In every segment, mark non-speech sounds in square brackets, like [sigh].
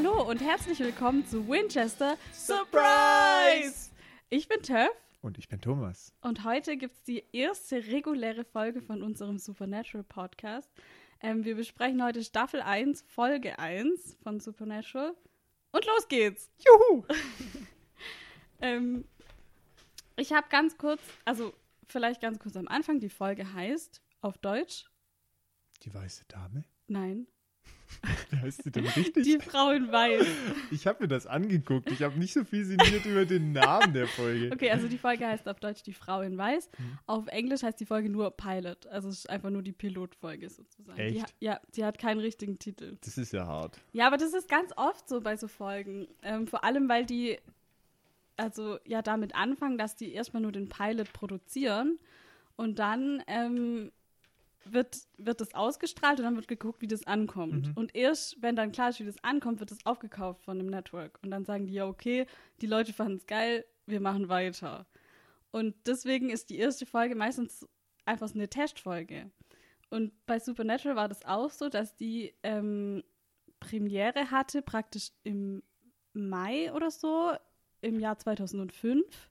Hallo und herzlich willkommen zu Winchester Surprise! Ich bin Töff Und ich bin Thomas. und heute gibt es die erste reguläre Folge von unserem Supernatural Podcast. Ähm, wir besprechen heute Staffel 1, Folge 1 von Supernatural. Und los geht's! Juhu! [laughs] Ähm, ich habe ganz kurz, also vielleicht ganz kurz am Anfang, die Folge heißt auf Deutsch, Die weiße Dame? nein, [laughs] heißt sie denn richtig? die Frau in Weiß. ich habe mir das angeguckt. Ich habe nicht so viel sinniert über den Namen der Folge. [laughs] Okay, also die Folge heißt auf Deutsch Die Frau in Weiß. Mhm. Auf Englisch heißt die Folge nur Pilot. Also es ist einfach nur die Pilotfolge sozusagen. Die, Echt? ha- ja, sie hat keinen richtigen Titel. Das ist ja hart. Ja, aber das ist ganz oft so bei so Folgen. Ähm, vor allem, weil die also ja damit anfangen, dass die erstmal nur den Pilot produzieren und dann ähm, wird, wird das ausgestrahlt und dann wird geguckt, wie das ankommt. Mhm. Und erst, wenn dann klar ist, wie das ankommt, wird das aufgekauft von dem Network. Und dann sagen die, ja, okay, die Leute fanden es geil, wir machen weiter. Und deswegen ist die erste Folge meistens einfach so eine Testfolge. Und bei Supernatural war das auch so, dass die ähm, Premiere hatte, praktisch im Mai oder so, im Jahr 2005.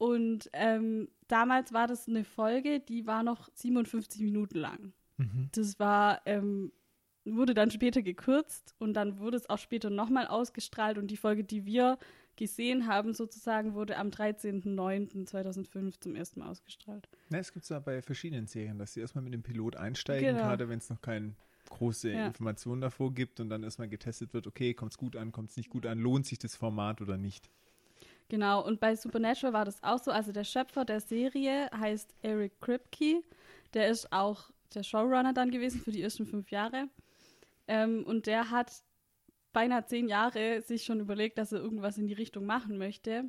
Und ähm, damals war das eine Folge, die war noch 57 Minuten lang. Mhm. Das war, ähm, wurde dann später gekürzt und dann wurde es auch später nochmal ausgestrahlt und die Folge, die wir gesehen haben, sozusagen, wurde am 13.09.2005 zum ersten Mal ausgestrahlt. Na, es gibt es ja bei verschiedenen Serien, dass sie erstmal mit dem Pilot einsteigen, Genau. gerade wenn es noch keine große Ja. Information davor gibt und dann erstmal getestet wird, okay, kommt es gut an, kommt es nicht gut an, lohnt sich das Format oder nicht. Genau, und bei Supernatural war das auch so. Also der Schöpfer der Serie heißt Eric Kripke. Der ist auch der Showrunner dann gewesen für die ersten fünf Jahre. Ähm, und der hat beinahe zehn Jahre sich schon überlegt, dass er irgendwas in die Richtung machen möchte.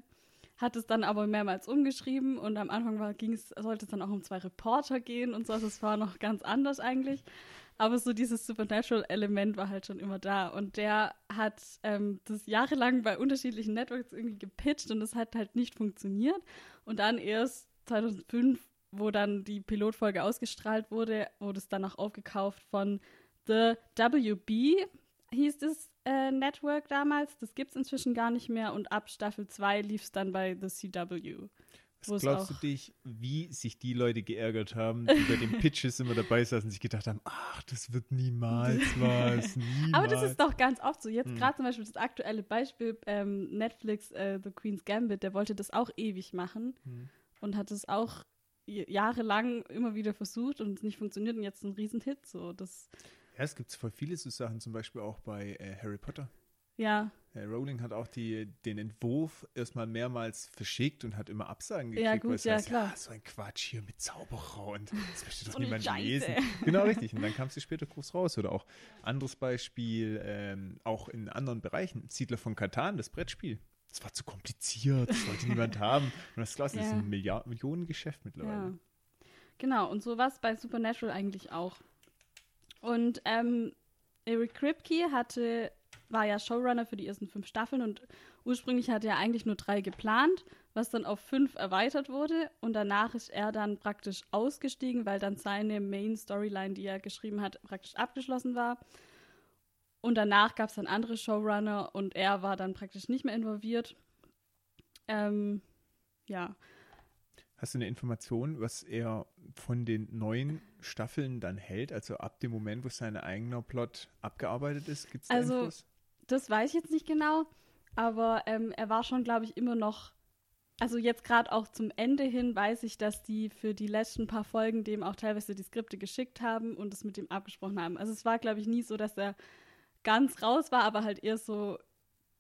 Hat es dann aber mehrmals umgeschrieben und am Anfang war, ging's, sollte es dann auch um zwei Reporter gehen und so. Also es war noch ganz anders eigentlich. Aber so dieses Supernatural-Element war halt schon immer da. Und der hat ähm, das jahrelang bei unterschiedlichen Networks irgendwie gepitcht und es hat halt nicht funktioniert. Und dann erst 2005, wo dann die Pilotfolge ausgestrahlt wurde, wurde es dann auch aufgekauft von The WB, hieß das äh, Network damals. Das gibt es inzwischen gar nicht mehr. Und ab Staffel 2 lief es dann bei The CW. Was glaubst du dich, wie sich die Leute geärgert haben, die bei den Pitches immer dabei saßen und sich gedacht haben, ach, das wird niemals [laughs] was, niemals. Aber das ist doch ganz oft so. Jetzt Hm. gerade zum Beispiel das aktuelle Beispiel, ähm, Netflix, äh, The Queen's Gambit, der wollte das auch ewig machen Hm. und hat es auch jahrelang immer wieder versucht und es nicht funktioniert und jetzt ein Riesenhit. So, das, Ja, es gibt voll viele so Sachen, zum Beispiel auch bei äh, Harry Potter. ja, Rowling hat auch die, den Entwurf erstmal mehrmals verschickt und hat immer Absagen gekriegt. Ja, weil gut, es ja, heißt, klar. Ja, so ein Quatsch hier mit Zauberer und das möchte doch So niemand Scheiße. lesen. Genau, richtig. Und dann kam sie später groß raus. Oder auch anderes Beispiel, ähm, auch in anderen Bereichen, Siedler von Katan, das Brettspiel. Das war zu kompliziert, das wollte niemand [laughs] haben. Und das, klar, das ist Ja. ein Milliard Millionengeschäft mittlerweile. ja. Genau, und so war es bei Supernatural eigentlich auch. Und ähm, Eric Kripke hatte, war ja Showrunner für die ersten fünf Staffeln und ursprünglich hatte er eigentlich nur drei geplant, was dann auf fünf erweitert wurde. Und danach ist er dann praktisch ausgestiegen, weil dann seine Main Storyline, die er geschrieben hat, praktisch abgeschlossen war. Und danach gab es dann andere Showrunner und er war dann praktisch nicht mehr involviert. Ähm, ja, Hast du eine Information, was er von den neuen Staffeln dann hält? Also ab dem Moment, wo sein eigener Plot abgearbeitet ist, gibt es da Also, Infos? Das weiß ich jetzt nicht genau, aber ähm, er war schon, glaube ich, immer noch. Also jetzt gerade auch zum Ende hin weiß ich, dass die für die letzten paar Folgen dem auch teilweise die Skripte geschickt haben und es mit dem abgesprochen haben. Also es war, glaube ich, nie so, dass er ganz raus war, aber halt eher so,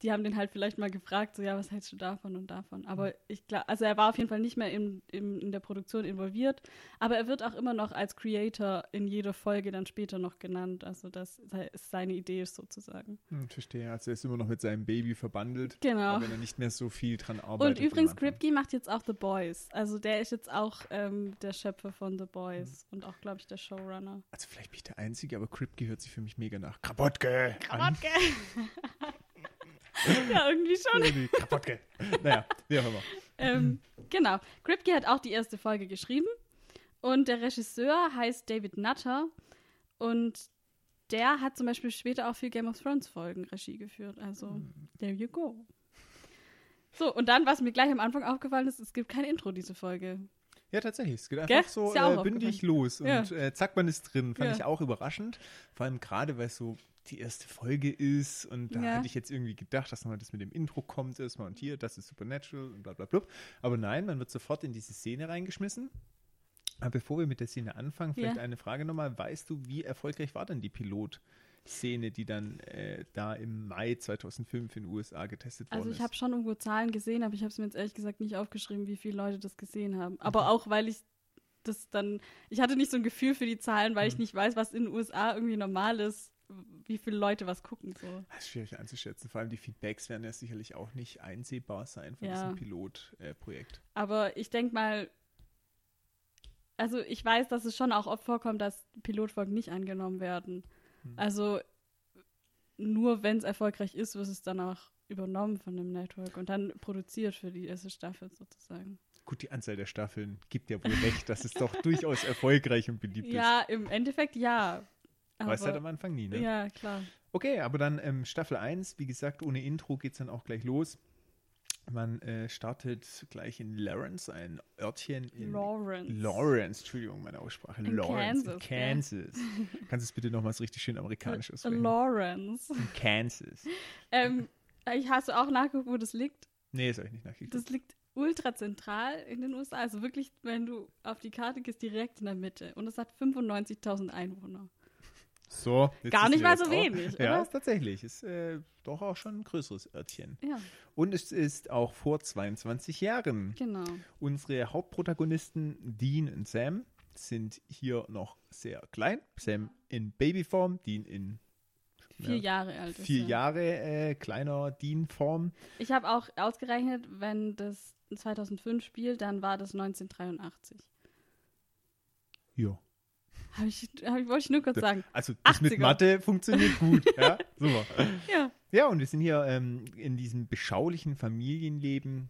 die haben den halt vielleicht mal gefragt, so ja, was hältst du davon und davon. Aber ich glaube, also er war auf jeden Fall nicht mehr in, in, in der Produktion involviert, aber er wird auch immer noch als Creator in jeder Folge dann später noch genannt. Also das ist seine Idee ist sozusagen. Hm, verstehe. Also er ist immer noch mit seinem Baby verbandelt, Genau. auch wenn er nicht mehr so viel dran arbeitet. Und übrigens. Kripke macht jetzt auch The Boys. Also der ist jetzt auch ähm, der Schöpfer von The Boys und auch, glaube ich, der Showrunner. Also vielleicht bin ich der Einzige, aber Kripke hört sich für mich mega nach Krabotke an. [laughs] ja, irgendwie schon. Irgendwie Krabotke. naja, wie auch immer. ähm, genau. Kripke hat auch die erste Folge geschrieben und der Regisseur heißt David Nutter und der hat zum Beispiel später auch viel Game of Thrones Folgen Regie geführt. Also, there you go. So, und dann, was mir gleich am Anfang aufgefallen ist, es gibt kein Intro, diese Folge. Ja, tatsächlich. Es geht einfach Gell? so äh, bündig los und Ja. äh, zack, man ist drin. Fand Ja. ich auch überraschend. Vor allem gerade, weil es so die erste Folge ist und da Ja. hätte ich jetzt irgendwie gedacht, dass nochmal das mit dem Intro kommt erstmal und hier, das ist Supernatural und bla bla bla. Aber nein, man wird sofort in diese Szene reingeschmissen. Aber bevor wir mit der Szene anfangen, vielleicht eine Frage nochmal. Weißt du, wie erfolgreich war denn die Pilot-Szene, die dann äh, da im Mai 2005 in den USA getestet worden Also, ich ist? habe schon irgendwo Zahlen gesehen, aber ich habe es mir jetzt ehrlich gesagt nicht aufgeschrieben, wie viele Leute das gesehen haben. Aber auch, weil ich das dann, ich hatte nicht so ein Gefühl für die Zahlen, weil ich Mhm. nicht weiß, was in den USA irgendwie normal ist, wie viele Leute was gucken. So. Das ist schwierig einzuschätzen. Vor allem die Feedbacks werden ja sicherlich auch nicht einsehbar sein von Ja. diesem Pilotprojekt. Aber ich denke mal, also ich weiß, dass es schon auch oft vorkommt, dass Pilotfolgen nicht angenommen werden. Hm. Also nur wenn es erfolgreich ist, wird es dann auch übernommen von dem Network und dann produziert für die erste Staffel sozusagen. Gut, die Anzahl der Staffeln gibt ja wohl recht, dass es doch durchaus erfolgreich und beliebt Ja, im Endeffekt ja. ist. Weiß halt am Anfang nie, ne? Ja, klar. Okay, aber dann ähm, Staffel 1, wie gesagt, ohne Intro geht es dann auch gleich los. Man äh, startet gleich in Lawrence, ein Örtchen in Lawrence. Lawrence, Entschuldigung, meine Aussprache. In Lawrence, Kansas? Kansas. [laughs] Kannst du es bitte nochmals richtig schön amerikanisch aussprechen? Lawrence. In Kansas. [laughs] ähm, ich hast du auch nachgeguckt, wo das liegt? Nee, soll ich nicht nachgeguckt. Das liegt ultra zentral in den USA. Also wirklich, wenn du auf die Karte gehst, direkt in der Mitte. Und es hat 95.000 Einwohner. So, Gar nicht mal so auch. wenig, Ja, oder? ist tatsächlich. Ist äh, doch auch schon ein größeres Örtchen. Ja, Und es ist auch vor 22 Jahren. genau. Unsere Hauptprotagonisten Dean und Sam sind hier noch sehr klein. Sam in Babyform, Dean in Vier Ja. Jahre alt ist vier er. Jahre äh, kleiner Dean-Form. Ich habe auch ausgerechnet, wenn das 2005 spielt, dann war das 1983. Ja. Hab ich, hab ich, wollte ich nur kurz sagen. Also das mit 80er. Mathe funktioniert gut. ja, [laughs] super. Ja, Ja, und wir sind hier ähm, in diesem beschaulichen Familienleben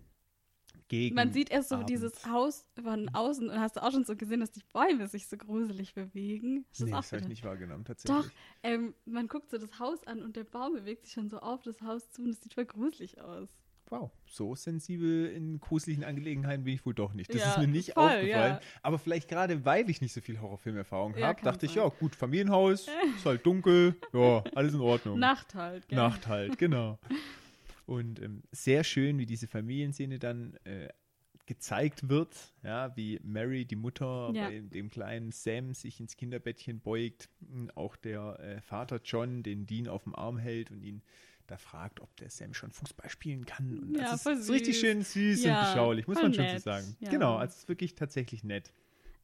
gegen man sieht erst so Abend. dieses Haus von außen und hast du auch schon so gesehen, dass die Bäume sich so gruselig bewegen. Ist Nee, auch das habe ich nicht wahrgenommen, tatsächlich. Doch, ähm, man guckt so das Haus an und der Baum bewegt sich schon so auf das Haus zu und es sieht voll gruselig aus. Wow, so sensibel in gruseligen Angelegenheiten bin ich wohl doch nicht. Das Ja, ist mir nicht voll, aufgefallen. ja. Aber vielleicht gerade, weil ich nicht so viel Horrorfilmerfahrung Ja, habe, dachte ich, sein. ja, gut, Familienhaus, ist halt dunkel, ja, alles in Ordnung. Nacht halt, gell? Nacht halt, genau. Und ähm, sehr schön, wie diese Familienszene dann äh, gezeigt wird, ja, wie Mary, die Mutter, Ja. bei dem kleinen Sam sich ins Kinderbettchen beugt, und auch der äh, Vater John den Dean auf dem Arm hält und ihn da fragt, ob der Sam schon Fußball spielen kann. Und Ja, das ist, richtig schön süß Ja, und beschaulich, muss man schon so nett. sagen. Ja. Genau, also es ist wirklich tatsächlich nett.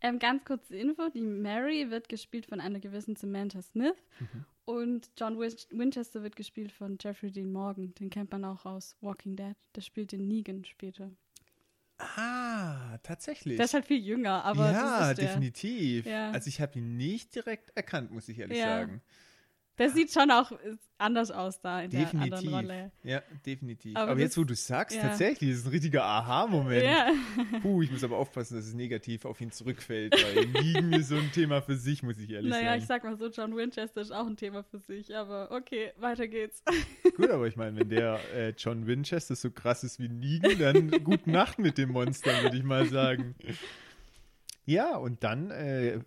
Ähm, ganz kurze Info: Die Mary wird gespielt von einer gewissen Samantha Smith Mhm. und John Win Winchester wird gespielt von Jeffrey Dean Morgan. Den kennt man auch aus Walking Dead. Der spielt den Negan später. Ah, tatsächlich. Der ist halt viel jünger, aber ja, definitiv. Ja. Also ich habe ihn nicht direkt erkannt, muss ich ehrlich Ja. sagen. Der sieht schon auch anders aus da in der Definitiv. anderen Rolle. Ja, definitiv. Aber Aber, das- jetzt, wo du sagst, ja. tatsächlich, das ist ein richtiger Aha-Moment. Ja. Puh, ich muss aber aufpassen, dass es negativ auf ihn zurückfällt, weil [laughs] Liegen ist so ein Thema für sich, muss ich ehrlich Naja, ich sagen. sag mal so, John Winchester ist auch ein Thema für sich, aber okay, weiter geht's. Gut, aber ich meine, wenn der äh, John Winchester so krass ist wie Negan, dann gute Nacht mit dem Monster, würde ich mal sagen. [laughs] Ja, und dann äh,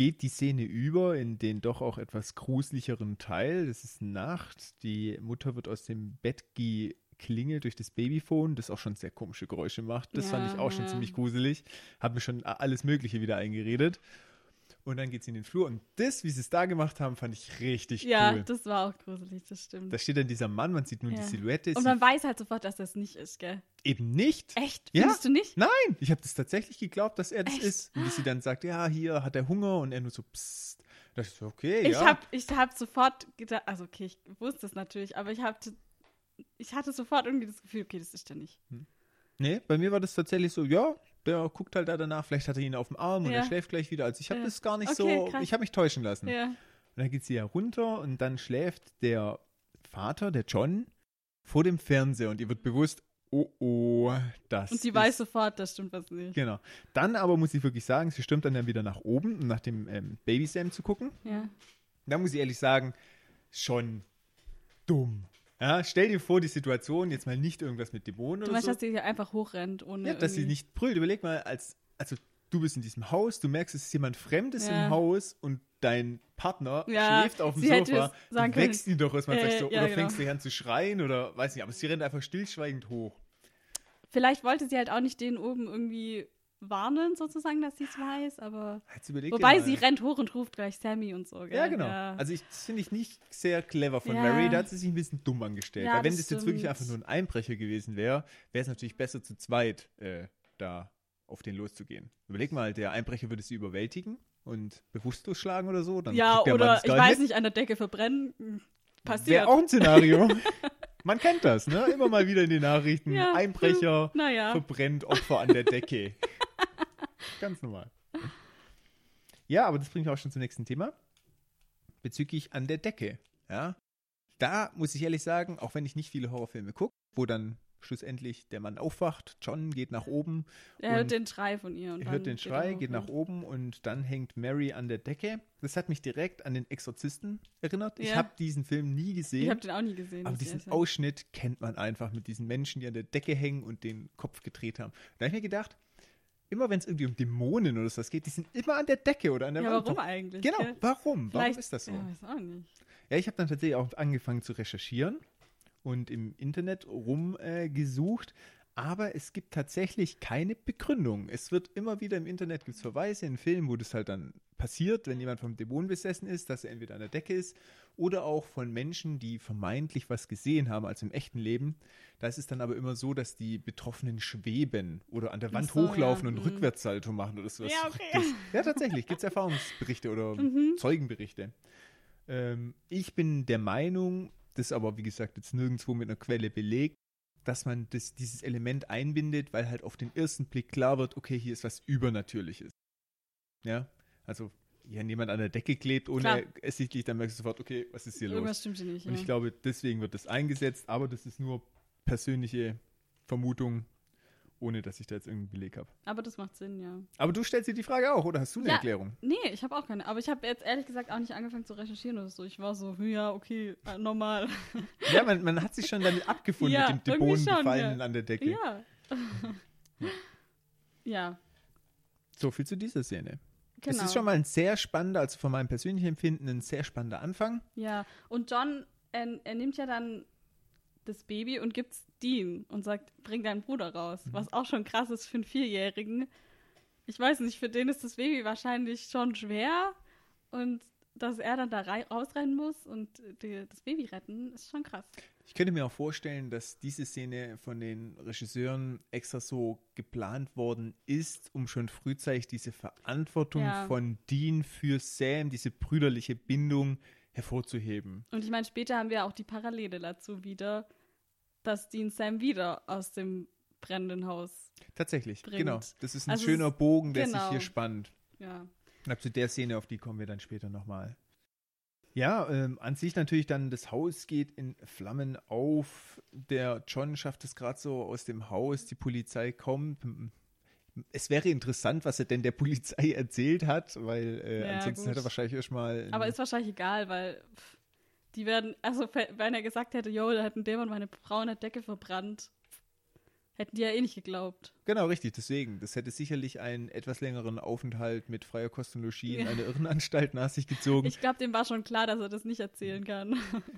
geht die Szene über in den doch auch etwas gruselicheren Teil. Das ist Nacht. Die Mutter wird aus dem Bett geklingelt durch das Babyphone, das auch schon sehr komische Geräusche macht. Das fand Ja, ich auch schon ja. ziemlich gruselig. Hab mir schon alles Mögliche wieder eingeredet. Und dann geht sie in den Flur. Und das, wie sie es da gemacht haben, fand ich richtig Ja, cool. das war auch gruselig, das stimmt. Da steht dann dieser Mann, man sieht nur Ja. die Silhouette. Und man weiß halt sofort, dass das nicht ist, gell? Eben nicht. Echt? Ja. Findest du nicht? Nein, ich habe das tatsächlich geglaubt, dass er das Echt? ist. Und dass sie dann sagt, ja, hier hat er Hunger und er nur so, psst. Da dachte ich so, okay, Ich ja. hab, ich sofort gedacht, also okay, ich wusste es natürlich, aber ich hab, ich hatte sofort irgendwie das Gefühl, okay, das ist er nicht. nee, bei mir war das tatsächlich so, ja, der guckt halt da danach, vielleicht hat er ihn auf dem Arm und Ja. er schläft gleich wieder. Also ich habe Ja. das gar nicht Okay, so, krass. ich habe mich täuschen lassen. Ja. Und dann geht sie ja runter und dann schläft der Vater, der John, vor dem Fernseher und ihr wird bewusst, oh oh, das Und sie weiß sofort, das stimmt was nicht. Genau. Dann aber muss ich wirklich sagen, sie stürmt dann ja wieder nach oben, um nach dem ähm, Baby Sam zu gucken. Ja. Da muss ich ehrlich sagen, schon dumm. Ja, stell dir vor, die Situation, jetzt mal nicht irgendwas mit Dämonen Du oder meinst, so. dass sie hier einfach hochrennt, ohne. Ja, dass sie nicht brüllt. Überleg mal, als, also du bist in diesem Haus, du merkst, es ist jemand Fremdes Ja. im Haus und dein Partner Ja, schläft auf dem Sofa. sagen du wächst ihn doch erstmal, Äh, du, ja, oder genau. fängst dich an zu schreien oder weiß nicht, aber sie rennt einfach stillschweigend hoch. Vielleicht wollte sie halt auch nicht den oben irgendwie warnen, sozusagen, dass sie es weiß, aber. Wobei sie rennt hoch und ruft gleich Sammy und so. Gell? Ja, genau. Ja. Also ich, das finde ich nicht sehr clever von Ja. Mary. Da hat sie sich ein bisschen dumm angestellt. Weil wenn das das jetzt wirklich einfach nur ein Einbrecher gewesen wäre, wäre es natürlich besser zu zweit äh, da auf den loszugehen. Überleg mal, der Einbrecher würde sie überwältigen und bewusstlos schlagen oder so. Dann ja, oder ich weiß mit. nicht, an der Decke verbrennen. Hm, Passiert. Wäre auch ein Szenario. [laughs] Man kennt das, ne? Immer mal wieder in den Nachrichten. Ja. Einbrecher Naja. verbrennt Opfer an der Decke. [laughs] Ganz normal. Ja, aber das bringt mich auch schon zum nächsten Thema. Bezüglich an der Decke. Ja. Da muss ich ehrlich sagen, auch wenn ich nicht viele Horrorfilme gucke, wo dann schlussendlich der Mann aufwacht, John geht nach oben, er hört den Schrei von ihr. Und er hört den geht Schrei, geht ja. nach oben und dann hängt Mary an der Decke. Das hat mich direkt an den Exorzisten erinnert. Ich Ja. habe diesen Film nie gesehen. Ich habe den auch nie gesehen. Aber ich diesen sagen. Ausschnitt kennt man einfach mit diesen Menschen, die an der Decke hängen und den Kopf gedreht haben. Da habe ich mir gedacht, immer wenn es irgendwie um Dämonen oder sowas geht, die sind immer an der Decke oder an der Ja, Wand. warum eigentlich? Genau, warum? Warum Vielleicht- ist das so? Ja, Ja, weiß auch nicht. ich habe dann tatsächlich auch angefangen zu recherchieren und im Internet rumgesucht. Gesucht. aber es gibt tatsächlich keine Begründung. Es wird immer wieder im Internet gibt's Verweise in Filmen, wo das halt dann passiert, wenn jemand vom Dämon besessen ist, dass er entweder an der Decke ist oder auch von Menschen, die vermeintlich was gesehen haben als im echten Leben. Da ist es dann aber immer so, dass die Betroffenen schweben oder an der Wand so, hochlaufen ja, und mhm. Rückwärtssalto machen oder sowas. Ja, okay. Ja, tatsächlich. Gibt es Erfahrungsberichte oder [laughs] Mhm. Zeugenberichte. Ähm, ich bin der Meinung, das aber wie gesagt jetzt nirgendwo mit einer Quelle belegt, dass man das, dieses Element einbindet, weil halt auf den ersten Blick klar wird, okay, hier ist was Übernatürliches. Ja, also wenn jemand an der Decke klebt, ohne Klar. ersichtlich, dann merkst du sofort, okay, was ist hier los? Irgendwas stimmt hier nicht. Und ja. ich glaube, deswegen wird das eingesetzt, aber das ist nur persönliche Vermutung, ohne dass ich da jetzt irgendeinen Beleg habe. Aber das macht Sinn, ja. Aber du stellst dir die Frage auch, oder hast du eine Ja. Erklärung? Nee, ich habe auch keine. Aber ich habe jetzt ehrlich gesagt auch nicht angefangen zu recherchieren oder so. Ich war so, ja, okay, äh, normal. [laughs] Ja, man, man hat sich schon damit abgefunden Ja, mit dem Dämonenbefallen ja. an der Decke. ja. [laughs] ja, So viel zu dieser Szene. genau. Es ist schon mal ein sehr spannender, also von meinem persönlichen Empfinden, ein sehr spannender Anfang. Ja, und John, er, er nimmt ja dann das Baby und gibt's Dean und sagt, bring deinen Bruder raus. Mhm. Was auch schon krass ist für einen Vierjährigen. Ich weiß nicht, für den ist das Baby wahrscheinlich schon schwer. Und dass er dann da rausrennen muss und die, das Baby retten, ist schon krass. Ich könnte mir auch vorstellen, dass diese Szene von den Regisseuren extra so geplant worden ist, um schon frühzeitig diese Verantwortung Ja. von Dean für Sam, diese brüderliche Bindung hervorzuheben. Und ich meine, später haben wir auch die Parallele dazu wieder, dass Dean Sam wieder aus dem brennenden Haus. Tatsächlich, Bringt. genau. Das ist ein Also schöner Bogen, der sich genau. hier spannt. Ja. Und ab zu der Szene, auf die kommen wir dann später nochmal. Ja, ähm, an sich natürlich dann, das Haus geht in Flammen auf. Der John schafft es gerade so aus dem Haus, die Polizei kommt. Es wäre interessant, was er denn der Polizei [laughs] erzählt hat, weil äh, Ja, ansonsten gut. hätte er wahrscheinlich erstmal. Aber ist wahrscheinlich egal, weil pff, die werden, also wenn er gesagt hätte, yo, da hat ein Dämon meine Frau an der Decke verbrannt, hätten die ja eh nicht geglaubt. Genau, richtig, deswegen. Das hätte sicherlich einen etwas längeren Aufenthalt mit freier Kost und Logis in Ja. einer Irrenanstalt nach sich [laughs] gezogen. Ich glaube, dem war schon klar, dass er das nicht erzählen kann.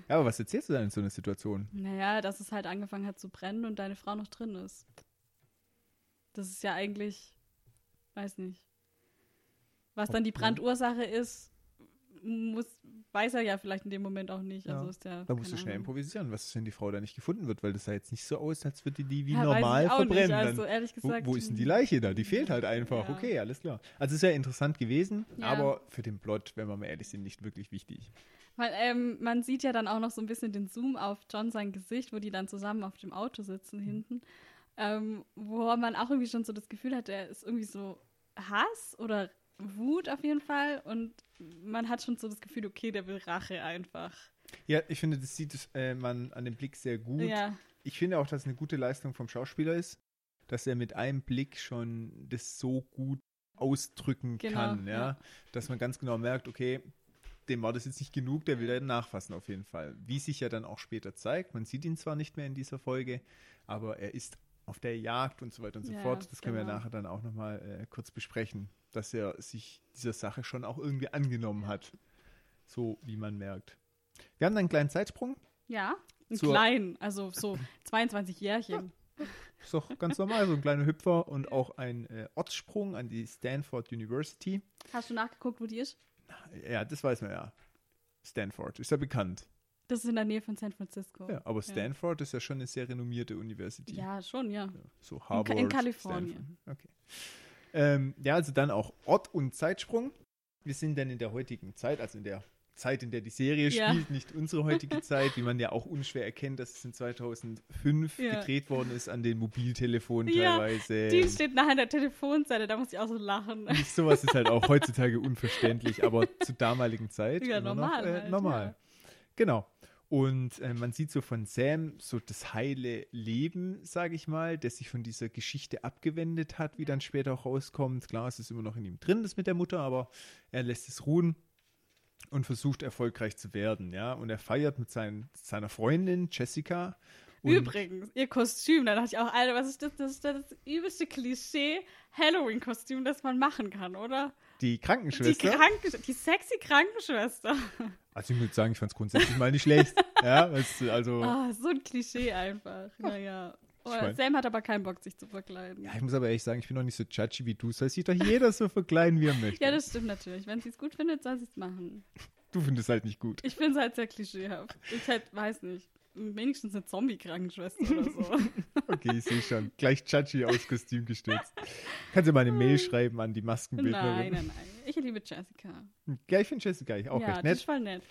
ja, aber was erzählst du dann in so einer Situation? naja, dass es halt angefangen hat zu brennen und deine Frau noch drin ist. Das ist ja eigentlich, weiß nicht. Was dann die Brandursache ist, muss, weiß er ja vielleicht in dem Moment auch nicht. Ja. Also ist der, Da musst du schnell Ahnung. improvisieren, was ist, wenn die Frau da nicht gefunden wird, weil das sah jetzt nicht so aus, als würde die wie Ja, normal verbrennen. Nicht. Also ehrlich Wo, gesagt. wo ist denn die Leiche da? Die fehlt halt einfach. Ja. Okay, alles klar. Also ist ja interessant gewesen, aber für den Plot, wenn wir mal ehrlich sind, nicht wirklich wichtig. Weil ähm, man sieht ja dann auch noch so ein bisschen den Zoom auf John sein Gesicht, wo die dann zusammen auf dem Auto sitzen Mhm. hinten. Ähm, wo man auch irgendwie schon so das Gefühl hat, er ist irgendwie so Hass oder Wut auf jeden Fall. Und man hat schon so das Gefühl, okay, der will Rache einfach. Ja, ich finde, das sieht äh, man an dem Blick sehr gut. Ja, Ich finde auch, dass es eine gute Leistung vom Schauspieler ist, dass er mit einem Blick schon das so gut ausdrücken Genau, kann, ja? ja. Dass man ganz genau merkt, okay, dem war das jetzt nicht genug, der will da nachfassen auf jeden Fall. Wie sich ja dann auch später zeigt, man sieht ihn zwar nicht mehr in dieser Folge, aber er ist auf der Jagd und so weiter und so Ja, fort. Das können wir genau. nachher dann auch nochmal äh, kurz besprechen, dass er sich dieser Sache schon auch irgendwie angenommen hat. So wie man merkt. Wir haben dann einen kleinen Zeitsprung. Ja, einen kleinen, also so 22 Jährchen. Ist doch ganz normal, so ein kleiner Hüpfer und auch ein äh, Ortssprung an die Stanford University. Hast du nachgeguckt, wo die ist? Ja, das weiß man ja. Stanford ist ja bekannt. Das ist in der Nähe von San Francisco. Ja, aber Stanford ist ja schon eine sehr renommierte University. Ja, schon, ja. So Harvard. in Kalifornien. Stanford. Okay. Ähm, ja, also dann auch Ort und Zeitsprung. Wir sind dann in der heutigen Zeit, also in der Zeit, in der die Serie Ja. spielt, nicht unsere heutige Zeit, wie man ja auch unschwer erkennt, dass es in 2005 Ja. gedreht worden ist an den Mobiltelefonen Ja, teilweise. Die steht nachher in der Telefonzelle, da muss ich auch so lachen. Sowas ist halt auch heutzutage unverständlich, aber zur damaligen Zeit Ja, normal noch, äh, halt, normal. ja. Genau. Und äh, man sieht so von Sam so das heile Leben, sage ich mal, das sich von dieser Geschichte abgewendet hat, wie dann später auch rauskommt. Klar, es ist immer noch in ihm drin, das mit der Mutter, aber er lässt es ruhen und versucht erfolgreich zu werden, ja. Und er feiert mit seinen, seiner Freundin Jessica. Übrigens, ihr Kostüm, da dachte ich auch, Alter, was ist das? Das ist das übelste Klischee Halloween-Kostüm, das man machen kann, oder? Die Die, Krankenschwester. Kranken die sexy Krankenschwester. [laughs] also ich würde sagen, ich fand es grundsätzlich mal nicht schlecht. Ja, es, also. Ah, so ein Klischee einfach. Naja. Oh, Ich mein- Sam hat aber keinen Bock, sich zu verkleiden. Ja, ich muss aber ehrlich sagen, ich bin noch nicht so judgy wie du. Soll sich doch jeder so verkleiden, wie er möchte. Ja, das stimmt natürlich. Wenn sie es gut findet, soll sie es machen. du findest halt nicht gut. Ich finde es halt sehr klischeehaft. Ich halt, weiß nicht, wenigstens eine Zombie-Krankenschwester oder so. [laughs] Okay, ich sehe schon. Gleich judgy aus Kostüm gestürzt. Kannst du mal eine Mail schreiben an die nein, Maskenbildnerin? nein, nein. Ich liebe Jessica. Ja, ich finde Jessica auch ja, recht nett. ist voll nett.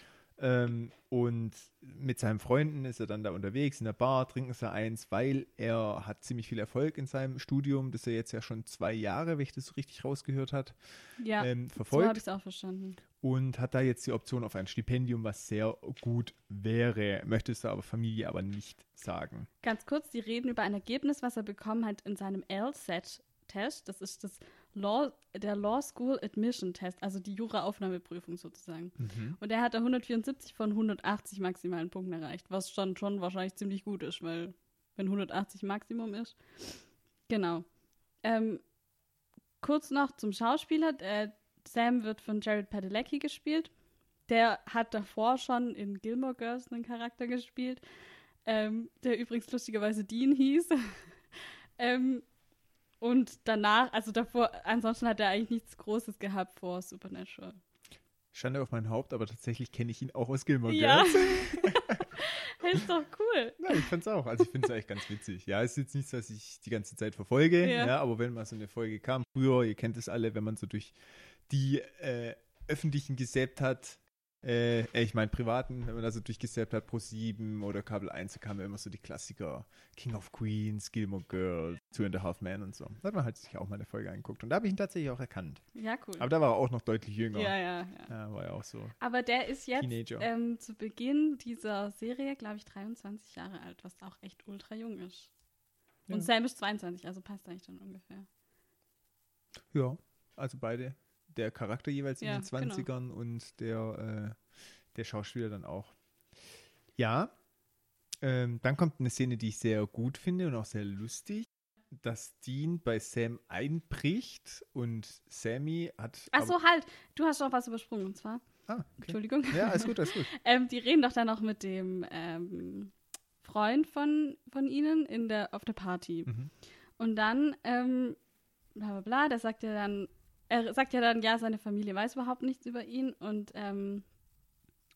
Ähm, und mit seinen Freunden ist er dann da unterwegs in der Bar, trinken sie eins, weil er hat ziemlich viel Erfolg in seinem Studium, das er jetzt ja schon zwei Jahre, wenn ich das so richtig rausgehört hat, Ja, ähm, so habe verfolgt. ich es auch verstanden. und hat da jetzt die Option auf ein Stipendium, was sehr gut wäre. Möchte es aber Familie aber nicht sagen. Ganz kurz, die reden über ein Ergebnis, was er bekommen hat in seinem LSAT-Test. Das ist das Law, der Law School Admission Test, also die Jura-Aufnahmeprüfung sozusagen. Und er hat da 174 von 180 maximalen Punkten erreicht, was schon, schon wahrscheinlich ziemlich gut ist, weil wenn 180 Maximum ist. Genau. Ähm, kurz noch zum Schauspieler. Äh, Sam wird von Jared Padalecki gespielt. Der hat davor schon in Gilmore Girls einen Charakter gespielt, ähm, der übrigens lustigerweise Dean hieß. [laughs] ähm, und danach, also davor, ansonsten hat er eigentlich nichts Großes gehabt vor Supernatural. Schande auf mein Haupt, aber tatsächlich kenne ich ihn auch aus Gilmore Ja. Girls. [laughs] ist doch cool. Ja, ich fand's auch. Also ich finde es eigentlich ganz witzig. Ja, ist jetzt nichts, was ich die ganze Zeit verfolge, Ja. ja. aber wenn mal so eine Folge kam, früher, ihr kennt es alle, wenn man so durch die äh, öffentlichen gesäppt hat, äh, äh, ich meine privaten, wenn man da so durchgesäppt hat, Pro 7 oder Kabel 1, da kamen immer so die Klassiker King of Queens, Gilmore Girls, Two and a Half Men und so. Da hat man halt sich auch mal eine Folge angeguckt und da habe ich ihn tatsächlich auch erkannt. Ja, cool. Aber da war er auch noch deutlich jünger. ja, ja, ja. Ja, war ja auch so. Aber der ist jetzt ähm, zu Beginn dieser Serie, glaube ich, 23 Jahre alt, was auch echt ultra jung ist. Und Ja. Sam ist 22, also passt eigentlich dann ungefähr. Ja, also beide. Der Charakter jeweils Ja, in den 20ern und der, äh, der Schauspieler dann auch. Ja, ähm, dann kommt eine Szene, die ich sehr gut finde und auch sehr lustig, dass Dean bei Sam einbricht und Sammy hat. Ach so, halt, du hast noch was übersprungen, und zwar, Ah, okay. Entschuldigung. Ja, alles gut, alles gut. [laughs] ähm, die reden doch dann noch mit dem ähm, Freund von, von ihnen in der, auf der Party. Mhm. Und dann, ähm, bla bla bla, der sagt ja dann, er sagt ja dann, ja, seine Familie weiß überhaupt nichts über ihn und ähm,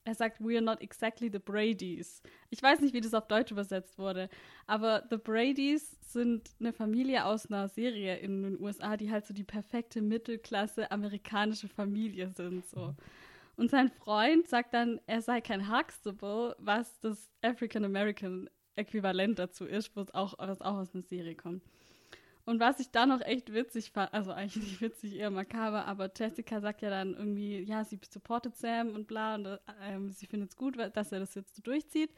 er sagt, we are not exactly the Bradys. Ich weiß nicht, wie das auf Deutsch übersetzt wurde, aber the Bradys sind eine Familie aus einer Serie in den USA, die halt so die perfekte Mittelklasse amerikanische Familie sind, so. Und sein Freund sagt dann, er sei kein Huxtable, was das African American Äquivalent dazu ist, wo es auch, was auch aus einer Serie kommt. Und was ich da noch echt witzig fand, also eigentlich nicht witzig, eher makaber, aber Jessica sagt ja dann irgendwie, ja, sie supportet Sam und bla, und ähm, sie findet es gut, dass er das jetzt so durchzieht.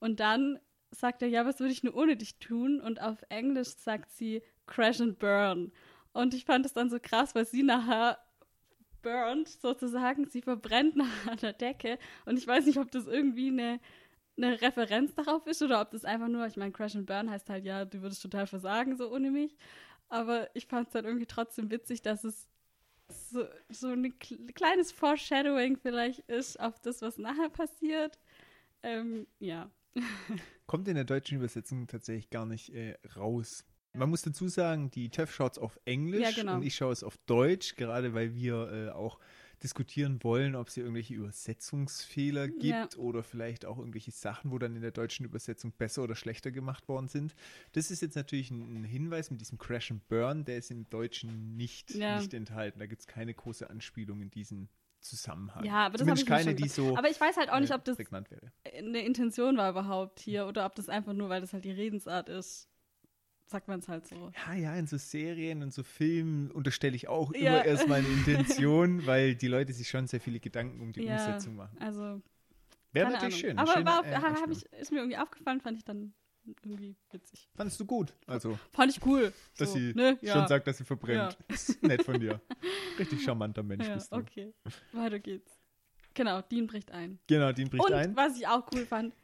Und dann sagt er, ja, was würde ich nur ohne dich tun? Und auf Englisch sagt sie, crash and burn. Und ich fand es dann so krass, weil sie nachher burned, sozusagen. Sie verbrennt [laughs] nach der Decke. Und ich weiß nicht, ob das irgendwie eine, eine Referenz darauf ist oder ob das einfach nur, ich meine, Crash and Burn heißt halt, ja, du würdest total versagen, so ohne mich. Aber ich fand es dann irgendwie trotzdem witzig, dass es so, so ein kleines Foreshadowing vielleicht ist auf das, was nachher passiert. Ähm, ja. [laughs] Kommt in der deutschen Übersetzung tatsächlich gar nicht äh, raus. Man muss dazu sagen, die TÜV schaut es auf Englisch Ja, genau. und ich schaue es auf Deutsch, gerade weil wir äh, auch diskutieren wollen, ob es hier irgendwelche Übersetzungsfehler gibt Ja. oder vielleicht auch irgendwelche Sachen, wo dann in der deutschen Übersetzung besser oder schlechter gemacht worden sind. Das ist jetzt natürlich ein, ein Hinweis mit diesem Crash and Burn, der ist im Deutschen nicht, Ja. nicht enthalten. Da gibt es keine große Anspielung in diesem Zusammenhang. Ja, aber das Zumindest keine, die so Aber ich weiß halt auch nicht, äh, ob das eine Intention war überhaupt hier oder ob das einfach nur, weil das halt die Redensart ist. Sagt man es halt so. Ja, ja, in so Serien und so Filmen unterstelle ich auch Ja. immer [laughs] erstmal eine Intention, [laughs] weil die Leute sich schon sehr viele Gedanken um die Ja, Umsetzung machen. Also, Wäre natürlich Ahnung. schön. Aber schöne, war, äh, ich, ist mir irgendwie aufgefallen, fand ich dann irgendwie witzig. Fandest du gut? Also, Fand ich cool. dass so, sie ne? ja. schon sagt, dass sie verbrennt. Ist nett von dir. Richtig charmanter Mensch Ja, bist du. okay. Weiter geht's. Genau, Dean bricht ein. Genau, Dean bricht und ein. was ich auch cool fand,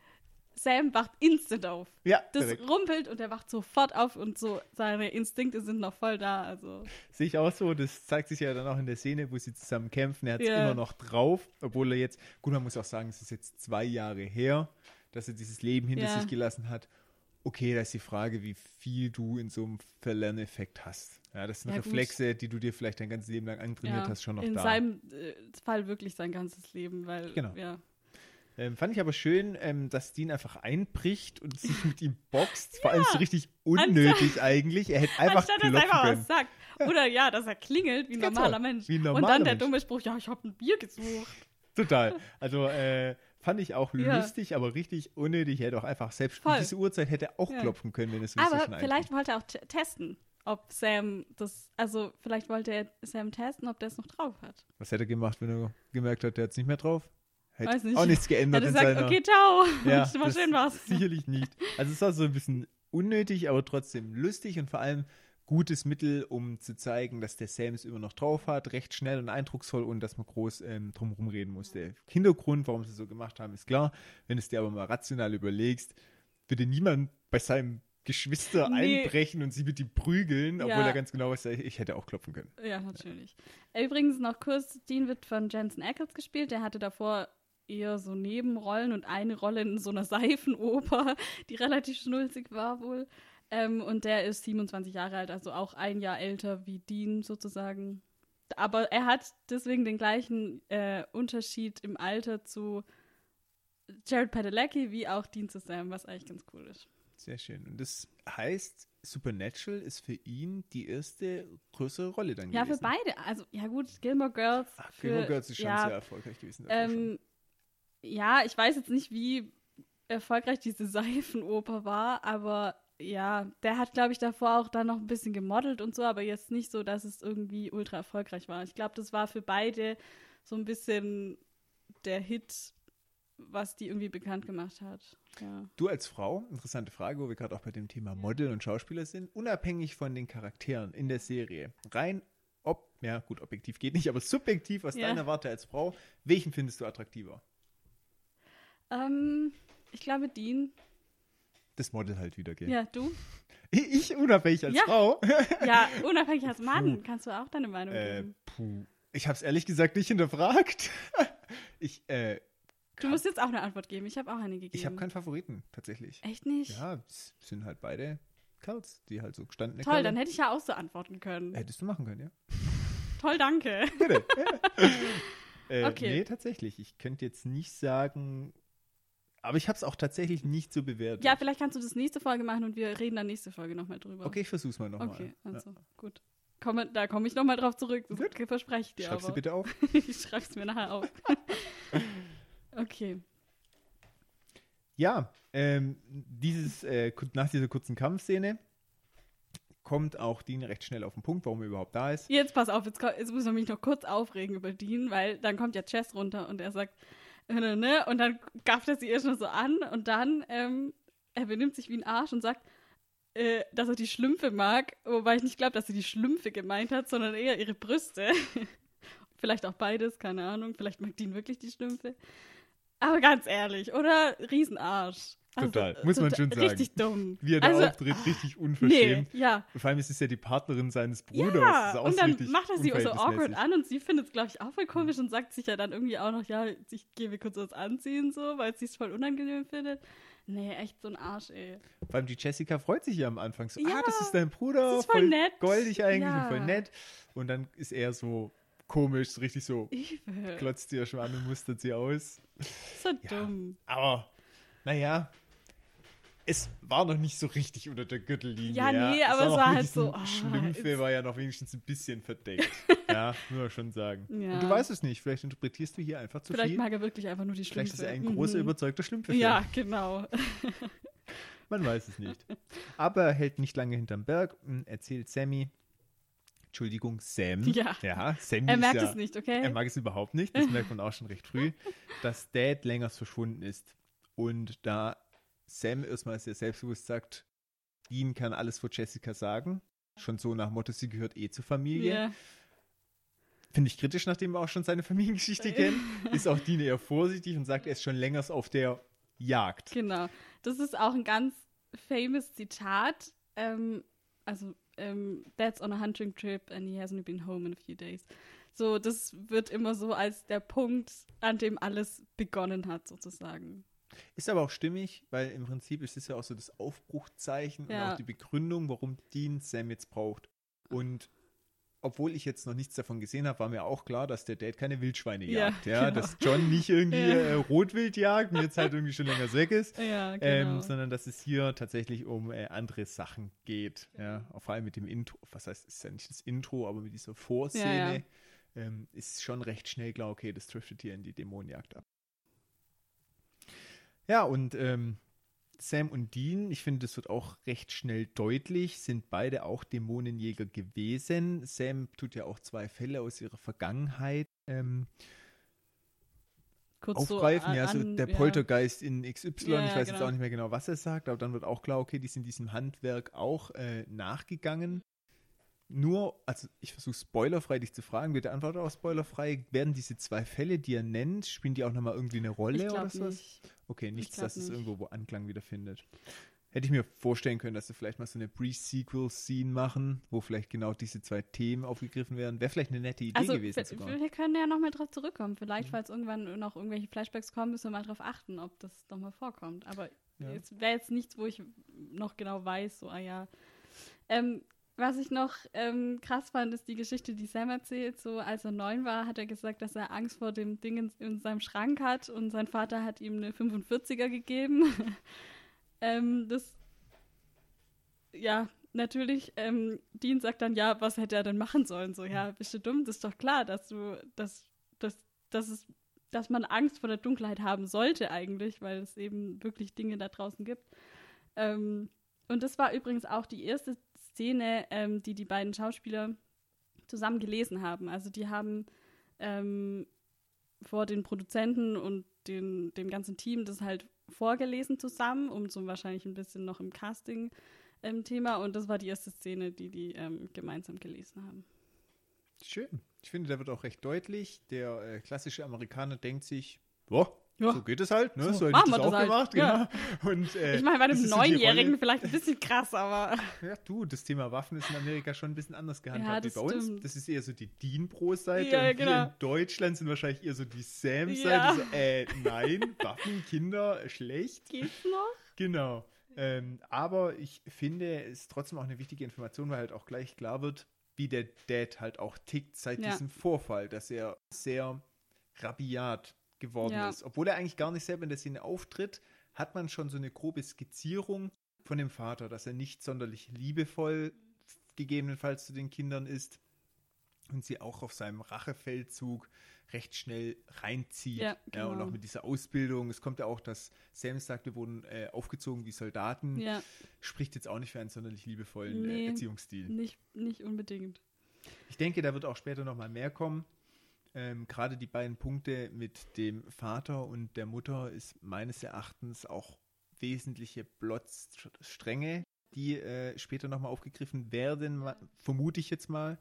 Sam wacht instant auf. Ja, Das direkt. rumpelt und er wacht sofort auf und so seine Instinkte sind noch voll da. Also Sehe ich auch so. Das zeigt sich ja dann auch in der Szene, wo sie zusammen kämpfen. Er hat es Ja. immer noch drauf, obwohl er jetzt, gut, man muss auch sagen, es ist jetzt zwei Jahre her, dass er dieses Leben hinter Ja. sich gelassen hat. Okay, da ist die Frage, wie viel du in so einem Verlerneffekt hast. Ja, das sind Ja, gut. Reflexe, die du dir vielleicht dein ganzes Leben lang antrainiert ja, hast, schon noch in da. seinem äh, Fall wirklich sein ganzes Leben, weil Genau. ja. Ähm, fand ich aber schön, ähm, dass Dean einfach einbricht und sich mit ihm boxt. Vor allem so richtig unnötig eigentlich. Er hätte einfach Anstatt dass er einfach können. was sagt. Oder ja, dass er klingelt wie ein Ganz normaler so, Mensch. wie ein und normaler dann der dumme Spruch, ja, ich habe ein Bier gesucht. Total. Also äh, fand ich auch Ja. lustig, aber richtig unnötig. Er hätte auch einfach selbst um Voll. diese Uhrzeit hätte er auch Ja. klopfen können, wenn es sowieso Aber schon vielleicht wollte er auch testen, ob Sam das, also vielleicht wollte er Sam testen, ob der es noch drauf hat. Was hätte er gemacht, wenn er gemerkt hat, der hat es nicht mehr drauf? Hätte Weiß nicht. auch nichts Er geändert hat in gesagt, seiner. okay, ciao, ja, [laughs] das schön was. Sicherlich nicht. Also es war so ein bisschen unnötig, aber trotzdem lustig und vor allem gutes Mittel, um zu zeigen, dass der Sam es immer noch drauf hat, recht schnell und eindrucksvoll und dass man groß ähm, drumherum reden musste. Hintergrund, warum sie so gemacht haben, ist klar. Wenn du es dir aber mal rational überlegst, würde niemand bei seinem Geschwister Nee. einbrechen und sie mit ihm prügeln, obwohl Ja. er ganz genau weiß, ich hätte auch klopfen können. Ja, natürlich. Übrigens noch kurz, Dean wird von Jensen Ackles gespielt. Der hatte davor eher so Nebenrollen und eine Rolle in so einer Seifenoper, [laughs] die relativ schnulzig war wohl. Ähm, und der ist 27 Jahre alt, also auch ein Jahr älter wie Dean sozusagen. Aber er hat deswegen den gleichen äh, Unterschied im Alter zu Jared Padalecki wie auch Dean zu Sam, was eigentlich ganz cool ist. Sehr schön. Und das heißt, Supernatural ist für ihn die erste größere Rolle dann Ja, gewesen. für beide. Also, ja gut, Gilmore Girls. Ach, für, Gilmore Girls ist schon ja, sehr erfolgreich gewesen. Ähm, ja, ich weiß jetzt nicht, wie erfolgreich diese [laughs] Seifenoper war, aber ja, der hat, glaube ich, davor auch dann noch ein bisschen gemodelt und so, aber jetzt nicht so, dass es irgendwie ultra erfolgreich war. Ich glaube, das war für beide so ein bisschen der Hit, was die irgendwie bekannt gemacht hat. Ja. Du als Frau, interessante Frage, wo wir gerade auch bei dem Thema Model und Schauspieler sind, unabhängig von den Charakteren in der Serie, rein ob, ja gut, objektiv geht nicht, aber subjektiv aus Ja. deiner Warte als Frau, welchen findest du attraktiver? Ähm, ich glaube, Dean. Das Model halt wieder, gell? Ja, du? Ich unabhängig als Ja. Frau? [laughs] Ja, unabhängig als Mann kannst du auch deine Meinung äh, geben. puh. Ich habe es ehrlich gesagt nicht hinterfragt. [laughs] ich, äh, Du musst jetzt auch eine Antwort geben. Ich habe auch eine gegeben. ich habe keinen Favoriten, tatsächlich. Echt nicht? Ja, es sind halt beide Kerls, die halt so gestandene Toll, Kerle. dann hätte ich ja auch so antworten können. Hättest du machen können, ja? Toll, danke. Bitte. [laughs] äh, Okay. Nee, tatsächlich. Ich könnte jetzt nicht sagen, aber ich habe es auch tatsächlich nicht so bewertet. Ja, vielleicht kannst du das nächste Folge machen und wir reden dann nächste Folge nochmal drüber. Okay, ich versuch's mal nochmal. Okay, also ja. gut. Komme, da komme ich nochmal drauf zurück. Das Gut. verspreche ich dir Schreib's dir aber. bitte auf. [laughs] ich schreib's mir nachher auf. [laughs] okay. Ja, ähm, dieses, äh, nach dieser kurzen Kampfszene kommt auch Dean recht schnell auf den Punkt, warum er überhaupt da ist. Jetzt pass auf, jetzt, jetzt müssen wir mich noch kurz aufregen über Dean, weil dann kommt ja Chess runter und er sagt, und dann gafft er sie erst noch so an und dann, ähm, er benimmt sich wie ein Arsch und sagt, äh, dass er die Schlümpfe mag, wobei ich nicht glaube, dass er die Schlümpfe gemeint hat, sondern eher ihre Brüste. [laughs] Vielleicht auch beides, keine Ahnung. Vielleicht mag Dean wirklich die Schlümpfe. Aber ganz ehrlich, oder? Riesenarsch. Also, Total, muss man schon sagen. Richtig dumm. Wie er da also, auftritt, richtig unverschämt. Nee, ja. Vor allem ist es ja die Partnerin seines Bruders. Ja, und dann macht er sie so awkward an und sie findet es, glaube ich, auch voll komisch und sagt sich ja dann irgendwie auch noch, ja, ich gehe mir kurz was anziehen, so, weil sie es voll unangenehm findet. Nee, echt so ein Arsch, ey. Vor allem die Jessica freut sich ja am Anfang so, Ja, ah, das ist dein Bruder, das ist voll nett. goldig eigentlich Ja. und voll nett. Und dann ist er so komisch, richtig so, Übel. klotzt sie ja schon an und mustert sie aus. So Ja. dumm. Aber, naja, es war noch nicht so richtig unter der Gürtellinie. Ja, nee, Es aber war es war mit halt so, ah, Schlümpfe war ja noch wenigstens ein bisschen verdeckt. [laughs] ja, muss man schon sagen. Ja. Und du weißt es nicht, vielleicht interpretierst du hier einfach zu Vielleicht viel. mag er wirklich einfach nur die Schlümpfe. Vielleicht ist er ein großer, Mhm. überzeugter Schlümpfe-Fan. Ja, genau. [laughs] Man weiß es nicht. Aber er hält nicht lange hinterm Berg und erzählt Sammy, Entschuldigung, Sam. [laughs] Ja. Ja, Sammy Er merkt ja, es nicht, okay? Er mag es überhaupt nicht, das merkt man auch schon recht früh, dass Dad länger verschwunden ist. Und da Sam erstmal sehr selbstbewusst sagt, Dean kann alles vor Jessica sagen, schon so nach Motto, sie gehört eh zur Familie. Ja. Finde ich kritisch, nachdem wir auch schon seine Familiengeschichte [laughs] kennen. Ist auch Dean eher vorsichtig und sagt, er ist schon länger auf der Jagd. Genau. Das ist auch ein ganz famous Zitat. Ähm, also, ähm, Dad's on a hunting trip and he hasn't been home in a few days. So, das wird immer so als der Punkt, an dem alles begonnen hat, sozusagen. Ist aber auch stimmig, weil im Prinzip ist es ja auch so das Aufbruchzeichen Ja. und auch die Begründung, warum Dean Sam jetzt braucht. Und obwohl ich jetzt noch nichts davon gesehen habe, war mir auch klar, dass der Dad keine Wildschweine Ja, jagt. Ja, genau. dass John nicht irgendwie Ja. äh, Rotwild jagt und jetzt halt irgendwie schon länger weg ist. [laughs] Ja, genau. Ähm, sondern dass es hier tatsächlich um äh, andere Sachen geht. Ja, auch vor allem mit dem Intro, was heißt, es ist ja nicht das Intro, aber mit dieser Vorszene Ja, ja. Ähm, ist schon recht schnell klar, okay, das driftet hier in die Dämonenjagd ab. Ja, und ähm, Sam und Dean, ich finde, das wird auch recht schnell deutlich, sind beide auch Dämonenjäger gewesen. Sam tut ja auch zwei Fälle aus ihrer Vergangenheit ähm, Kurz so aufgreifen. an- ja, so an- der ja. Poltergeist in XY, Ja, ich weiß jetzt genau. auch nicht mehr genau, was er sagt, aber dann wird auch klar, okay, die sind diesem Handwerk auch äh, nachgegangen. Nur, also ich versuche spoilerfrei dich zu fragen, bitte antworte auch spoilerfrei. Werden diese zwei Fälle, die er nennt, spielen die auch nochmal irgendwie eine Rolle oder sowas? nicht. Okay, nichts, dass es nicht. irgendwo wo Anklang wiederfindet. Hätte ich mir vorstellen können, dass sie vielleicht mal so eine Pre-Sequel-Scene machen, wo vielleicht genau diese zwei Themen aufgegriffen werden. Wäre vielleicht eine nette Idee Also, gewesen sogar. wir können ja nochmal drauf zurückkommen. Vielleicht, falls irgendwann noch irgendwelche Flashbacks kommen, müssen wir mal drauf achten, ob das nochmal vorkommt. Aber Ja. es wäre jetzt nichts, wo ich noch genau weiß, so, ah ja. Ähm, was ich noch ähm, krass fand, ist die Geschichte, die Sam erzählt. So, als er neun war, hat er gesagt, dass er Angst vor dem Ding in, in seinem Schrank hat und sein Vater hat ihm eine 45er gegeben. [laughs] ähm, das, ja, natürlich, ähm, Dean sagt dann, ja, was hätte er denn machen sollen? So, ja, bist du dumm? Das ist doch klar, dass du, dass, dass, dass es, dass man Angst vor der Dunkelheit haben sollte eigentlich, weil es eben wirklich Dinge da draußen gibt. Ähm, und das war übrigens auch die erste Szene, ähm, die die beiden Schauspieler zusammen gelesen haben. Also die haben ähm, vor den Produzenten und den, dem ganzen Team das halt vorgelesen zusammen, um so wahrscheinlich ein bisschen noch im Casting ähm, Thema. Und das war die erste Szene, die die ähm, gemeinsam gelesen haben. Schön. Ich finde, da wird auch recht deutlich. Der äh, klassische Amerikaner denkt sich, boah, Ja. so geht es halt, ne? So So, ich wir das auch halt. gemacht, Ja. genau. Und, äh, Ich meine, bei einem Neunjährigen vielleicht ein bisschen krass, aber Ja, du, das Thema Waffen ist in Amerika schon ein bisschen anders gehandhabt Ja, wie das bei uns. stimmt. Das ist eher so die Dean-Pro-Seite Ja, und genau. wir in Deutschland sind wahrscheinlich eher so die Sam-Seite. So, äh, nein, Waffen, Kinder, äh, schlecht. geht's noch? Genau. Ähm, aber ich finde, es ist trotzdem auch eine wichtige Information, weil halt auch gleich klar wird, wie der Dad halt auch tickt seit diesem Vorfall, dass er sehr rabiat geworden Ja. ist. Obwohl er eigentlich gar nicht selber in der Szene auftritt, hat man schon so eine grobe Skizzierung von dem Vater, dass er nicht sonderlich liebevoll gegebenenfalls zu den Kindern ist und sie auch auf seinem Rachefeldzug recht schnell reinzieht. Ja, ja, und genau. auch mit dieser Ausbildung. Es kommt ja auch, dass Sam sagt, wir wurden äh, aufgezogen wie Soldaten. Ja, Spricht jetzt auch nicht für einen sonderlich liebevollen Nee. äh, Erziehungsstil. nicht, nicht unbedingt. Ich denke, da wird auch später nochmal mehr kommen. Ähm, Gerade die beiden Punkte mit dem Vater und der Mutter ist meines Erachtens auch wesentliche Plotstränge, die äh, später nochmal aufgegriffen werden, vermute ich jetzt mal.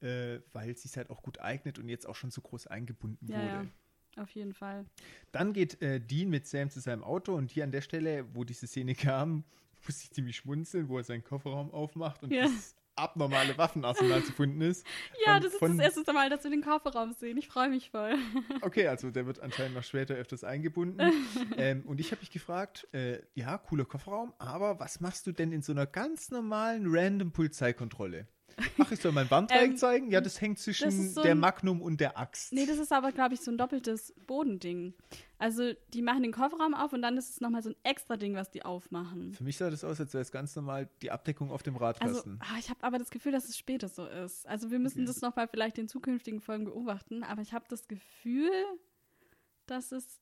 äh, weil sie es halt auch gut eignet und jetzt auch schon so groß eingebunden Ja, wurde. ja. Auf jeden Fall. Dann geht äh, Dean mit Sam zu seinem Auto und hier an der Stelle, wo diese Szene kam, [laughs] musste ich ziemlich schmunzeln, wo er seinen Kofferraum aufmacht und Ja. dieses abnormale Waffenarsenal zu finden ist. [laughs] Ja, Von- das ist das erste Mal, dass wir den Kofferraum sehen. Ich freue mich voll. [laughs] Okay, also der wird anscheinend noch später öfters eingebunden. [laughs] ähm, und ich habe mich gefragt, äh, ja, cooler Kofferraum, aber was machst du denn in so einer ganz normalen random Polizeikontrolle? Ach, ich soll mein Warndreieck Ähm, zeigen? Ja, das hängt zwischen das so der Magnum und der Axt. Nee, das ist aber, glaube ich, so ein doppeltes Bodending. Also, die machen den Kofferraum auf und dann ist es nochmal so ein extra Ding, was die aufmachen. Für mich sah das aus, als wäre es ganz normal die Abdeckung auf dem Also, Radkasten. ah, ich habe aber das Gefühl, dass es später so ist. Also, wir müssen Okay. das nochmal vielleicht in zukünftigen Folgen beobachten, aber ich habe das Gefühl, dass es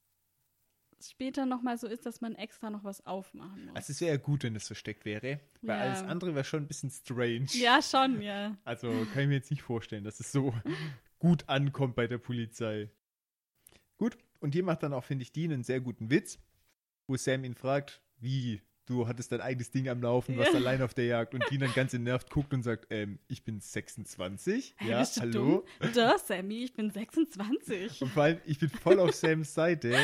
später nochmal so ist, dass man extra noch was aufmachen muss. Also es wäre ja gut, wenn es versteckt wäre, weil Ja. alles andere wäre schon ein bisschen strange. ja, schon, ja. [laughs] Also kann ich mir jetzt nicht vorstellen, dass es so [laughs] gut ankommt bei der Polizei. Gut, und hier macht dann auch, finde ich, Dean einen sehr guten Witz, wo Sam ihn fragt, wie, du hattest dein eigenes Ding am Laufen, warst Ja. allein auf der Jagd und Dean dann ganz entnervt guckt und sagt, ähm, ich bin 26. Hey, ja, hallo. dumm? Da, Sammy, ich bin 26. Und vor allem, ich bin voll auf Sams Seite.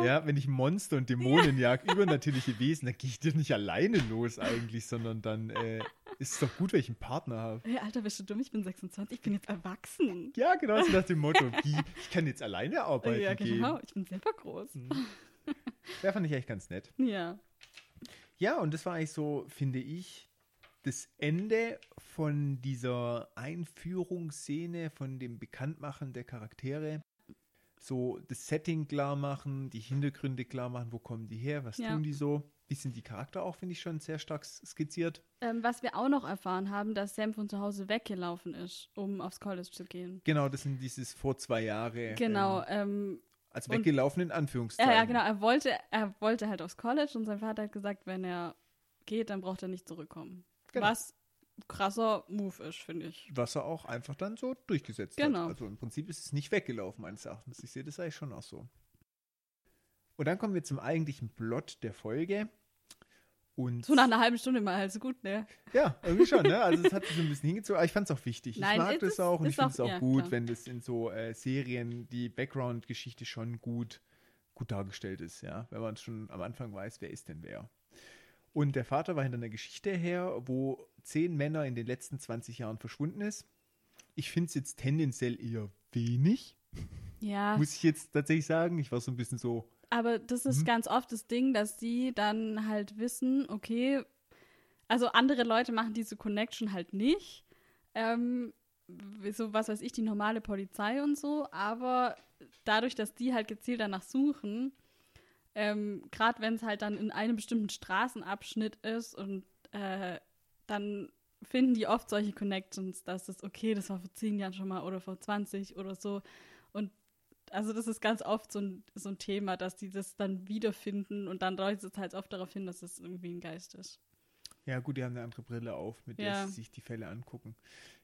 Ja. Ja, wenn ich Monster und Dämonen jag, übernatürliche [laughs] Wesen, dann gehe ich dir nicht alleine los eigentlich, sondern dann äh, ist es doch gut, wenn ich einen Partner habe. Hey, Alter, bist du dumm? Ich bin 26, ich bin jetzt erwachsen. Ja, genau so nach dem Motto, [laughs] wie, ich kann jetzt alleine arbeiten ja, gehen. genau. Ich bin selber groß. Ja, fand ich echt ganz nett. [laughs] Ja. Ja, und das war eigentlich so, finde ich, das Ende von dieser Einführungsszene, von dem Bekanntmachen der Charaktere. So das Setting klar machen, die Hintergründe klar machen, wo kommen die her, was Ja. tun die so. Bisschen die Charakter auch, finde ich, schon sehr stark skizziert. Ähm, was wir auch noch erfahren haben, dass Sam von zu Hause weggelaufen ist, um aufs College zu gehen. Genau, das sind dieses vor zwei Jahre. Genau. Ähm, Ähm, als weggelaufen in Anführungszeichen. ja, ja, genau. Er wollte, er wollte halt aufs College und sein Vater hat gesagt, wenn er geht, dann braucht er nicht zurückkommen. Genau. Was krasser Move ist, finde ich. Was er auch einfach dann so durchgesetzt Genau. hat. Also im Prinzip ist es nicht weggelaufen, meines Erachtens. Ich sehe das eigentlich schon auch so. Und dann kommen wir zum eigentlichen Plot der Folge. Und So nach einer halben Stunde mal halt so gut, ne? ja, irgendwie schon, ne? Also es hat sich so ein bisschen hingezogen, aber ich fand es auch wichtig. Nein, ich mag das ist- auch und ich finde es auch ja, gut, klar. wenn das in so äh, Serien die Background-Geschichte schon gut, gut dargestellt ist, ja. Wenn man schon am Anfang weiß, wer ist denn wer. Und der Vater war hinter einer Geschichte her, wo zehn Männer in den letzten 20 Jahren verschwunden ist. Ich finde es jetzt tendenziell eher wenig, Ja. muss ich jetzt tatsächlich sagen. Ich war so ein bisschen so, Aber das ist Mhm. ganz oft das Ding, dass die dann halt wissen, okay, also andere Leute machen diese Connection halt nicht. Ähm, so, was weiß ich, die normale Polizei und so, aber dadurch, dass die halt gezielt danach suchen, ähm, gerade wenn es halt dann in einem bestimmten Straßenabschnitt ist und äh, dann finden die oft solche Connections, dass es, okay, das war vor zehn Jahren schon mal oder vor 20 oder so. Und also das ist ganz oft so ein, so ein Thema, dass die das dann wiederfinden und dann deutet es halt oft darauf hin, dass es irgendwie ein Geist ist. Ja, gut, die haben eine andere Brille auf, mit der Ja. sie sich die Fälle angucken.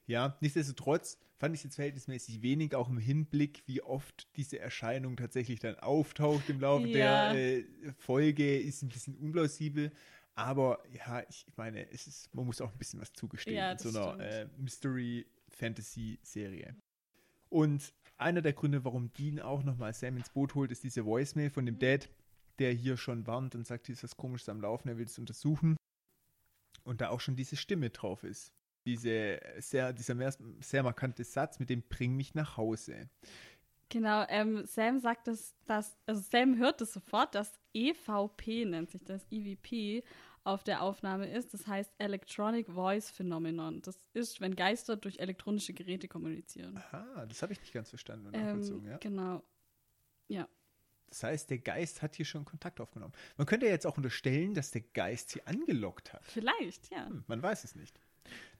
Ja, nichtsdestotrotz fand ich es jetzt verhältnismäßig wenig, auch im Hinblick, wie oft diese Erscheinung tatsächlich dann auftaucht im Laufe Ja. der äh, Folge, ist ein bisschen unplausibel. Aber ja, ich meine, es ist, man muss auch ein bisschen was zugestehen Ja, in so einer äh, Mystery-Fantasy-Serie. Und einer der Gründe, warum Dean auch nochmal Sam ins Boot holt, ist diese Voicemail von dem Dad, der hier schon warnt und sagt, hier ist was komisches am Laufen, er will es untersuchen. Und da auch schon diese Stimme drauf ist. Diese sehr, dieser mehr, sehr markante Satz mit dem Bring mich nach Hause. Genau, ähm, Sam sagt es, dass, also Sam hört es sofort, dass EVP nennt sich das, EVP, auf der Aufnahme ist. Das heißt Electronic Voice Phenomenon. Das ist, wenn Geister durch elektronische Geräte kommunizieren. Aha, das habe ich nicht ganz verstanden und Ähm, ja. Genau. Ja. Das heißt, der Geist hat hier schon Kontakt aufgenommen. Man könnte ja jetzt auch unterstellen, dass der Geist sie angelockt hat. Vielleicht, ja. Hm, man weiß es nicht.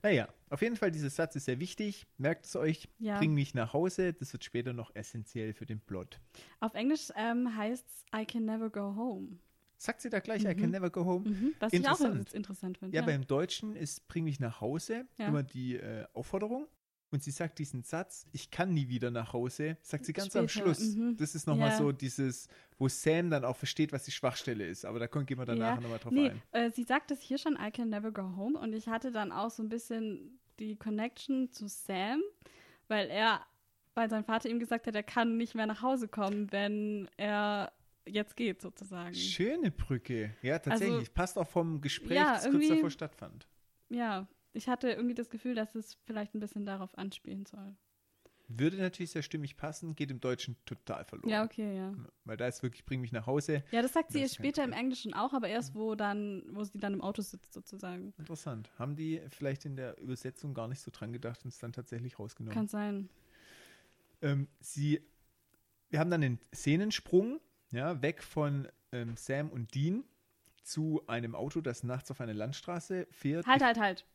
Naja, auf jeden Fall, dieser Satz ist sehr wichtig. Merkt es euch, Ja. bring mich nach Hause. Das wird später noch essentiell für den Plot. Auf Englisch ähm, heißt es I can never go home. Sagt sie da gleich, I can Mhm. never go home? Mhm. Was ich auch Interessant. finde. Ja, beim Deutschen ist bring mich nach Hause Ja. immer die äh, Aufforderung. Und sie sagt diesen Satz, ich kann nie wieder nach Hause, sagt sie ganz am Später, Schluss. mhm. Das ist nochmal Ja. so dieses, wo Sam dann auch versteht, was die Schwachstelle ist. Aber da gehen wir danach Ja. nochmal drauf Nee, ein. äh, sie sagt es hier schon, I can never go home. Und ich hatte dann auch so ein bisschen die Connection zu Sam, weil er, weil sein Vater ihm gesagt hat, er kann nicht mehr nach Hause kommen, wenn er jetzt geht, sozusagen. Schöne Brücke. Ja, tatsächlich. Also, Passt auch vom Gespräch, ja, das kurz davor stattfand. Ja, ich hatte irgendwie das Gefühl, dass es vielleicht ein bisschen darauf anspielen soll. Würde natürlich sehr stimmig passen, geht im Deutschen total verloren. Ja, okay, ja. Weil da ist wirklich, bring mich nach Hause. Ja, das sagt sie Das später im. Englischen auch, aber erst wo dann, wo sie dann im Auto sitzt, sozusagen. Interessant. Haben die vielleicht in der Übersetzung gar nicht so dran gedacht und es dann tatsächlich rausgenommen? Kann sein. Ähm, sie, wir haben dann den Szenensprung, ja, weg von ähm, Sam und Dean zu einem Auto, das nachts auf eine Landstraße fährt. Halt, halt, halt.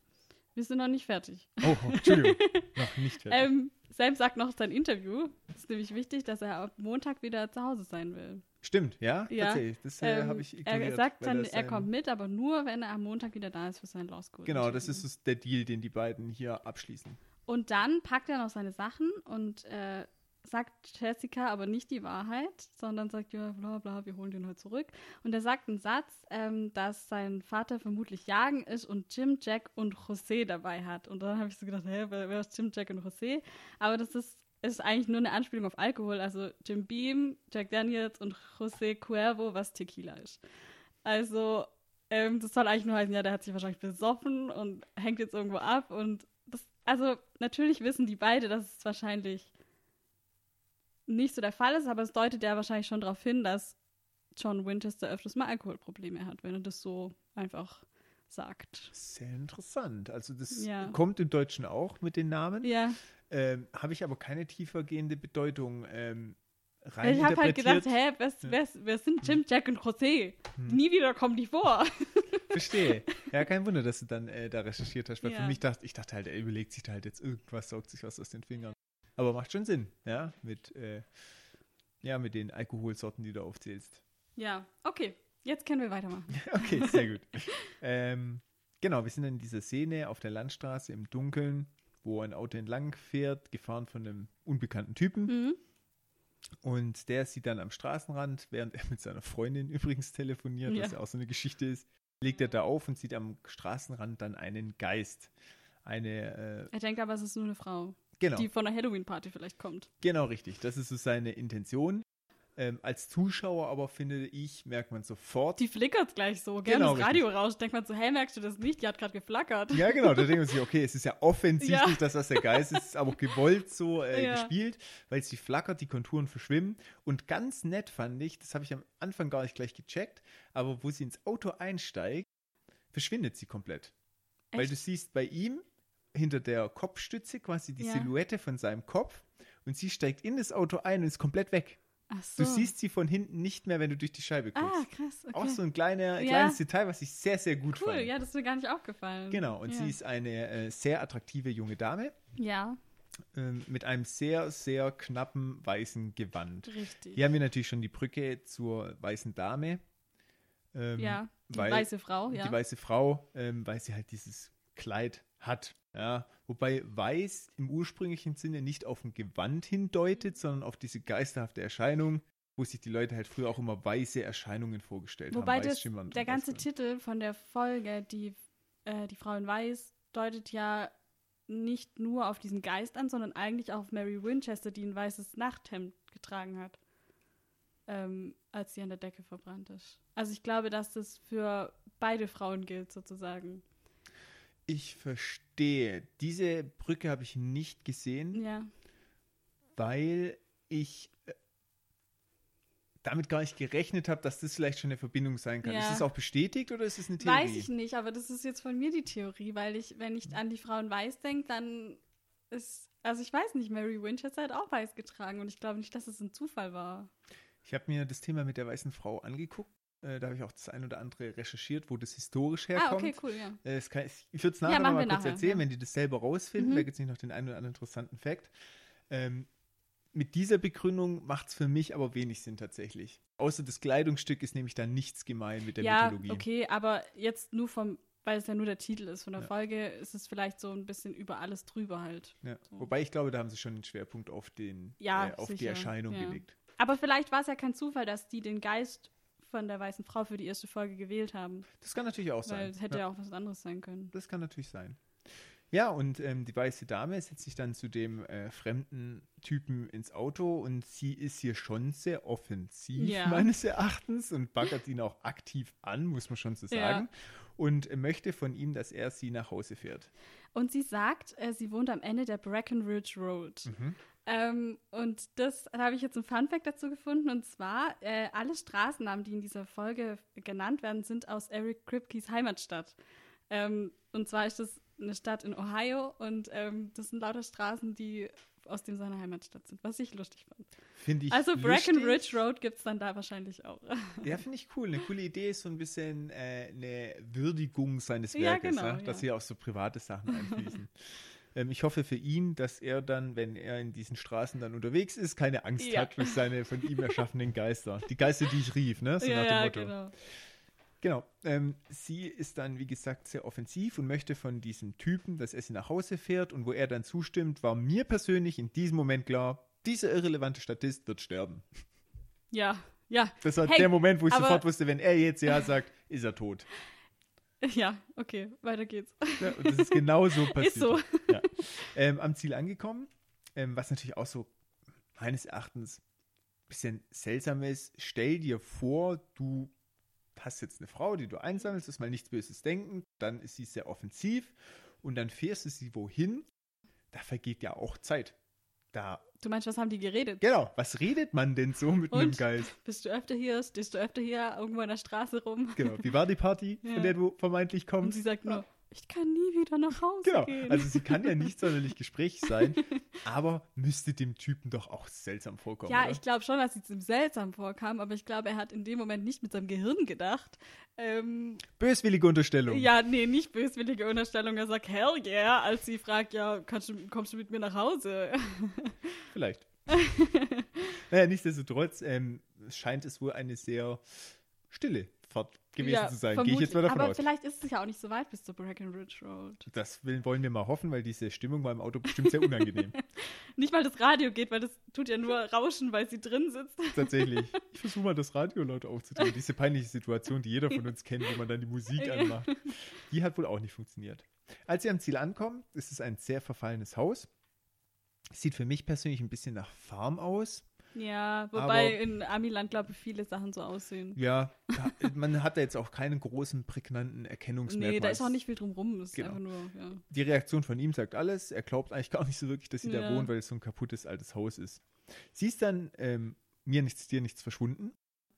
Wir sind noch nicht fertig. Oh, Entschuldigung. [laughs] Noch nicht fertig. Ähm, Sam sagt noch sein Interview. Es ist nämlich wichtig, dass er ab Montag wieder zu Hause sein will. Stimmt, ja, Ja, tatsächlich. Das äh, Ähm, habe ich er sagt dann, er sein- kommt mit, aber nur, wenn er am Montag wieder da ist für sein Law School. Genau, das ist der Deal, den die beiden hier abschließen. Und dann packt er noch seine Sachen und äh, sagt Jessica aber nicht die Wahrheit, sondern sagt, ja, bla bla, wir holen den heute zurück. Und er sagt einen Satz, ähm, dass sein Vater vermutlich jagen ist und Jim, Jack und José dabei hat. Und dann habe ich so gedacht, hä, wer, wer ist Jim, Jack und José? Aber das ist, ist eigentlich nur eine Anspielung auf Alkohol. Also Jim Beam, Jack Daniels und José Cuervo, was Tequila ist. Also, ähm, das soll eigentlich nur heißen, ja, der hat sich wahrscheinlich besoffen und hängt jetzt irgendwo ab. Und das, also, natürlich wissen die beide, dass es wahrscheinlich nicht so der Fall ist, aber es deutet ja wahrscheinlich schon darauf hin, dass John Winchester öfters mal Alkoholprobleme hat, wenn er das so einfach sagt. Sehr interessant. Also das Ja. kommt im Deutschen auch mit den Namen. Ja, Ähm, habe ich aber keine tiefergehende Bedeutung ähm, rein ich habe halt gedacht, hä, wer, wer, wer sind Jim, Jack und José? Hm. Nie wieder kommen die vor. [laughs] Verstehe. Ja, [laughs] kein Wunder, dass du dann äh, da recherchiert hast, weil Ja. für mich dachte ich dachte halt, er überlegt sich da halt jetzt irgendwas, saugt sich was aus den Fingern. Aber macht schon Sinn, ja, mit äh, ja, mit den Alkoholsorten, die du aufzählst. Ja, okay, jetzt können wir weitermachen. [laughs] Okay, sehr gut. ähm, genau, wir sind in dieser Szene auf der Landstraße im Dunkeln, wo ein Auto entlang fährt, gefahren von einem unbekannten Typen. Mhm. Und der sieht dann am Straßenrand, während er mit seiner Freundin übrigens telefoniert, Ja. was ja auch so eine Geschichte ist, legt er da auf und sieht am Straßenrand dann einen Geist. Eine, äh, Er denkt aber, es ist nur eine Frau, genau, die von einer Halloween-Party vielleicht kommt. genau richtig. Das ist so seine Intention. Ähm, als Zuschauer aber finde ich, merkt man sofort, Die flickert gleich so, gerne Genau, das Radio rauscht. Denkt man so, hey, merkst du das nicht? Die hat gerade geflackert. Ja, genau, da [laughs] denkt man sich, okay, es ist ja offensichtlich, Ja. dass das der Geist ist, ist aber gewollt so äh, Ja. gespielt, weil sie flackert, die Konturen verschwimmen. Und ganz nett fand ich, das habe ich am Anfang gar nicht gleich gecheckt, aber wo sie ins Auto einsteigt, verschwindet sie komplett. Weil Echt? du siehst bei ihm hinter der Kopfstütze quasi die Ja. Silhouette von seinem Kopf und sie steigt in das Auto ein und ist komplett weg. Ach so. Du siehst sie von hinten nicht mehr, wenn du durch die Scheibe guckst. Ah, krass, okay. Auch so ein kleiner, Ja. kleines Detail, was ich sehr, sehr gut cool, fand. ja, das ist mir gar nicht aufgefallen. Genau, und ja. sie ist eine äh, sehr attraktive junge Dame Ja, ähm, mit einem sehr, sehr knappen weißen Gewand. richtig. Hier haben wir natürlich schon die Brücke zur weißen Dame. Ähm, ja, die weiße Frau, ja. Die weiße Frau, ähm, weil sie halt dieses Kleid hat. Ja, wobei weiß im ursprünglichen Sinne nicht auf ein Gewand hindeutet, sondern auf diese geisterhafte Erscheinung, wo sich die Leute halt früher auch immer weiße Erscheinungen vorgestellt Wobei haben. weißschimmernd der ganze Titel von der Folge, die, äh, die Frau in Weiß, deutet ja nicht nur auf diesen Geist an, sondern eigentlich auch auf Mary Winchester, die ein weißes Nachthemd getragen hat, ähm, als sie an der Decke verbrannt ist. Also ich glaube, dass das für beide Frauen gilt, sozusagen. Ich verstehe. Diese Brücke habe ich nicht gesehen. Ja. weil ich äh, damit gar nicht gerechnet habe, dass das vielleicht schon eine Verbindung sein kann. Ja. Ist es auch bestätigt oder ist es eine Theorie? Weiß ich nicht, aber das ist jetzt von mir die Theorie, weil ich, wenn ich an die Frauen Weiß denke, dann ist, also ich weiß nicht, Mary Winchester hat auch Weiß getragen und ich glaube nicht, dass es ein Zufall war. Ich habe mir das Thema mit der weißen Frau angeguckt. Äh, da habe ich auch das ein oder andere recherchiert, wo das historisch herkommt. Ah, okay, cool, ja. Äh, kann, ich ich würde es Ja, nachher noch machen mal wir kurz nachher, erzählen, ja. wenn die das selber rausfinden. Mhm. Da gibt es nicht noch den einen oder anderen interessanten Fakt. Ähm, mit dieser Begründung macht es für mich aber wenig Sinn tatsächlich. Außer das Kleidungsstück ist nämlich dann nichts gemein mit der ja, Mythologie. okay, aber jetzt nur vom, weil es ja nur der Titel ist von der Ja. Folge, ist es vielleicht so ein bisschen über alles drüber halt. Ja. So. Wobei ich glaube, da haben sie schon den Schwerpunkt auf, den, Ja, äh, auf die Erscheinung ja. gelegt. Aber vielleicht war es ja kein Zufall, dass die den Geist von der weißen Frau für die erste Folge gewählt haben. Das kann natürlich auch sein. Weil es hätte ja. ja auch was anderes sein können. Das kann natürlich sein. Ja, und ähm, die weiße Dame setzt sich dann zu dem äh, fremden Typen ins Auto und sie ist hier schon sehr offensiv, Ja. meines Erachtens, und baggert ihn auch aktiv an, muss man schon so Ja. sagen. Und äh, möchte von ihm, dass er sie nach Hause fährt. Und sie sagt, äh, sie wohnt am Ende der Breckenridge Road. Mhm. Ähm, und das da habe ich jetzt ein Funfact dazu gefunden. Und zwar, äh, alle Straßennamen, die in dieser Folge genannt werden, sind aus Eric Kripkes Heimatstadt. Ähm, und zwar ist das eine Stadt in Ohio und ähm, das sind lauter Straßen, die aus dem seiner Heimatstadt sind, was ich lustig fand. Finde ich also. Breckenridge Road gibt es dann da wahrscheinlich auch. [laughs] Ja, finde ich cool. Eine coole Idee ist so ein bisschen äh, eine Würdigung seines Ja, Werkes, genau, ne? dass ja. hier auch so private Sachen einfließen. [laughs] ähm, ich hoffe für ihn, dass er dann, wenn er in diesen Straßen dann unterwegs ist, keine Angst Ja. hat durch seine von ihm erschaffenen [laughs] Geister. Die Geister, die ich rief, ne? So nach dem Motto. genau. Genau. Ähm, sie ist dann, wie gesagt, sehr offensiv und möchte von diesem Typen, dass er sie nach Hause fährt und wo er dann zustimmt, war mir persönlich in diesem Moment klar, dieser irrelevante Statist wird sterben. Ja, ja. Das war Hey, der Moment, wo ich sofort wusste, wenn er jetzt Ja sagt, ist er tot. [laughs] Ja, okay, weiter geht's. Ja, und das ist genau so [laughs] passiert. so. Ja. Ähm, am Ziel angekommen, ähm, was natürlich auch so meines Erachtens ein bisschen seltsam ist. Stell dir vor, du hast jetzt eine Frau, die du einsammelst, das mal nichts Böses denken, dann ist sie sehr offensiv und dann fährst du sie wohin. Da vergeht ja auch Zeit. Da, Du meinst, was haben die geredet? genau, was redet man denn so mit einem Und? Geist? Bist du öfter hier? Stehst du öfter hier irgendwo in der Straße rum? Genau, wie war die Party, Ja. von der du vermeintlich Und kommst? sie sagt nur, ich kann nie wieder nach Hause Genau, gehen. also sie kann ja nicht sonderlich gesprächig sein, [laughs] aber müsste dem Typen doch auch seltsam vorkommen. ja, oder? ich glaube schon, dass es ihm seltsam vorkam, aber ich glaube, er hat in dem Moment nicht mit seinem Gehirn gedacht. Ähm, Böswillige Unterstellung. ja, nee, nicht böswillige Unterstellung. Er sagt, hell yeah, als sie fragt, ja, du, kommst du mit mir nach Hause? [laughs] Vielleicht. naja, nichtsdestotrotz ähm, scheint es wohl eine sehr stille Fahrt gewesen ja, zu sein. Gehe ich jetzt mal davon aber aus. vielleicht ist es ja auch nicht so weit bis zur Breckenridge Road. Das will, wollen wir mal hoffen, weil diese Stimmung war im Auto bestimmt sehr unangenehm. [laughs] Nicht mal das Radio geht, weil das tut ja nur rauschen, weil sie drin sitzt. [laughs] Tatsächlich. Ich versuche mal das Radio laut aufzudrehen. Diese peinliche Situation, die jeder von uns kennt, wo man dann die Musik anmacht. Die hat wohl auch nicht funktioniert. Als sie am Ziel ankommen, ist es ein sehr verfallenes Haus. Sieht für mich persönlich ein bisschen nach Farm aus. Ja, wobei Aber- in Amiland, glaube ich, viele Sachen so aussehen. Ja, da, man hat da jetzt auch keinen großen, prägnanten Erkennungsmerkmal. Nee, da ist auch nicht viel drum rum. Genau. einfach nur, ja. Die Reaktion von ihm sagt alles. Er glaubt eigentlich gar nicht so wirklich, dass sie da Ja. wohnt, weil es so ein kaputtes altes Haus ist. Sie ist dann ähm, mir nichts, dir nichts verschwunden.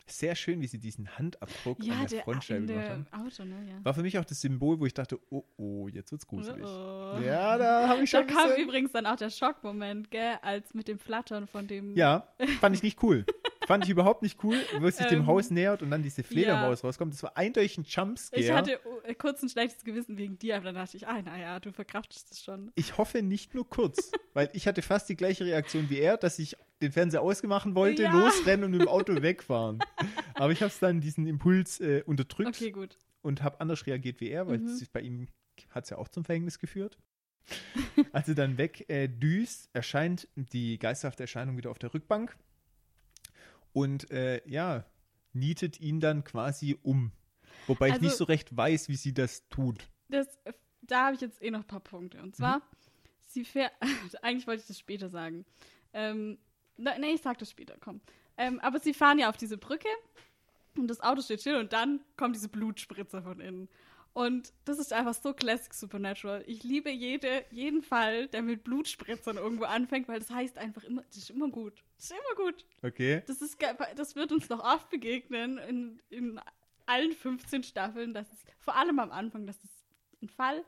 Sehr schön, wie sie diesen Handabdruck Ja, an der, der Frontscheibe gemacht haben. Auto, ne? Ja. War für mich auch das Symbol, wo ich dachte, oh oh, jetzt wird's gruselig. Oh. Ja, da habe ich Da schon kam bisschen- übrigens dann auch der Schockmoment, gell, als mit dem Flattern von dem. Ja, fand ich nicht cool. [laughs] fand ich überhaupt nicht cool, wo es sich dem Ähm, Haus nähert und dann diese Fledermaus rauskommt. Das war eindeutig ein Jumpscare. Ich hatte äh, kurz ein schlechtes Gewissen wegen dir, aber dann dachte ich, ah, naja, du verkraftest es schon. Ich hoffe nicht nur kurz, [laughs] weil ich hatte fast die gleiche Reaktion wie er, dass ich den Fernseher ausmachen wollte, Ja. losrennen und mit dem Auto [laughs] wegfahren. Aber ich habe es dann diesen Impuls äh, unterdrückt Okay, und habe anders reagiert wie er, weil Mhm. bei ihm hat es ja auch zum Verhängnis geführt. [laughs] Als er dann weg äh, düst, erscheint die geisterhafte Erscheinung wieder auf der Rückbank und äh, ja, nietet ihn dann quasi um. Wobei ich Also- nicht so recht weiß, wie sie das tut. Das, da habe ich jetzt eh noch ein paar Punkte. Und zwar, Mhm. sie fährt, [laughs] eigentlich wollte ich das später sagen. Ähm, na, nee, ich sag das später, komm. Ähm, aber sie fahren ja auf diese Brücke und das Auto steht still und dann kommt diese Blutspritze von innen. Und das ist einfach so Classic Supernatural. Ich liebe jede, jeden Fall, der mit Blutspritzern irgendwo anfängt, weil das heißt einfach immer, das ist immer gut. Das ist immer gut. Okay. Das, ist, das wird uns noch oft begegnen in, in allen 15 Staffeln, dass es vor allem am Anfang, dass es ein Fall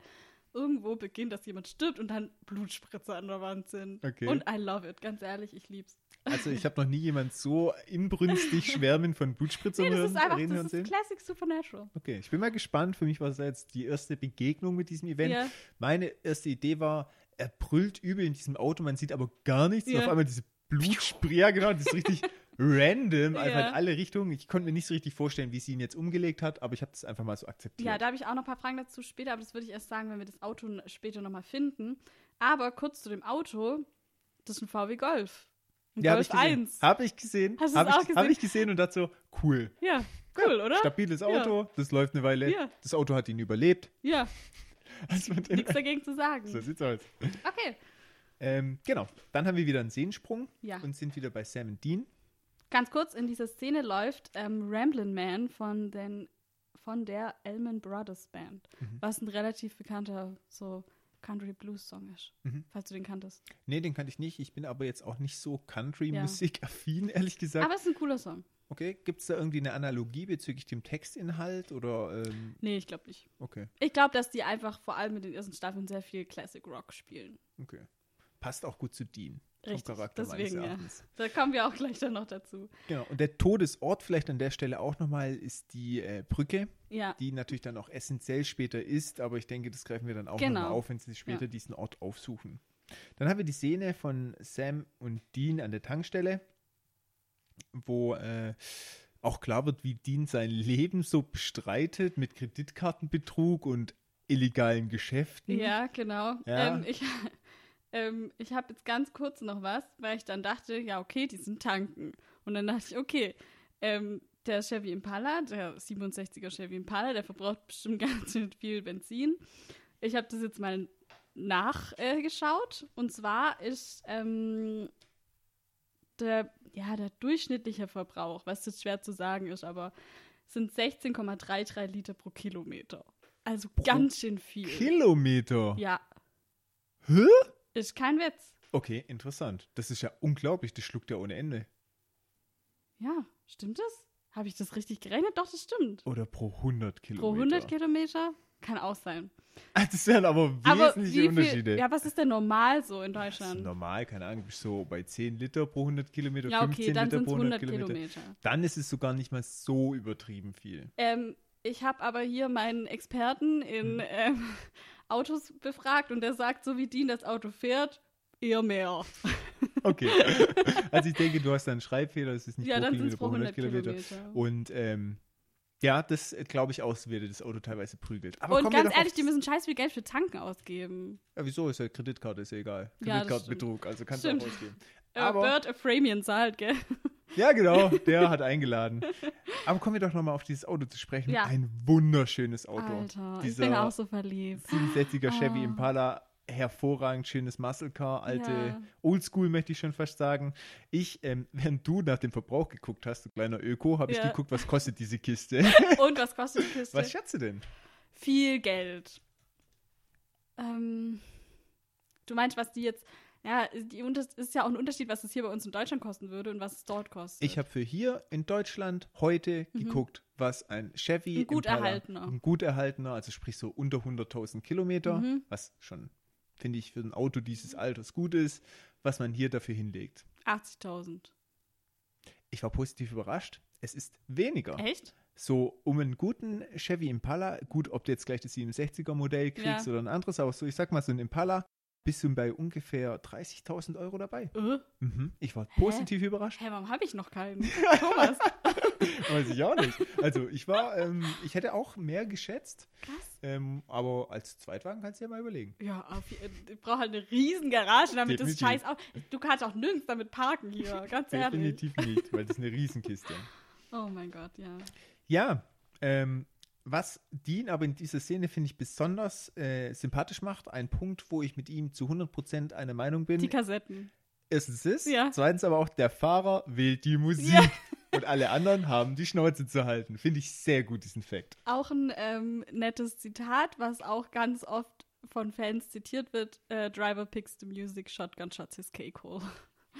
irgendwo beginnt, dass jemand stirbt und dann Blutspritzer an der Wand sind. Okay. Und I love it, ganz ehrlich, ich lieb's. Also ich habe noch nie jemand so inbrünstig [laughs] schwärmen von Blutspritzern Nee, das ist einfach, reden das ist sehen. Classic Supernatural. Okay, ich bin mal gespannt. Für mich war es jetzt die erste Begegnung mit diesem Event. Ja. Meine erste Idee war, er brüllt übel in diesem Auto, man sieht aber gar nichts. Und Ja. auf einmal diese Blutspray, ja genau, das ist richtig [laughs] random, einfach Ja. in alle Richtungen. Ich konnte mir nicht so richtig vorstellen, wie sie ihn jetzt umgelegt hat, aber ich habe das einfach mal so akzeptiert. Ja, da habe ich auch noch ein paar Fragen dazu später, aber das würde ich erst sagen, wenn wir das Auto später nochmal finden. Aber kurz zu dem Auto, das ist ein VW Golf. Ja, hab Golf ich gesehen. 1. Habe ich gesehen. Hast du Habe es auch ich, hab gesehen? ich gesehen und dachte so, cool. Ja, cool, oder? Stabiles Auto, das läuft eine Weile. Ja. Das Auto hat ihn überlebt. Ja. [laughs] Also Nichts dagegen zu sagen. so sieht's aus. Okay. Ähm, genau. Dann haben wir wieder einen Sehnensprung Ja. und sind wieder bei Sam und Dean. Ganz kurz, in dieser Szene läuft ähm, Ramblin' Man von, den, von der Elman Brothers Band, Mhm. was ein relativ bekannter so Country Blues Song ist, Mhm. falls du den kanntest. Nee, den kannte ich nicht. Ich bin aber jetzt auch nicht so Country-Musik-affin, [laughs] ehrlich gesagt. Aber es ist ein cooler Song. okay, gibt es da irgendwie eine Analogie bezüglich dem Textinhalt oder ähm, Nee, ich glaube nicht. okay, Ich glaube, dass die einfach vor allem in den ersten Staffeln sehr viel Classic Rock spielen. okay. Passt auch gut zu Dean. Richtig, Charakter meines deswegen, ja. Erachtens. Da kommen wir auch gleich dann noch dazu. Genau. Und der Todesort vielleicht an der Stelle auch nochmal ist die äh, Brücke, Ja, die natürlich dann auch essentiell später ist, aber ich denke, das greifen wir dann auch Genau. nochmal auf, wenn sie später Ja. diesen Ort aufsuchen. Dann haben wir die Szene von Sam und Dean an der Tankstelle, wo äh, auch klar wird, wie Dean sein Leben so bestreitet mit Kreditkartenbetrug und illegalen Geschäften. ja genau. Ja. Ähm, ich [laughs] ähm, ich habe jetzt ganz kurz noch was, weil ich dann dachte, ja, okay, die sind tanken. Und dann dachte ich, okay, ähm, der Chevy Impala, der 67er Chevy Impala, der verbraucht bestimmt [laughs] ganz schön viel Benzin. Ich habe das jetzt mal nachgeschaut. Äh, und zwar ist ähm, der, ja, der durchschnittliche Verbrauch, was jetzt schwer zu sagen ist, aber sind 16,33 Liter pro Kilometer. Also ganz schön viel. Kilometer. Ja, Hä? Ist kein Witz. Okay, interessant. Das ist ja unglaublich, das schluckt ja ohne Ende. Ja, stimmt das? Habe ich das richtig gerechnet? Doch, das stimmt. Oder pro 100 Kilometer. Pro 100 Kilometer? Kann auch sein. Ah, Das wären aber Aber wesentliche viel, Unterschiede. ja, was ist denn normal so in Das ist Deutschland? normal, keine Ahnung, bist so bei 10 Liter pro 100 Kilometer, Ja, 15 okay, dann Liter sind es pro 100 100 Kilometer. Kilometer. Dann ist es sogar nicht mal so übertrieben viel. Ähm, ich habe aber hier meinen Experten in Hm. ähm, Autos befragt und der sagt, so wie Dean das Auto fährt, eher mehr. [laughs] Okay. [laughs] also ich denke, du hast einen Schreibfehler, es ist nicht ja, pro Kilometer, pro 100 Kilometer. Kilometer. Und ähm, ja, das glaube ich aus, wie das Auto teilweise prügelt. Aber Und ganz ehrlich, die müssen scheiß viel Geld für Tanken ausgeben. Ja, wieso? Ist ja Kreditkarte, ist ja egal. Ja, Kreditkartenbetrug, also kannst du auch ausgeben. Aber- Bird Aframian zahlt, gell? Ja, genau, der hat eingeladen. Aber kommen wir doch nochmal auf dieses Auto zu sprechen. Ja. Ein wunderschönes Auto. Alter, ich Dieser bin auch so verliebt. 67er Chevy Ah. Impala, hervorragend schönes Muscle Car, alte Ja. Oldschool möchte ich schon fast sagen. Ich, ähm, während du nach dem Verbrauch geguckt hast, du kleiner Öko, habe ich Ja. geguckt, was kostet diese Kiste. [laughs] Und was kostet die Kiste? was schätzt du denn? Viel Geld. Ähm, du meinst, was die jetzt. Ja, die ist ja auch ein Unterschied, was es hier bei uns in Deutschland kosten würde und was es dort kostet. Ich habe für hier in Deutschland heute Mhm. geguckt, was ein Chevy Ein gut Impala, erhaltener. ein gut erhaltener, also sprich so unter 100.000 Kilometer, Mhm. was schon, finde ich, für ein Auto dieses Alters gut ist, was man hier dafür hinlegt. 80.000. Ich war positiv überrascht. Es ist weniger. Echt? So, um einen guten Chevy Impala, gut, ob du jetzt gleich das 67er Modell kriegst Ja. oder ein anderes, aber so, ich sag mal, so ein Impala, bist du bei ungefähr 30.000 Euro dabei. Äh? Mhm. Ich war positiv überrascht. Hä, warum habe ich noch keinen? [laughs] Thomas, [laughs] Weiß ich auch nicht. Also, ich war, ähm, ich hätte auch mehr geschätzt, krass. ähm, aber als Zweitwagen kannst du ja mal überlegen. Ja, auf, ich brauche halt eine riesen Garage, damit das Definitiv. scheiß auch. Du kannst auch nirgends damit parken hier, [laughs] ganz ehrlich. Definitiv nicht, weil das ist eine Riesenkiste. Oh mein Gott, ja. Ja, ähm, was Dean aber in dieser Szene, finde ich, besonders äh, sympathisch macht, ein Punkt, wo ich mit ihm zu 100% einer Meinung bin. Die Kassetten. Erstens ist, Ja. zweitens aber auch, der Fahrer wählt die Musik Ja. [laughs] und alle anderen haben die Schnauze zu halten. Finde ich sehr gut, diesen Fact. Auch ein ähm, nettes Zitat, was auch ganz oft von Fans zitiert wird: äh, Driver picks the music, Shotgun shots his cake hole.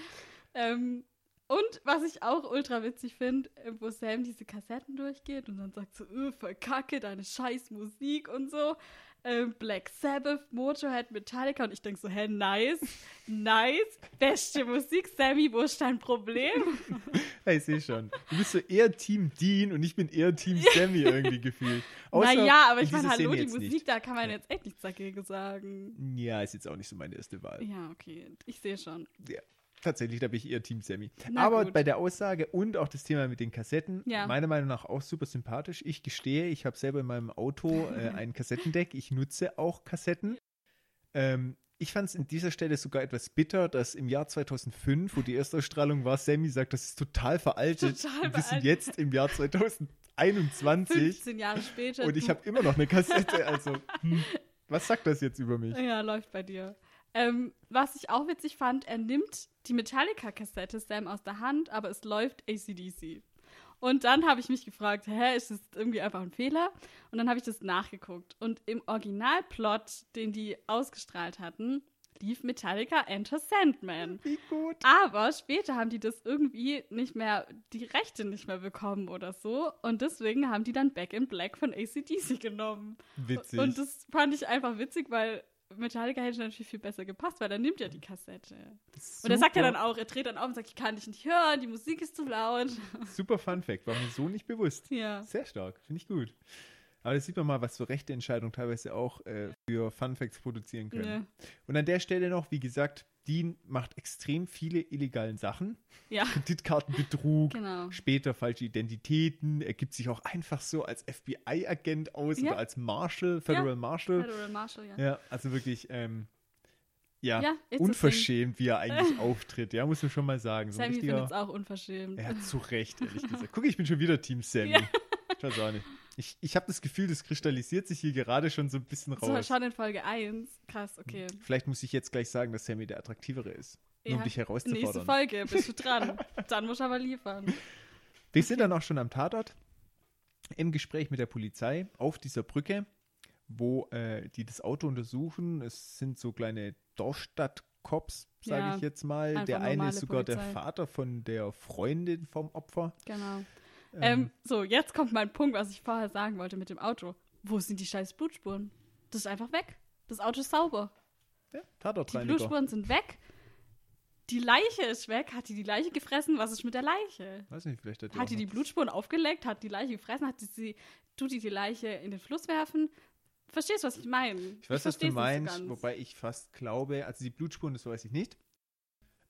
[laughs] ähm, und was ich auch ultra witzig finde, äh, wo Sam diese Kassetten durchgeht und dann sagt so, öh, verkacke deine scheiß Musik und so. Ähm, Black Sabbath, Motorhead, Metallica und ich denke so, hä, nice, nice, beste Musik, Sammy, wo ist dein Problem? [laughs] Ja, ich sehe schon. Du bist so eher Team Dean und ich bin eher Team Sammy irgendwie gefühlt. Außer naja, aber ich meine, hallo, die Musik, nicht. da kann man Ja. jetzt echt nichts dagegen sagen. Ja, ist jetzt auch nicht so meine erste Wahl. Ja, okay, ich sehe schon. Ja, tatsächlich, da bin ich eher Team Sammy. Na Aber gut. bei der Aussage und auch das Thema mit den Kassetten, Ja. meiner Meinung nach auch super sympathisch. Ich gestehe, ich habe selber in meinem Auto äh, [laughs] ein Kassettendeck. Ich nutze auch Kassetten. Ähm, ich fand es in dieser Stelle sogar etwas bitter, dass im Jahr 2005, wo die Erstausstrahlung war, Sammy sagt, das ist total veraltet. Total wir sind jetzt im Jahr [laughs] 2021 15 Jahre später. und ich habe immer noch eine Kassette. Also, hm, Was sagt das jetzt über mich? Ja, läuft bei dir. Ähm, was ich auch witzig fand, er nimmt die Metallica-Kassette Sam aus der Hand, aber es läuft ACDC. Und dann habe ich mich gefragt, hä, ist das irgendwie einfach ein Fehler? Und dann habe ich das nachgeguckt. Und im Originalplot, den die ausgestrahlt hatten, lief Metallica Enter Sandman. Wie gut. Aber später haben die das irgendwie nicht mehr, die Rechte nicht mehr bekommen oder so. Und deswegen haben die dann Back in Black von ACDC genommen. Witzig. Und das fand ich einfach witzig, weil Metallica hätte natürlich viel besser gepasst, weil er nimmt ja die Kassette. Und er sagt ja dann auch, er dreht dann auf und sagt, ich kann dich nicht hören, die Musik ist zu laut. [laughs] Super Fun Fact, war mir so nicht bewusst. ja. Sehr stark, finde ich gut. Aber das sieht man mal, was so rechte Entscheidungen teilweise auch äh, für Fun Facts produzieren können. Ne. Und an der Stelle noch, wie gesagt, Dean macht extrem viele illegalen Sachen. Ja, [laughs] Kreditkartenbetrug, genau. später falsche Identitäten. Er gibt sich auch einfach so als FBI-Agent aus Ja. oder als Marshal, Federal Ja. Marshal. Federal Marshal, ja. Ja, also wirklich, ähm, ja, unverschämt, wie er eigentlich [laughs] auftritt. Ja, muss man schon mal sagen. So Sammy findet es auch unverschämt. ja, zu Recht, ehrlich [laughs] gesagt. Guck, ich bin schon wieder Team Sammy. Ich weiß auch nicht. Ich, ich habe das Gefühl, das kristallisiert sich hier gerade schon so ein bisschen So, raus. schon in Folge 1. Krass, okay. Vielleicht muss ich jetzt gleich sagen, dass Sammy der attraktivere ist. Nur Ja. um dich Nächste herauszufordern. Folge, bist du dran. Dann musst du aber liefern. Wir sind dann auch schon am Tatort im Gespräch mit der Polizei auf dieser Brücke, wo äh, die das Auto untersuchen. Es sind so kleine Dorfstadt-Cops, sage Ja, ich jetzt mal. Der eine ist sogar der Polizei. Vater von der Freundin vom Opfer. Genau. Ähm, so, jetzt kommt mein Punkt, was ich vorher sagen wollte mit dem Auto. Wo sind die scheiß Blutspuren? Das ist einfach weg. Das Auto ist sauber. ja, Die Tatortreiniger. Blutspuren sind weg. Die Leiche ist weg. Hat die die Leiche gefressen? Was ist mit der Leiche? Weiß nicht, vielleicht hat die Hat die die Blutspuren aufgeleckt? Hat die Leiche gefressen? Hat die sie, tut die die Leiche in den Fluss werfen? Verstehst du, was ich meine? Ich weiß, was du so meinst, ganz. wobei ich fast glaube, also die Blutspuren, das weiß ich nicht.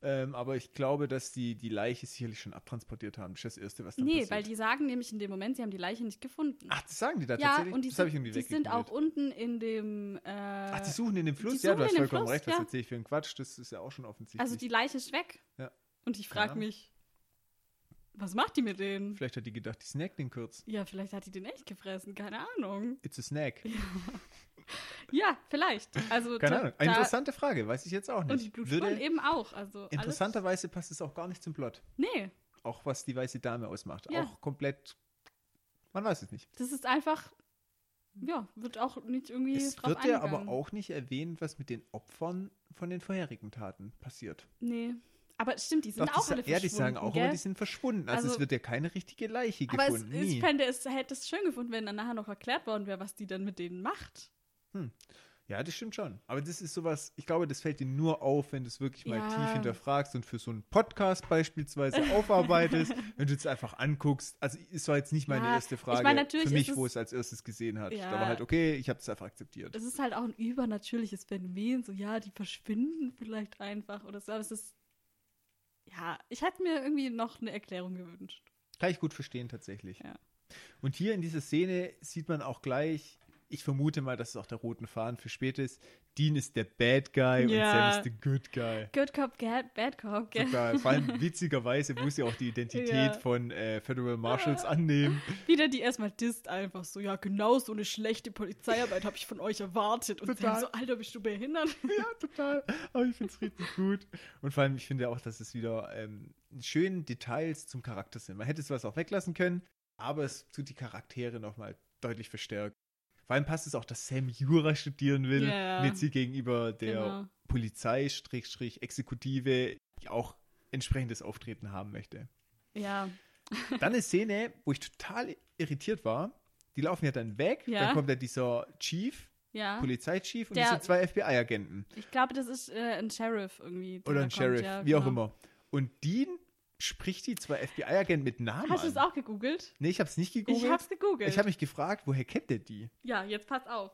Ähm, aber ich glaube, dass die die Leiche sicherlich schon abtransportiert haben. Das ist das Erste, was dann Nee, passiert. weil die sagen nämlich in dem Moment, sie haben die Leiche nicht gefunden. Ach, das sagen die da ja, tatsächlich? und die, das habe ich sind, irgendwie die sind auch unten in dem. Äh, Ach, die suchen in dem Fluss? Ja, du hast vollkommen Fluss, recht. Was ja. erzähle ich für einen Quatsch? Das ist ja auch schon offensichtlich. also die Leiche ist weg. Ja. Und ich frage mich, was macht die mit denen? Vielleicht hat die gedacht, die snackt den kurz. Ja, vielleicht hat die den echt gefressen, keine Ahnung. It's a snack. Ja, vielleicht. Also Keine da- Ahnung. Eine interessante Frage, weiß ich jetzt auch nicht. Und die Blutspuren eben auch. Also interessanterweise passt es auch gar nicht zum Plot. Nee, Auch was die weiße Dame ausmacht. Ja. Auch komplett. Man weiß es nicht. das ist einfach. Ja, wird auch nicht irgendwie Es drauf wird ja aber auch nicht erwähnt, was mit den Opfern von den vorherigen Taten passiert. Nee. Aber stimmt, die sind Doch, auch alle sa- ja, die sagen verschwunden, auch immer, gell? die sind verschwunden. Also, Also- es wird ja keine richtige Leiche Aber gefunden. ich nie. fände, es hätte es schön gefunden, wenn dann nachher noch erklärt worden wäre, was die dann mit denen macht. Ja, das stimmt schon. Aber das ist sowas, ich glaube, das fällt dir nur auf, wenn du es wirklich mal Ja. tief hinterfragst und für so einen Podcast beispielsweise [laughs] aufarbeitest, wenn du es einfach anguckst. Also es war jetzt nicht meine Ja, erste ich Frage meine, natürlich für mich, ist wo es- es als erstes gesehen hat. Ja. Da war halt, okay, ich habe es einfach akzeptiert. Es ist halt auch ein übernatürliches Phänomen, so ja, die verschwinden vielleicht einfach oder so. Aber es ist. Ja, ich hätte mir irgendwie noch eine Erklärung gewünscht. Kann ich gut verstehen, tatsächlich. Ja. Und hier in dieser Szene sieht man auch gleich, ich vermute mal, dass es auch der roten Faden für später ist. Dean ist der Bad Guy und Ja. Sam ist der Good Guy. Good Cop, Bad, Cop, gell? Sogar, vor allem [laughs] witzigerweise muss sie auch die Identität Ja. von äh, Federal Marshals annehmen. Wieder die erstmal disst einfach so, ja, genau so eine schlechte Polizeiarbeit habe ich von euch erwartet. Und Total. dann so, Alter, bist du behindert? [laughs] Ja, total. Aber ich finde es richtig gut. Und vor allem, ich finde auch, dass es wieder ähm, schöne Details zum Charakter sind. Man hätte es was auch weglassen können, aber es tut die Charaktere nochmal deutlich verstärkt. Vor allem passt es auch, dass Sam Jura studieren will und jetzt hier gegenüber der Genau. Polizei, Strich, Exekutive auch entsprechendes Auftreten haben möchte. Ja, [laughs] Dann eine Szene, wo ich total irritiert war. Die laufen ja dann weg. Ja. Dann kommt ja dieser Chief, ja. Polizeichief und Der- diese zwei FBI-Agenten. Ich glaube, das ist äh, ein Sheriff irgendwie. der Oder ein kommt, Sheriff, ja, wie auch genau. immer. Und Dean spricht die zwei FBI-Agenten mit Namen Hast du es an. auch gegoogelt? Nee, ich habe es nicht gegoogelt. Ich hab's gegoogelt. Ich habe mich gefragt, woher kennt der die? Ja, jetzt pass auf.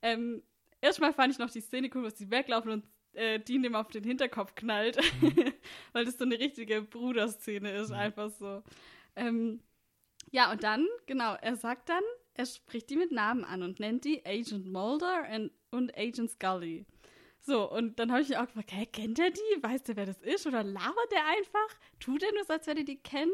Ähm, erstmal fand ich noch die Szene cool, dass die weglaufen und äh, Dean dem auf den Hinterkopf knallt. Mhm. [laughs] Weil das so eine richtige Bruderszene ist, einfach so. Ähm, ja, und dann, genau, er sagt dann, er spricht die mit Namen an und nennt die Agent Mulder und, und Agent Scully. So, und dann habe ich mich auch gefragt, hä, kennt er die? Weiß der, wer das ist? Oder labert der einfach? Tut er nur so, als würde die kennen?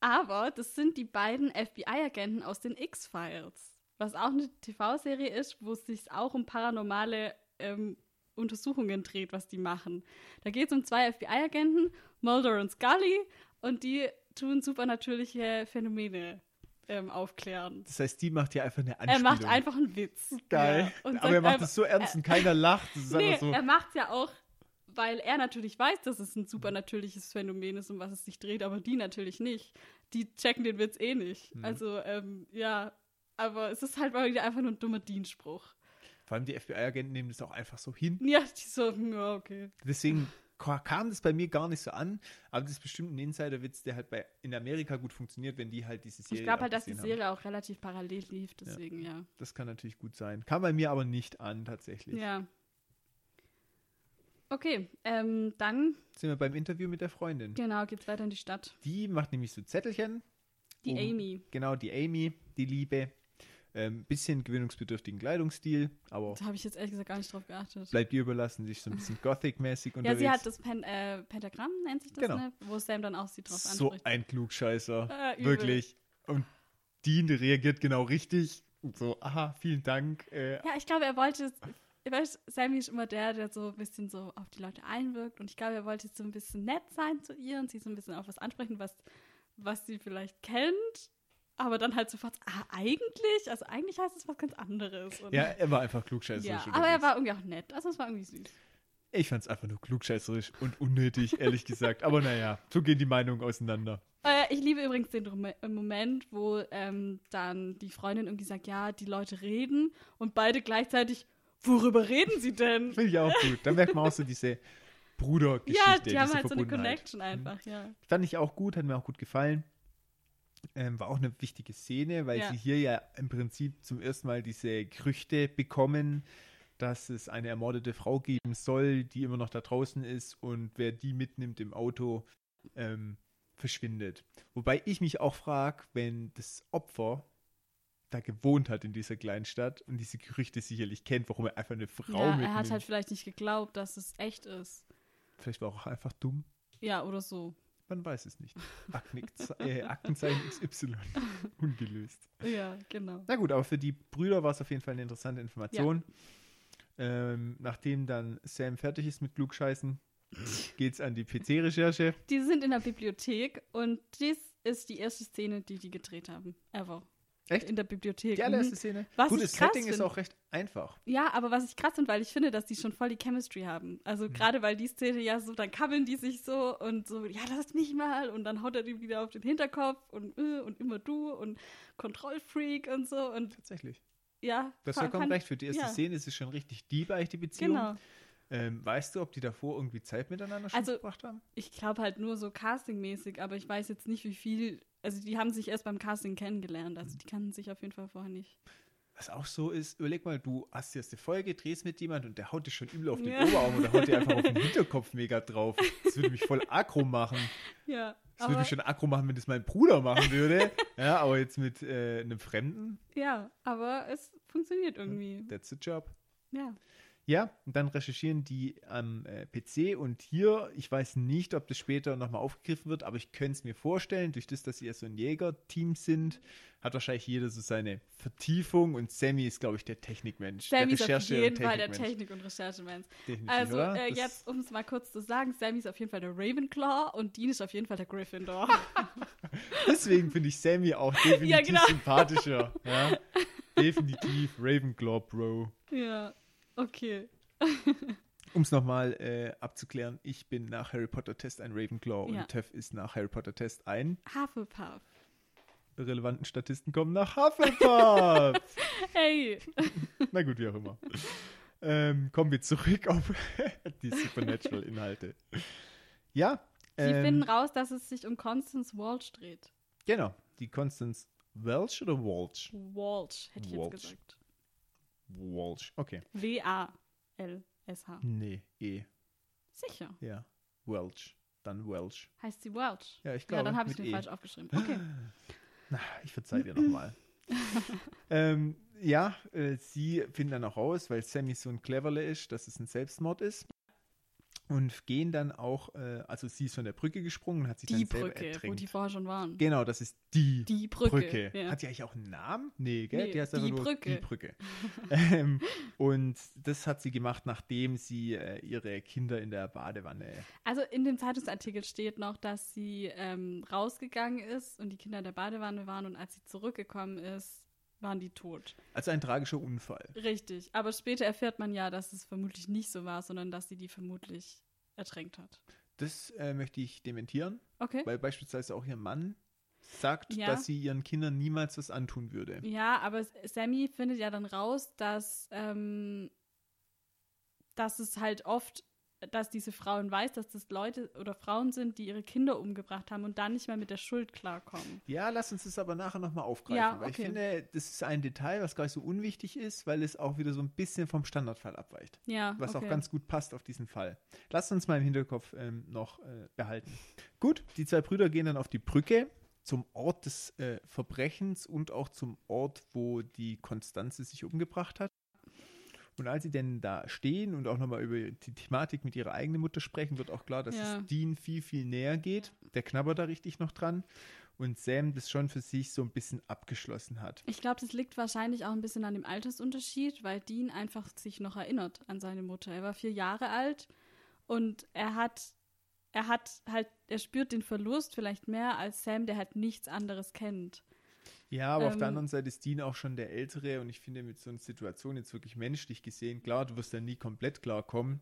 Aber das sind die beiden FBI-Agenten aus den X-Files. was auch eine TV-Serie ist, wo es sich auch um paranormale ähm, Untersuchungen dreht, was die machen. Da geht es um zwei FBI-Agenten, Mulder und Scully, und die tun supernatürliche Phänomene ähm, aufklären. Das heißt, die macht ja einfach eine Er Anspielung. macht einfach einen Witz. Geil. Ja, Aber er macht es so ernst und keiner lacht. Nee, so. er macht es ja auch, weil er natürlich weiß, dass es ein supernatürliches Phänomen ist, um was es sich dreht, aber die natürlich nicht. Die checken den Witz eh nicht. Mhm. Also, ähm, ja, aber es ist halt mal wieder einfach nur ein dummer Dienstspruch. Vor allem die FBI-Agenten nehmen das auch einfach so hin. Ja, die so, ja, okay. Deswegen kam das bei mir gar nicht so an. Aber das ist bestimmt ein Insider-Witz, der halt bei, in Amerika gut funktioniert, wenn die halt diese Serie Ich glaube halt, dass die Serie auch relativ parallel lief, deswegen, ja. Haben. Das kann natürlich gut sein. Kam bei mir aber nicht an, tatsächlich. Ja. Okay, ähm, dann, Sind wir beim Interview mit der Freundin. genau, geht's weiter in die Stadt. Die macht nämlich so Zettelchen. Die Um- Amy. Genau, die Amy, die Liebe. Ähm, bisschen gewöhnungsbedürftigen Kleidungsstil, aber Da habe ich jetzt ehrlich gesagt gar nicht drauf geachtet. bleibt ihr überlassen, sich so ein bisschen [laughs] Gothic-mäßig Ja, unterwegs. sie hat das Pen äh, Pentagramm, nennt sich das, Genau. ne? Wo Sam dann auch sie drauf so anspricht. ein Klugscheißer. Äh. Wirklich. Und Dean reagiert genau richtig. Und so, aha, vielen Dank. Äh, Ja, ich glaube, er wollte, ich weiß, Sammy ist immer der, der so ein bisschen so auf die Leute einwirkt und ich glaube, er wollte so ein bisschen nett sein zu ihr und sie so ein bisschen auf was ansprechen, was, was sie vielleicht kennt, aber dann halt sofort, ah, eigentlich? Also eigentlich heißt es was ganz anderes. Und, ja, er war einfach klugscheißerisch. ja, aber er war irgendwie auch nett, also es war irgendwie süß. Ich fand es einfach nur klugscheißerisch und unnötig, [laughs] ehrlich gesagt. Aber naja, so gehen die Meinungen auseinander. Äh, ich liebe übrigens den Moment, wo ähm, dann die Freundin irgendwie sagt, ja, die Leute reden und beide gleichzeitig, worüber reden sie denn? Finde ich auch gut. Da merkt man auch so diese Brudergeschichte. [laughs] Ja, die haben halt so eine Verbundenheit. Connection einfach, ja. Fand ich auch gut, hat mir auch gut gefallen. Ähm, war auch eine wichtige Szene, weil Ja. sie hier ja im Prinzip zum ersten Mal diese Gerüchte bekommen, dass es eine ermordete Frau geben soll, die immer noch da draußen ist und wer die mitnimmt im Auto, ähm, verschwindet. Wobei ich mich auch frage, wenn das Opfer da gewohnt hat in dieser kleinen Stadt und diese Gerüchte sicherlich kennt, warum er einfach eine Frau Ja, mitnimmt. er hat halt vielleicht nicht geglaubt, dass es echt ist. Vielleicht war er auch einfach dumm. Ja, oder so. Man weiß es nicht. Aktenze äh, Aktenzeichen XY. [laughs] Ungelöst. Ja, genau. Na gut, aber für die Brüder war es auf jeden Fall eine interessante Information. Ähm, nachdem dann Sam fertig ist mit Klugscheißen, geht's an die PC-Recherche. Die sind in der Bibliothek und dies ist die erste Szene, die die gedreht haben. Ever. Echt? In der Bibliothek. Die allererste Mhm. Szene. Was gut, das Setting ist find. auch recht einfach. Ja, aber was ich krass finde, weil ich finde, dass die schon voll die Chemistry haben. Also Mhm. gerade weil die Szene ja so, dann kabbeln die sich so und so, ja, lass mich mal und dann haut er die wieder auf den Hinterkopf und äh, und immer du und Kontrollfreak und so und Tatsächlich. ja. Fand- vollkommen fand- recht. Für die erste ja. Szene ist es schon richtig deep, eigentlich die Beziehung. Genau. Ähm, weißt du, ob die davor irgendwie Zeit miteinander schon Also- verbracht haben? Ich glaube halt nur so castingmäßig, aber ich weiß jetzt nicht, wie viel. Also die haben sich erst beim Casting kennengelernt, also die kannten sich auf jeden Fall vorher nicht. Was auch so ist, überleg mal, du hast die erste Folge, drehst mit jemand und der haut dich schon übel auf den Ja. Oberarm oder haut dir einfach auf den [laughs] Hinterkopf mega drauf. Das würde mich voll aggro machen. Ja, Das würde mich schon aggro machen, wenn das mein Bruder machen würde. [laughs] ja, aber jetzt mit äh, einem Fremden, ja, aber es funktioniert irgendwie. that's the job. Ja. Ja, und dann recherchieren die am äh, PC und hier, ich weiß nicht, ob das später nochmal aufgegriffen wird, aber ich könnte es mir vorstellen, durch das, dass sie ja so ein Jägerteam sind, hat wahrscheinlich jeder so seine Vertiefung und Sammy ist, glaube ich, der Technikmensch. Sammy ist der auf Recherche- jeden Fall der. Technik- und Recherchemensch. Also äh, jetzt, um es mal kurz zu sagen, Sammy ist auf jeden Fall der Ravenclaw und Dean ist auf jeden Fall der Gryffindor. [laughs] Deswegen finde ich Sammy auch [laughs] definitiv Ja, genau. sympathischer. Ja? Definitiv Ravenclaw, Bro. ja, okay. [laughs] Um es nochmal äh, abzuklären, ich bin nach Harry Potter Test ein Ravenclaw Ja. und Tev ist nach Harry Potter Test ein. Hufflepuff. Relevanten Statisten kommen nach Hufflepuff. [laughs] Hey. Na gut, wie auch immer. Ähm, kommen wir zurück auf [laughs] die Supernatural-Inhalte. Ja. Sie ähm, finden raus, dass es sich um Constance Walsh dreht. Genau. Die Constance Welch oder Walsh? Walsh, hätte ich Walsh. jetzt gesagt. Walsh. Okay. W-A-L-S-H. Nee, E. Sicher. Ja. Welch. Dann Welsh. Heißt sie Welsh? Ja, ich Ja, glaube. dann habe ich mir E. falsch aufgeschrieben. Okay. Na, ich verzeih dir nochmal. [laughs] ähm, ja, äh, sie finden dann auch raus, weil Sammy so ein Cleverle ist, dass es ein Selbstmord ist. Und gehen dann auch, äh, also sie ist von der Brücke gesprungen und hat sich Die dann selber Brücke, wo ertränkt. die vorher schon waren. Genau, das ist die, Die Brücke, ja. Hat die eigentlich auch einen Namen? Nee, gell? Nee, die heißt einfach die nur Brücke. die Brücke. [laughs] ähm, und das hat sie gemacht, nachdem sie äh, ihre Kinder in der Badewanne. Also in dem Zeitungsartikel steht noch, dass sie ähm, rausgegangen ist und die Kinder in der Badewanne waren und als sie zurückgekommen ist, waren die tot. Also ein tragischer Unfall. Richtig. Aber später erfährt man ja, dass es vermutlich nicht so war, sondern dass sie die vermutlich ertränkt hat. Das äh, möchte ich dementieren, Okay. weil beispielsweise auch ihr Mann sagt, Ja. dass sie ihren Kindern niemals was antun würde. Ja, aber Sammy findet ja dann raus, dass, ähm, dass es halt oft, dass diese Frauen weiß, dass das Leute oder Frauen sind, die ihre Kinder umgebracht haben und dann nicht mehr mit der Schuld klarkommen. Ja, lass uns das aber nachher nochmal aufgreifen, Ja, weil ich okay. finde, das ist ein Detail, was gar nicht so unwichtig ist, weil es auch wieder so ein bisschen vom Standardfall abweicht. Ja, was okay. auch ganz gut passt auf diesen Fall. Lasst uns mal im Hinterkopf ähm, noch äh, behalten. Gut, die zwei Brüder gehen dann auf die Brücke zum Ort des äh, Verbrechens und auch zum Ort, wo die Konstanze sich umgebracht hat. Und als sie denn da stehen und auch nochmal über die Thematik mit ihrer eigenen Mutter sprechen, wird auch klar, dass Ja. es Dean viel, viel näher geht. Der knabbert da richtig noch dran. Und Sam das schon für sich so ein bisschen abgeschlossen hat. Ich glaube, das liegt wahrscheinlich auch ein bisschen an dem Altersunterschied, weil Dean einfach sich noch erinnert an seine Mutter. Er war vier Jahre alt und er hat, er hat halt, er spürt den Verlust vielleicht mehr als Sam, der halt nichts anderes kennt. Ja, aber auf der Ähm, anderen Seite ist Dean auch schon der Ältere und ich finde mit so einer Situation jetzt wirklich menschlich gesehen, klar, du wirst ja nie komplett klarkommen,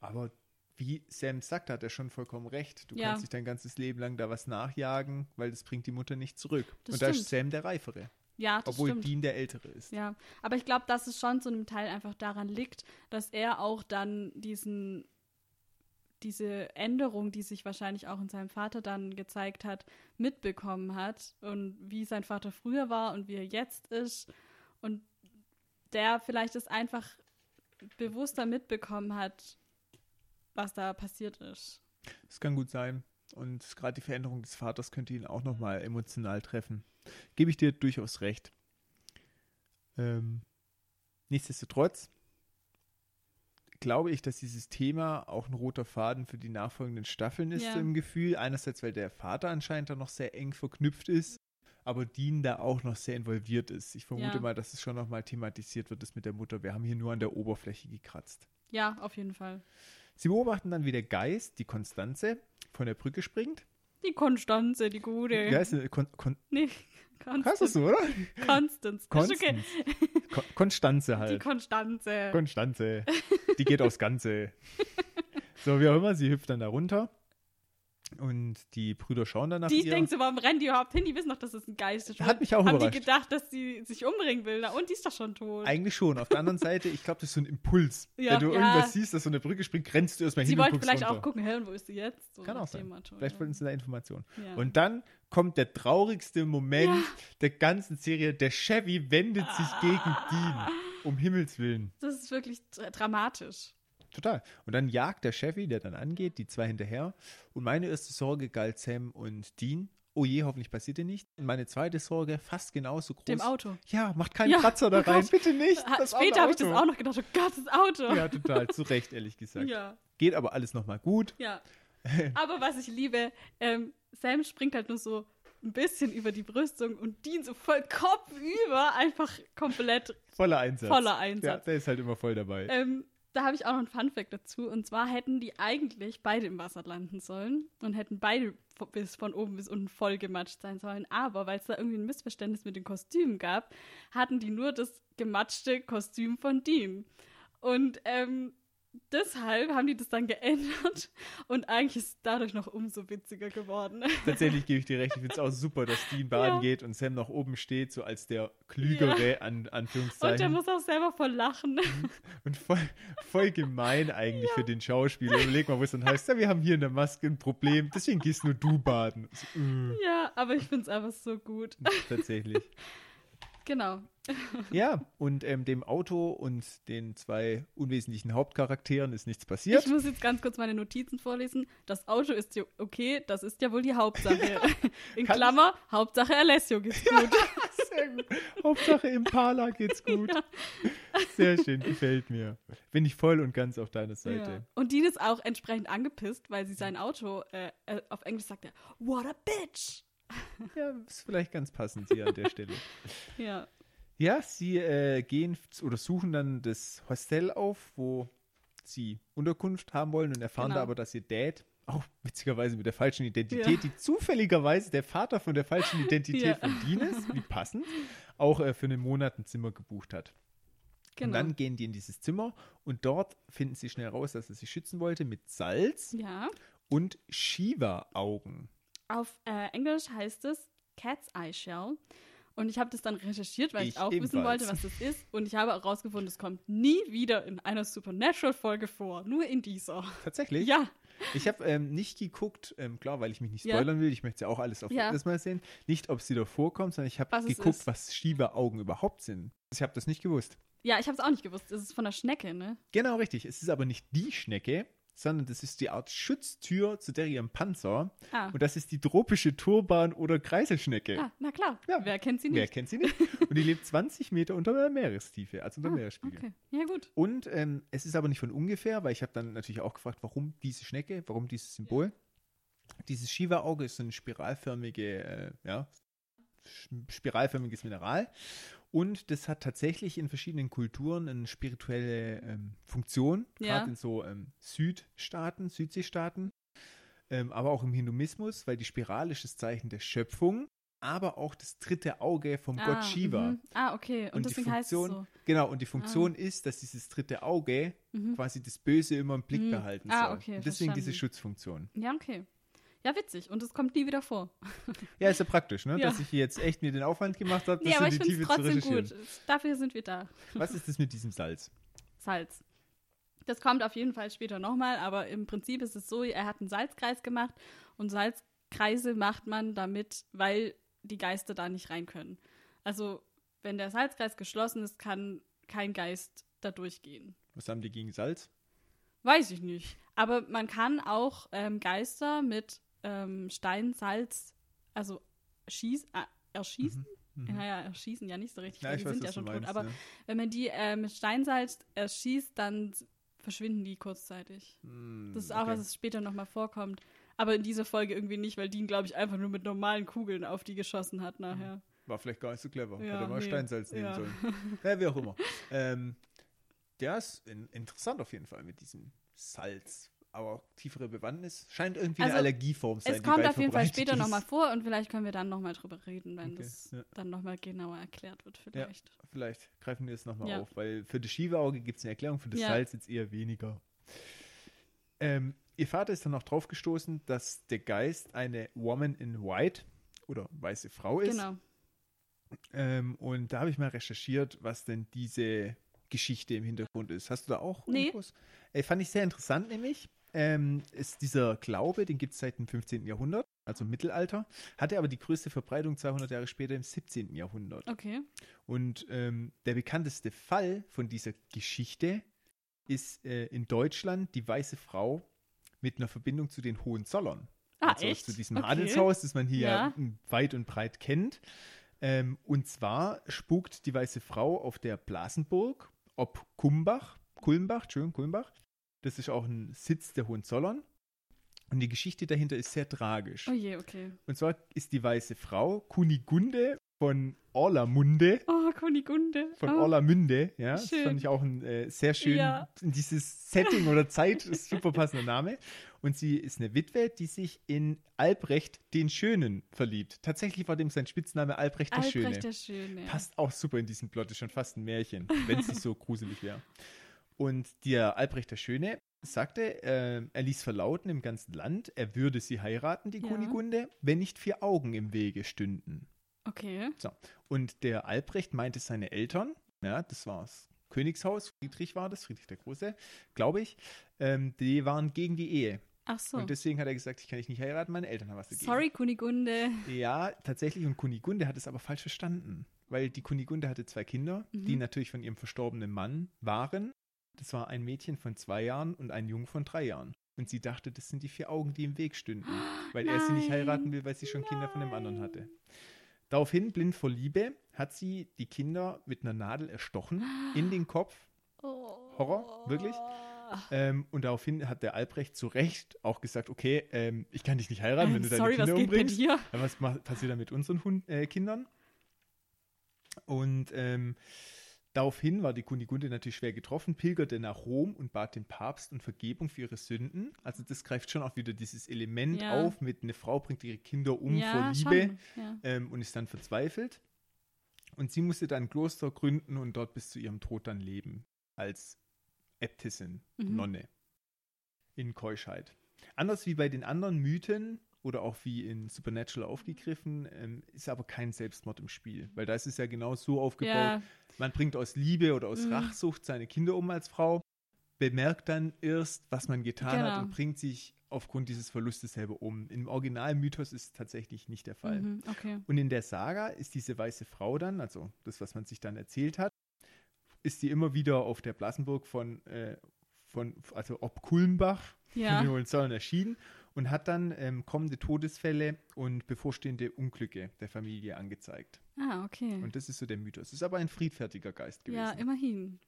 aber wie Sam sagt, hat er schon vollkommen recht. Du Ja. kannst dich dein ganzes Leben lang da was nachjagen, weil das bringt die Mutter nicht zurück. Das und da ist stimmt. Sam der Reifere, Ja, das obwohl stimmt. Dean der Ältere ist. Ja, aber ich glaube, dass es schon zu einem Teil einfach daran liegt, dass er auch dann diesen, diese Änderung, die sich wahrscheinlich auch in seinem Vater dann gezeigt hat, mitbekommen hat und wie sein Vater früher war und wie er jetzt ist und der vielleicht es einfach bewusster mitbekommen hat, was da passiert ist. Das kann gut sein. Und gerade die Veränderung des Vaters könnte ihn auch nochmal emotional treffen. Gebe ich dir durchaus recht. Ähm, nichtsdestotrotz glaube ich, dass dieses Thema auch ein roter Faden für die nachfolgenden Staffeln ist, Ja. im Gefühl. Einerseits, weil der Vater anscheinend da noch sehr eng verknüpft ist, aber Dean da auch noch sehr involviert ist. Ich vermute Ja. mal, dass es schon nochmal thematisiert wird, das mit der Mutter. Wir haben hier nur an der Oberfläche gekratzt. Ja, auf jeden Fall. Sie beobachten dann, wie der Geist, die Konstanze, von der Brücke springt. Die Konstanze, die gute. Ja, ist eine Kon Kon Nee, Heißt das so, oder? Konstanz. Ist okay. Konstanz. Kon Konstanze Die halt. Konstanze. Konstanze. Die geht aufs Ganze. So, wie auch immer, sie hüpft dann da runter. Und die Brüder schauen dann nach Die denkt so, warum rennen die überhaupt hin? Die wissen doch, dass es ein Geist ist. Hat mich auch Haben überrascht. die gedacht, dass sie sich umbringen will? Na, und die ist doch schon tot. Eigentlich schon. Auf der anderen Seite, ich glaube, das ist so ein Impuls. Ja, Wenn du ja. irgendwas siehst, das so eine Brücke springt, rennst du erstmal sie hin und wollte vielleicht runter. auch gucken, und wo ist sie jetzt? So Kann auch sein. Motto, Vielleicht ja. wollten sie da Informationen. Ja. Und dann kommt der traurigste Moment der ganzen Serie. Der Chevy wendet sich gegen Dean. Um Himmels Willen. Das ist wirklich dra- dramatisch. Total. Und dann jagt der Chevy, der dann angeht, die zwei hinterher. Und meine erste Sorge galt Sam und Dean. Oh je, hoffentlich passiert ihr nicht. Und meine zweite Sorge, fast genauso groß. Dem Auto. Ja, macht keinen Ja, Kratzer da oh rein. Gott. Bitte nicht. Das Später habe ich das auch noch gedacht, oh Gott, das Auto. Ja, total. Zu Recht, ehrlich gesagt. ja. Geht aber alles nochmal gut. ja. Aber was ich liebe, ähm, Sam springt halt nur so ein bisschen über die Brüstung und Dean so voll kopfüber, einfach komplett Voller Einsatz. voller Ja, Einsatz. der ist halt immer voll dabei. Ähm, da habe ich auch noch einen Funfact dazu. Und zwar hätten die eigentlich beide im Wasser landen sollen und hätten beide bis von oben bis unten voll gematscht sein sollen. Aber weil es da irgendwie ein Missverständnis mit den Kostümen gab, hatten die nur das gematschte Kostüm von Dean. Und ähm, deshalb haben die das dann geändert und eigentlich ist es dadurch noch umso witziger geworden. Tatsächlich gebe ich dir recht. Ich finde es auch super, dass Dean baden Ja. geht und Sam noch oben steht, so als der Klügere, an Und der Anführungszeichen. muss auch selber voll lachen. Und voll, voll gemein eigentlich für den Schauspieler. Überleg mal, wo es dann heißt, ja, wir haben hier in der Maske ein Problem, deswegen gehst nur du baden. So, äh, ja, aber ich finde es einfach so gut. tatsächlich. [laughs] Genau. Ja, und ähm, dem Auto und den zwei unwesentlichen Hauptcharakteren ist nichts passiert. Ich muss jetzt ganz kurz meine Notizen vorlesen. Das Auto ist ja okay, das ist ja wohl die Hauptsache. In Kann- Klammer, Hauptsache Alessio geht's gut. [laughs] Sehr gut. Hauptsache Impala geht's [laughs] gut. Ja. Sehr schön, gefällt mir. Bin ich voll und ganz auf deiner Seite. Ja. Und Dean ist auch entsprechend angepisst, weil sie sein Auto, äh, äh, auf Englisch sagt er, what a bitch. [laughs] Ja, ist vielleicht ganz passend hier an der Stelle. [laughs] Ja. Ja, sie äh, gehen oder suchen dann das Hostel auf, wo sie Unterkunft haben wollen und erfahren Genau. da aber, dass ihr Dad, auch witzigerweise mit der falschen Identität, Ja. die zufälligerweise der Vater von der falschen [laughs] Identität Ja. von Dean ist, wie passend, auch äh, für einen Monat ein Zimmer gebucht hat. Genau. Und dann gehen die in dieses Zimmer und dort finden sie schnell raus, dass er sie schützen wollte mit Salz ja. und Shiva-Augen. Auf äh, Englisch heißt es Cat's Eye Shell. Und ich habe das dann recherchiert, weil ich, Ich auch wissen ebenfalls. wollte, was das ist. Und ich habe auch rausgefunden, es kommt nie wieder in einer Supernatural-Folge vor. Nur in dieser. Tatsächlich? Ja. Ich habe ähm, nicht geguckt, ähm, klar, weil ich mich nicht Ja. spoilern will. Ich möchte ja auch alles auf Ja. das Mal sehen. Nicht, ob sie da vorkommt, sondern ich habe geguckt, ist. was Shiva-Augen überhaupt sind. Ich habe das nicht gewusst. Ja, ich habe es auch nicht gewusst. Es ist von der Schnecke, ne? Genau, richtig. Es ist aber nicht die Schnecke, sondern das ist die Art Schutztür zu deren Panzer. Ah. Und das ist die tropische Turban- oder Kreiselschnecke. ah, na klar. Ja. Wer kennt sie Wer nicht? kennt sie nicht? Und die lebt 20 Meter unter der Meerestiefe, also unter Ah, Meeresspiegel. okay. Ja, gut. Und ähm, es ist aber nicht von ungefähr, weil ich habe dann natürlich auch gefragt, warum diese Schnecke, warum dieses Symbol. Dieses Shiva-Auge ist so ein spiralförmige, äh, ja, spiralförmiges Mineral. Und das hat tatsächlich in verschiedenen Kulturen eine spirituelle ähm, Funktion, Ja. gerade in so ähm, Südstaaten, Südseestaaten, ähm, aber auch im Hinduismus, weil die Spirale ist das Zeichen der Schöpfung, aber auch das dritte Auge vom ah, Gott Shiva. mhm. Ah, okay. Und, Und die deswegen heißt es Funktion, so. genau, und die Funktion ist, dass dieses dritte Auge Mhm. quasi das Böse immer im Blick Mhm. behalten Ah, soll. okay, und deswegen diese verstanden. Schutzfunktion. Ja, okay. Ja, witzig. Und es kommt nie wieder vor. Ja, ist ja praktisch, ne? Ja. dass ich hier jetzt echt mir den Aufwand gemacht habe, das aber in ich die finde es Tiefe zu trotzdem recherchieren. gut. Dafür sind wir da. Was ist das mit diesem Salz? Salz. Das kommt auf jeden Fall später nochmal, aber im Prinzip ist es so, er hat einen Salzkreis gemacht und Salzkreise macht man damit, weil die Geister da nicht rein können. Also, wenn der Salzkreis geschlossen ist, kann kein Geist da durchgehen. Was haben die gegen Salz? Weiß ich nicht. Aber man kann auch ähm, Geister mit ähm, Steinsalz, also schieß, äh, erschießen. Naja, erschießen ja nicht so richtig, Mhm. Ja, die weiß, sind ja schon du tot. meinst, Aber ja. wenn man die äh, mit Steinsalz erschießt, dann verschwinden die kurzzeitig. Hm, Das ist auch, okay. was es später nochmal vorkommt. Aber in dieser Folge irgendwie nicht, weil Dean, glaube ich, einfach nur mit normalen Kugeln auf die geschossen hat nachher. War vielleicht gar nicht so clever. Ja, Hätte mal nee. Steinsalz nehmen Ja. sollen. [laughs] Ja, wie auch immer. ähm, der ist in, interessant auf jeden Fall mit diesem Salz. Aber auch tiefere Bewandtnis scheint irgendwie eine Also, Allergieform sein. Es kommt auf jeden Fall später nochmal vor und vielleicht können wir dann nochmal drüber reden, wenn Okay, das ja. dann nochmal genauer erklärt wird, vielleicht. Vielleicht greifen wir es nochmal Ja. auf, weil für das Shiva-Auge gibt es eine Erklärung, für das Ja. Salz jetzt eher weniger. Ähm, ihr Vater ist dann noch drauf gestoßen, dass der Geist eine Woman in White oder weiße Frau ist. Genau. Ähm, und da habe ich mal recherchiert, was denn diese Geschichte im Hintergrund ist. Hast du da auch Nee. Infos? Äh, fand ich sehr interessant, nämlich. Ähm, ist dieser Glaube, den gibt es seit dem 15. Jahrhundert, also Mittelalter, hatte aber die größte Verbreitung 200 Jahre später im 17. Jahrhundert. Okay. Und ähm, der bekannteste Fall von dieser Geschichte ist äh, in Deutschland die weiße Frau mit einer Verbindung zu den Hohenzollern. Ah, also echt? zu diesem Okay. Adelshaus, das man hier Ja. weit und breit kennt. Ähm, und zwar spukt die weiße Frau auf der Blasenburg, ob Kumbach, Kulmbach, Entschuldigung, Kulmbach. Das ist auch ein Sitz der Hohenzollern. Und die Geschichte dahinter ist sehr tragisch. Oh je, okay. Und zwar ist die weiße Frau Kunigunde von Orlamunde, Oh, Kunigunde. von oh. Orlamünde, ja, das Schön. fand ich auch ein äh, sehr schön, Ja. dieses Setting oder Zeit, [laughs] ist super passender Name. Und sie ist eine Witwe, die sich in Albrecht den Schönen verliebt. Tatsächlich war dem sein Spitzname Albrecht der Albrecht Schöne. der Schöne. Passt auch super in diesen Plot, ist schon fast ein Märchen, wenn es nicht so [laughs] gruselig wäre. Und der Albrecht der Schöne sagte, äh, er ließ verlauten im ganzen Land, er würde sie heiraten, die Ja. Kunigunde, wenn nicht vier Augen im Wege stünden. Okay. So. Und der Albrecht meinte seine Eltern, ja, das war das Königshaus, Friedrich war das, Friedrich der Große, glaube ich, ähm, die waren gegen die Ehe. Ach so. Und deswegen hat er gesagt, ich kann dich nicht heiraten, meine Eltern haben was dagegen. Sorry, Kunigunde. Ja, tatsächlich. Und Kunigunde hat es aber falsch verstanden. Weil die Kunigunde hatte zwei Kinder, Mhm. die natürlich von ihrem verstorbenen Mann waren. Das war ein Mädchen von zwei Jahren und ein Jungen von drei Jahren. Und sie dachte, das sind die vier Augen, die im Weg stünden. Weil er sie nicht Nein, heiraten will, weil sie schon Kinder von dem anderen hatte. Daraufhin, blind vor Liebe, hat sie die Kinder mit einer Nadel erstochen in den Kopf. Horror, wirklich. Ähm, und daraufhin hat der Albrecht zu Recht auch gesagt, okay, ähm, ich kann dich nicht heiraten, wenn du Sorry, deine Kinder was geht umbringst. mit dir? Ja, was passiert dann mit unseren Hund, äh, Kindern? Und ähm, daraufhin war die Kunigunde natürlich schwer getroffen, pilgerte nach Rom und bat den Papst um Vergebung für ihre Sünden. Also das greift schon auch wieder dieses Element Ja. auf mit eine Frau bringt ihre Kinder um ja, vor Liebe. Ja. ähm, und ist dann verzweifelt. Und sie musste dann ein Kloster gründen und dort bis zu ihrem Tod dann leben. Als Äbtissin, Mhm. Nonne. In Keuschheit. Anders wie bei den anderen Mythen oder auch wie in Supernatural aufgegriffen, ähm, ist aber kein Selbstmord im Spiel. Weil da ist es ja genau so aufgebaut, Ja, man bringt aus Liebe oder aus Mhm. Rachsucht seine Kinder um als Frau, bemerkt dann erst, was man getan hat Genau. und bringt sich aufgrund dieses Verlustes selber um. Im Originalmythos ist es tatsächlich nicht der Fall. mhm, okay. Und in der Saga ist diese weiße Frau dann, also das, was man sich dann erzählt hat, ist sie immer wieder auf der Blassenburg von, äh, von also ob Kulmbach von Ja, den Hohenzollern erschienen und hat dann ähm, kommende Todesfälle und bevorstehende Unglücke der Familie angezeigt. ah, okay. Und das ist so der Mythos. Ist aber ein friedfertiger Geist gewesen. Ja, immerhin.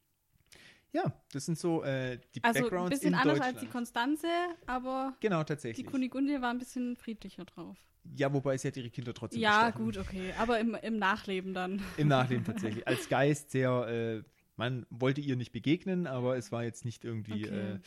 Ja, das sind so äh, die Also ein Backgrounds bisschen in anders als die Konstanze, aber genau, die tatsächlich. Kunigunde war ein bisschen friedlicher drauf. ja, wobei sie hat ihre Kinder trotzdem Ja, bestochen. gut, okay. Aber im, im Nachleben dann. Im Nachleben tatsächlich. Als Geist sehr, äh, man wollte ihr nicht begegnen, aber es war jetzt nicht irgendwie Okay. äh,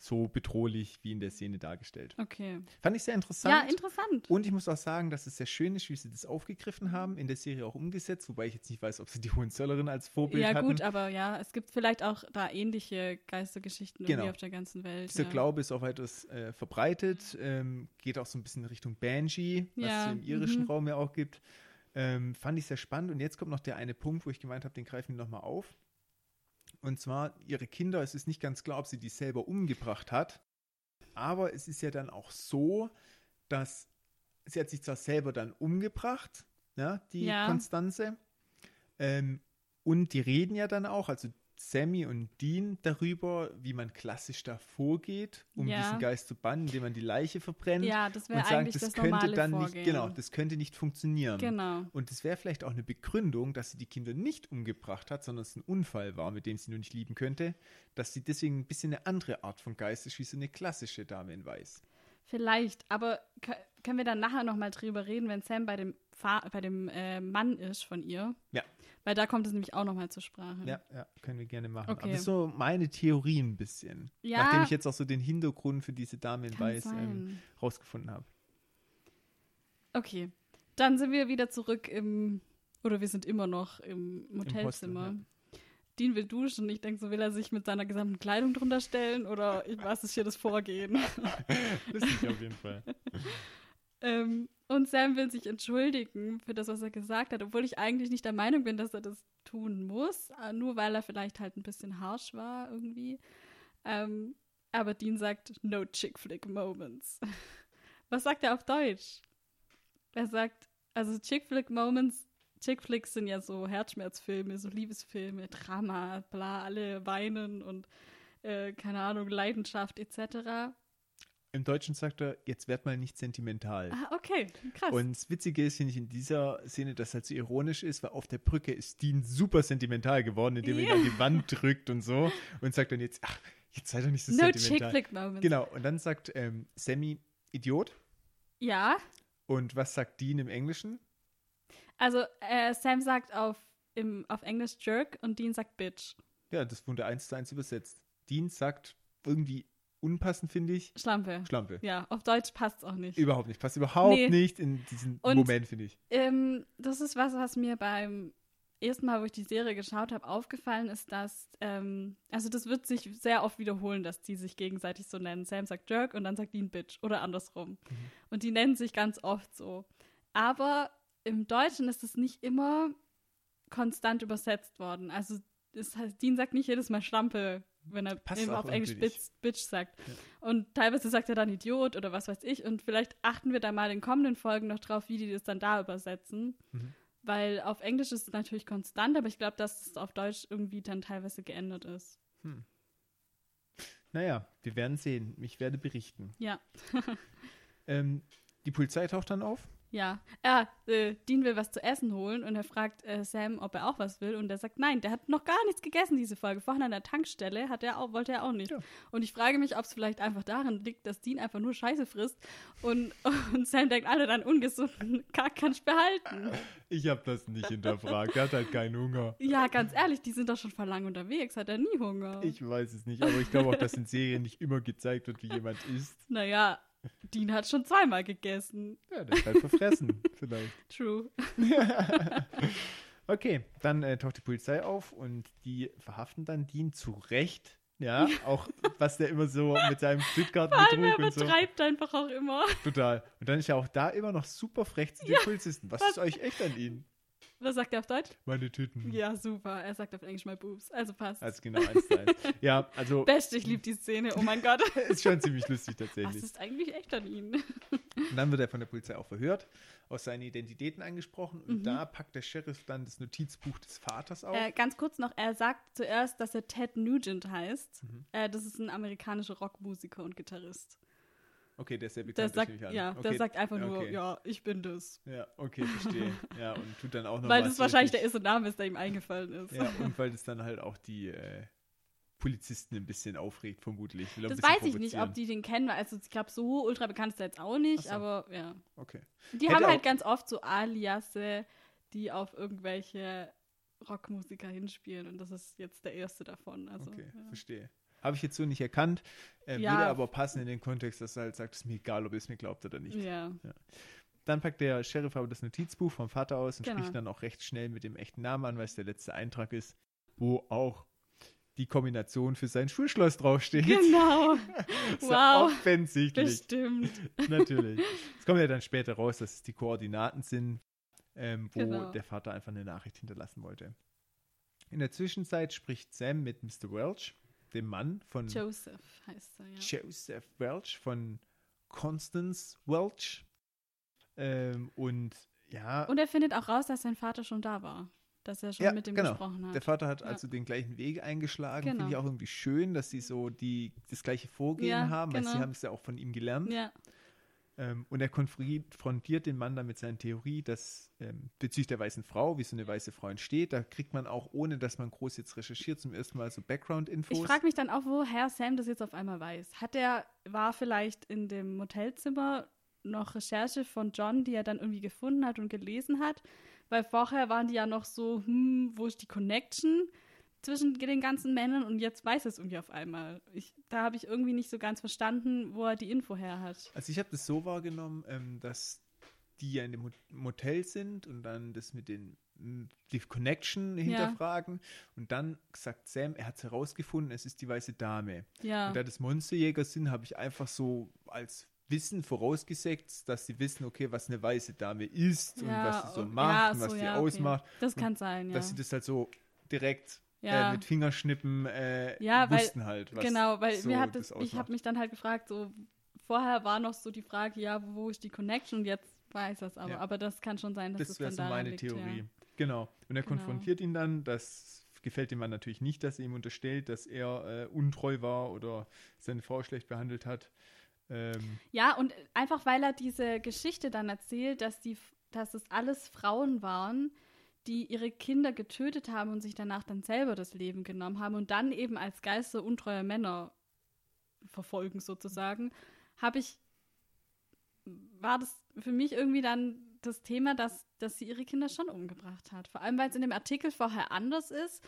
so bedrohlich wie in der Szene dargestellt. Okay. Fand ich sehr interessant. Ja, interessant. und ich muss auch sagen, dass es sehr schön ist, wie sie das aufgegriffen haben, in der Serie auch umgesetzt, wobei ich jetzt nicht weiß, ob sie die Hohenzollerin als Vorbild Ja, hatten. gut, aber ja, es gibt vielleicht auch da ähnliche Geistergeschichten Genau. irgendwie auf der ganzen Welt. Dieser ja. Glaube ist auch weitaus äh, verbreitet, ähm, geht auch so ein bisschen in Richtung Banshee, was Ja, es im irischen mhm. Raum ja auch gibt. Ähm, fand ich sehr spannend. Und jetzt kommt noch der eine Punkt, wo ich gemeint habe, den greifen wir nochmal auf. Und zwar, ihre Kinder, es ist nicht ganz klar, ob sie die selber umgebracht hat. Aber es ist ja dann auch so, dass sie hat sich zwar selber dann umgebracht, ja, die Ja. Konstanze. Ähm, und die reden ja dann auch, also Sammy und Dean darüber, wie man klassisch da vorgeht, um Ja. diesen Geist zu bannen, indem man die Leiche verbrennt. Ja, das wäre eigentlich das, das, könnte dann Vorgehen. nicht, genau, das könnte nicht funktionieren. Genau. Und das wäre vielleicht auch eine Begründung, dass sie die Kinder nicht umgebracht hat, sondern es ein Unfall war, mit dem sie nur nicht lieben könnte, dass sie deswegen ein bisschen eine andere Art von Geist ist, wie so eine klassische Dame in Weiß. Vielleicht, aber kö- können wir dann nachher nochmal drüber reden, wenn Sam bei dem, Fa bei dem äh, Mann ist von ihr? Ja. Weil da kommt es nämlich auch nochmal zur Sprache. Ja, ja, können wir gerne machen. Okay. Aber das ist so meine Theorie ein bisschen. Ja. Nachdem ich jetzt auch so den Hintergrund für diese Dame in Weiß ähm, rausgefunden habe. Okay, dann sind wir wieder zurück im, oder wir sind immer noch im Motelzimmer. Hostel, Dean will duschen und ich denke, so will er sich mit seiner gesamten Kleidung drunter stellen oder ich, was ist hier das Vorgehen? [laughs] Lustig auf jeden Fall. [laughs] ähm, und Sam will sich entschuldigen für das, was er gesagt hat, obwohl ich eigentlich nicht der Meinung bin, dass er das tun muss, äh, nur weil er vielleicht halt ein bisschen harsh war irgendwie. Ähm, aber Dean sagt, no chick flick moments. [laughs] Was sagt er auf Deutsch? Er sagt, also chick flick moments, chick flicks sind ja so Herzschmerzfilme, so Liebesfilme, Drama, bla, alle weinen und äh, keine Ahnung, Leidenschaft etc. Im Deutschen sagt er, jetzt werd mal nicht sentimental. Ah, okay, krass. Und das Witzige ist, finde ich, in dieser Szene, dass halt so ironisch ist, weil auf der Brücke ist Dean super sentimental geworden, indem er ihn an die Wand drückt und so und sagt dann jetzt, ach, jetzt sei doch nicht so no sentimental. flick moments. Genau, und dann sagt ähm, Sammy, Idiot. Ja, Und was sagt Dean im Englischen? also äh, Sam sagt auf, im, auf Englisch Jerk und Dean sagt Bitch. Ja, das wurde eins zu eins übersetzt. Dean sagt irgendwie unpassend, finde ich, Schlampe. Schlampe. Ja, auf Deutsch passt auch nicht. Überhaupt nicht. Passt überhaupt Nee. nicht in diesen Und- Moment, finde ich. Ähm, das ist was, was mir beim ersten Mal, wo ich die Serie geschaut habe, aufgefallen ist, dass, ähm, also das wird sich sehr oft wiederholen, dass die sich gegenseitig so nennen. Sam sagt Jerk und dann sagt Dean Bitch oder andersrum. Und die nennen sich ganz oft so. Aber im Deutschen ist es nicht immer konstant übersetzt worden. Also das heißt, Dean sagt nicht jedes Mal Schlampe, wenn er Passt eben auf Englisch. Bitch, Bitch sagt. Und teilweise sagt er dann Idiot oder was weiß ich. Und vielleicht achten wir da mal in kommenden Folgen noch drauf, wie die das dann da übersetzen. Mhm. Weil auf Englisch ist es natürlich konstant, aber ich glaube, dass es auf Deutsch irgendwie dann teilweise geändert ist. Naja, wir werden sehen. Ich werde berichten. Ja. [laughs] Ähm, die Polizei taucht dann auf Ja, ah, äh, Dean will was zu essen holen und er fragt äh, Sam, ob er auch was will und er sagt, nein, der hat noch gar nichts gegessen diese Folge. Vorhin an der Tankstelle hat er auch, wollte er auch nicht. Ja. Und ich frage mich, ob es vielleicht einfach daran liegt, dass Dean einfach nur Scheiße frisst und, und Sam denkt, alle dann ungesunden Kack [laughs] kannst behalten. Ich habe das nicht hinterfragt. Er hat halt keinen Hunger. Ja, ganz ehrlich, die sind doch schon vor lang unterwegs, hat er nie Hunger. Ich weiß es nicht, aber ich glaube auch, dass in Serien nicht immer gezeigt wird, wie jemand isst. naja, Dean hat schon zweimal gegessen. Ja, der ist halt verfressen, [laughs] vielleicht. True. [laughs] Okay, dann äh, taucht die Polizei auf und die verhaften dann Dean zu Recht. Ja, [laughs] auch was der immer so mit seinem er und so. betreibt einfach auch immer. Total. Und dann ist er auch da immer noch super frech zu den Polizisten. Was was- ist euch echt an ihnen? Was sagt er auf Deutsch? Meine Tüten. Ja, super. Er sagt auf Englisch mal Boobs. Also passt. Also genau eins zu eins. Ja, also Beste, ich liebe die Szene. Oh mein Gott. [laughs] ist schon ziemlich lustig tatsächlich. ist eigentlich echt an ihm? Und dann wird er von der Polizei auch verhört, aus seinen Identitäten angesprochen und Mhm. da packt der Sheriff dann das Notizbuch des Vaters auf. Äh, ganz kurz noch, er sagt zuerst, dass er Ted Nugent heißt. Mhm. Äh, das ist ein amerikanischer Rockmusiker und Gitarrist. Okay, der ist sehr Der bekannt. sagt, ich an. ja, okay. der sagt einfach nur, okay. ja, ich bin das. Ja, okay, verstehe. ja, und tut dann auch noch Weil das wahrscheinlich der erste Name ist, der ihm eingefallen ist. Ja, und weil das dann halt auch die äh, Polizisten ein bisschen aufregt, vermutlich. Er das weiß ich nicht, ob die den kennen, weil also ich glaube, so ultra bekannt ist er jetzt auch nicht, so. aber ja. Okay. Die Hätte haben halt ganz oft so Aliasse, die auf irgendwelche Rockmusiker hinspielen und das ist jetzt der erste davon. Also, Okay, ja. verstehe. Habe ich jetzt so nicht erkannt. Äh, Ja. Würde aber passen in den Kontext, dass er halt sagt, es ist mir egal, ob ihr es mir glaubt oder nicht. ja. Dann packt der Sheriff aber das Notizbuch vom Vater aus und Genau. spricht dann auch recht schnell mit dem echten Namen an, weil es der letzte Eintrag ist, wo auch die Kombination für sein Schulschloss draufsteht. Genau. [laughs] [laughs] So wow. offensichtlich. Bestimmt. [laughs] Natürlich. Es kommt ja dann später raus, dass es die Koordinaten sind, ähm, wo Genau. der Vater einfach eine Nachricht hinterlassen wollte. In der Zwischenzeit spricht Sam mit Mr. Welch, dem Mann von Joseph heißt er, ja. Joseph Welch, von Constance Welch. Ähm, und ja, Und er findet auch raus, dass sein Vater schon da war. Dass er schon Ja, mit dem genau. gesprochen hat. der Vater hat Ja. also den gleichen Weg eingeschlagen. Genau. Finde ich auch irgendwie schön, dass sie so die, das gleiche Vorgehen Ja, haben, weil sie genau. haben es ja auch von ihm gelernt. ja, Ähm, und er konfrontiert den Mann dann mit seiner Theorie, dass ähm, bezüglich der weißen Frau, wie so eine weiße Frau entsteht, da kriegt man auch, ohne dass man groß jetzt recherchiert, zum ersten Mal so Background-Infos. Ich frage mich dann auch, woher Sam das jetzt auf einmal weiß. Hat er, war vielleicht in dem Motelzimmer noch Recherche von John, die er dann irgendwie gefunden hat und gelesen hat? Weil vorher waren die ja noch so, hm, wo ist die Connection zwischen den ganzen Männern und jetzt weiß er es irgendwie auf einmal. Ich, da habe ich irgendwie nicht so ganz verstanden, wo er die Info her hat. Also ich habe das so wahrgenommen, ähm, dass die ja in dem Motel sind und dann das mit den die Connection hinterfragen und dann sagt Sam, er hat es herausgefunden, es ist die weiße Dame. Ja, Und da das Monsterjäger sind, habe ich einfach so als Wissen vorausgesetzt, dass sie wissen, okay, was eine weiße Dame ist und ja, was sie so macht ja, und was sie ja, okay. ausmacht. Das Und kann sein, ja. Dass sie das halt so direkt Ja. äh, mit Fingerschnippen äh, Ja, weil- wussten halt, was genau, weil so mir hat das das, ich habe mich dann halt gefragt, so vorher war noch so die Frage, ja, wo ist die Connection? Jetzt weiß das aber. Ja. Aber das kann schon sein, dass Das das, wäre so meine liegt, Theorie. Ja. Genau. Und er Genau. konfrontiert ihn dann. Das gefällt dem Mann natürlich nicht, dass er ihm unterstellt, dass er äh, untreu war oder seine Frau schlecht behandelt hat. Ähm, ja, und einfach weil er diese Geschichte dann erzählt, dass die, dass es alles Frauen waren, die ihre Kinder getötet haben und sich danach dann selber das Leben genommen haben und dann eben als Geister untreuer Männer verfolgen sozusagen, habe ich war das für mich irgendwie dann das Thema, dass, dass sie ihre Kinder schon umgebracht hat. Vor allem, weil es in dem Artikel vorher anders ist,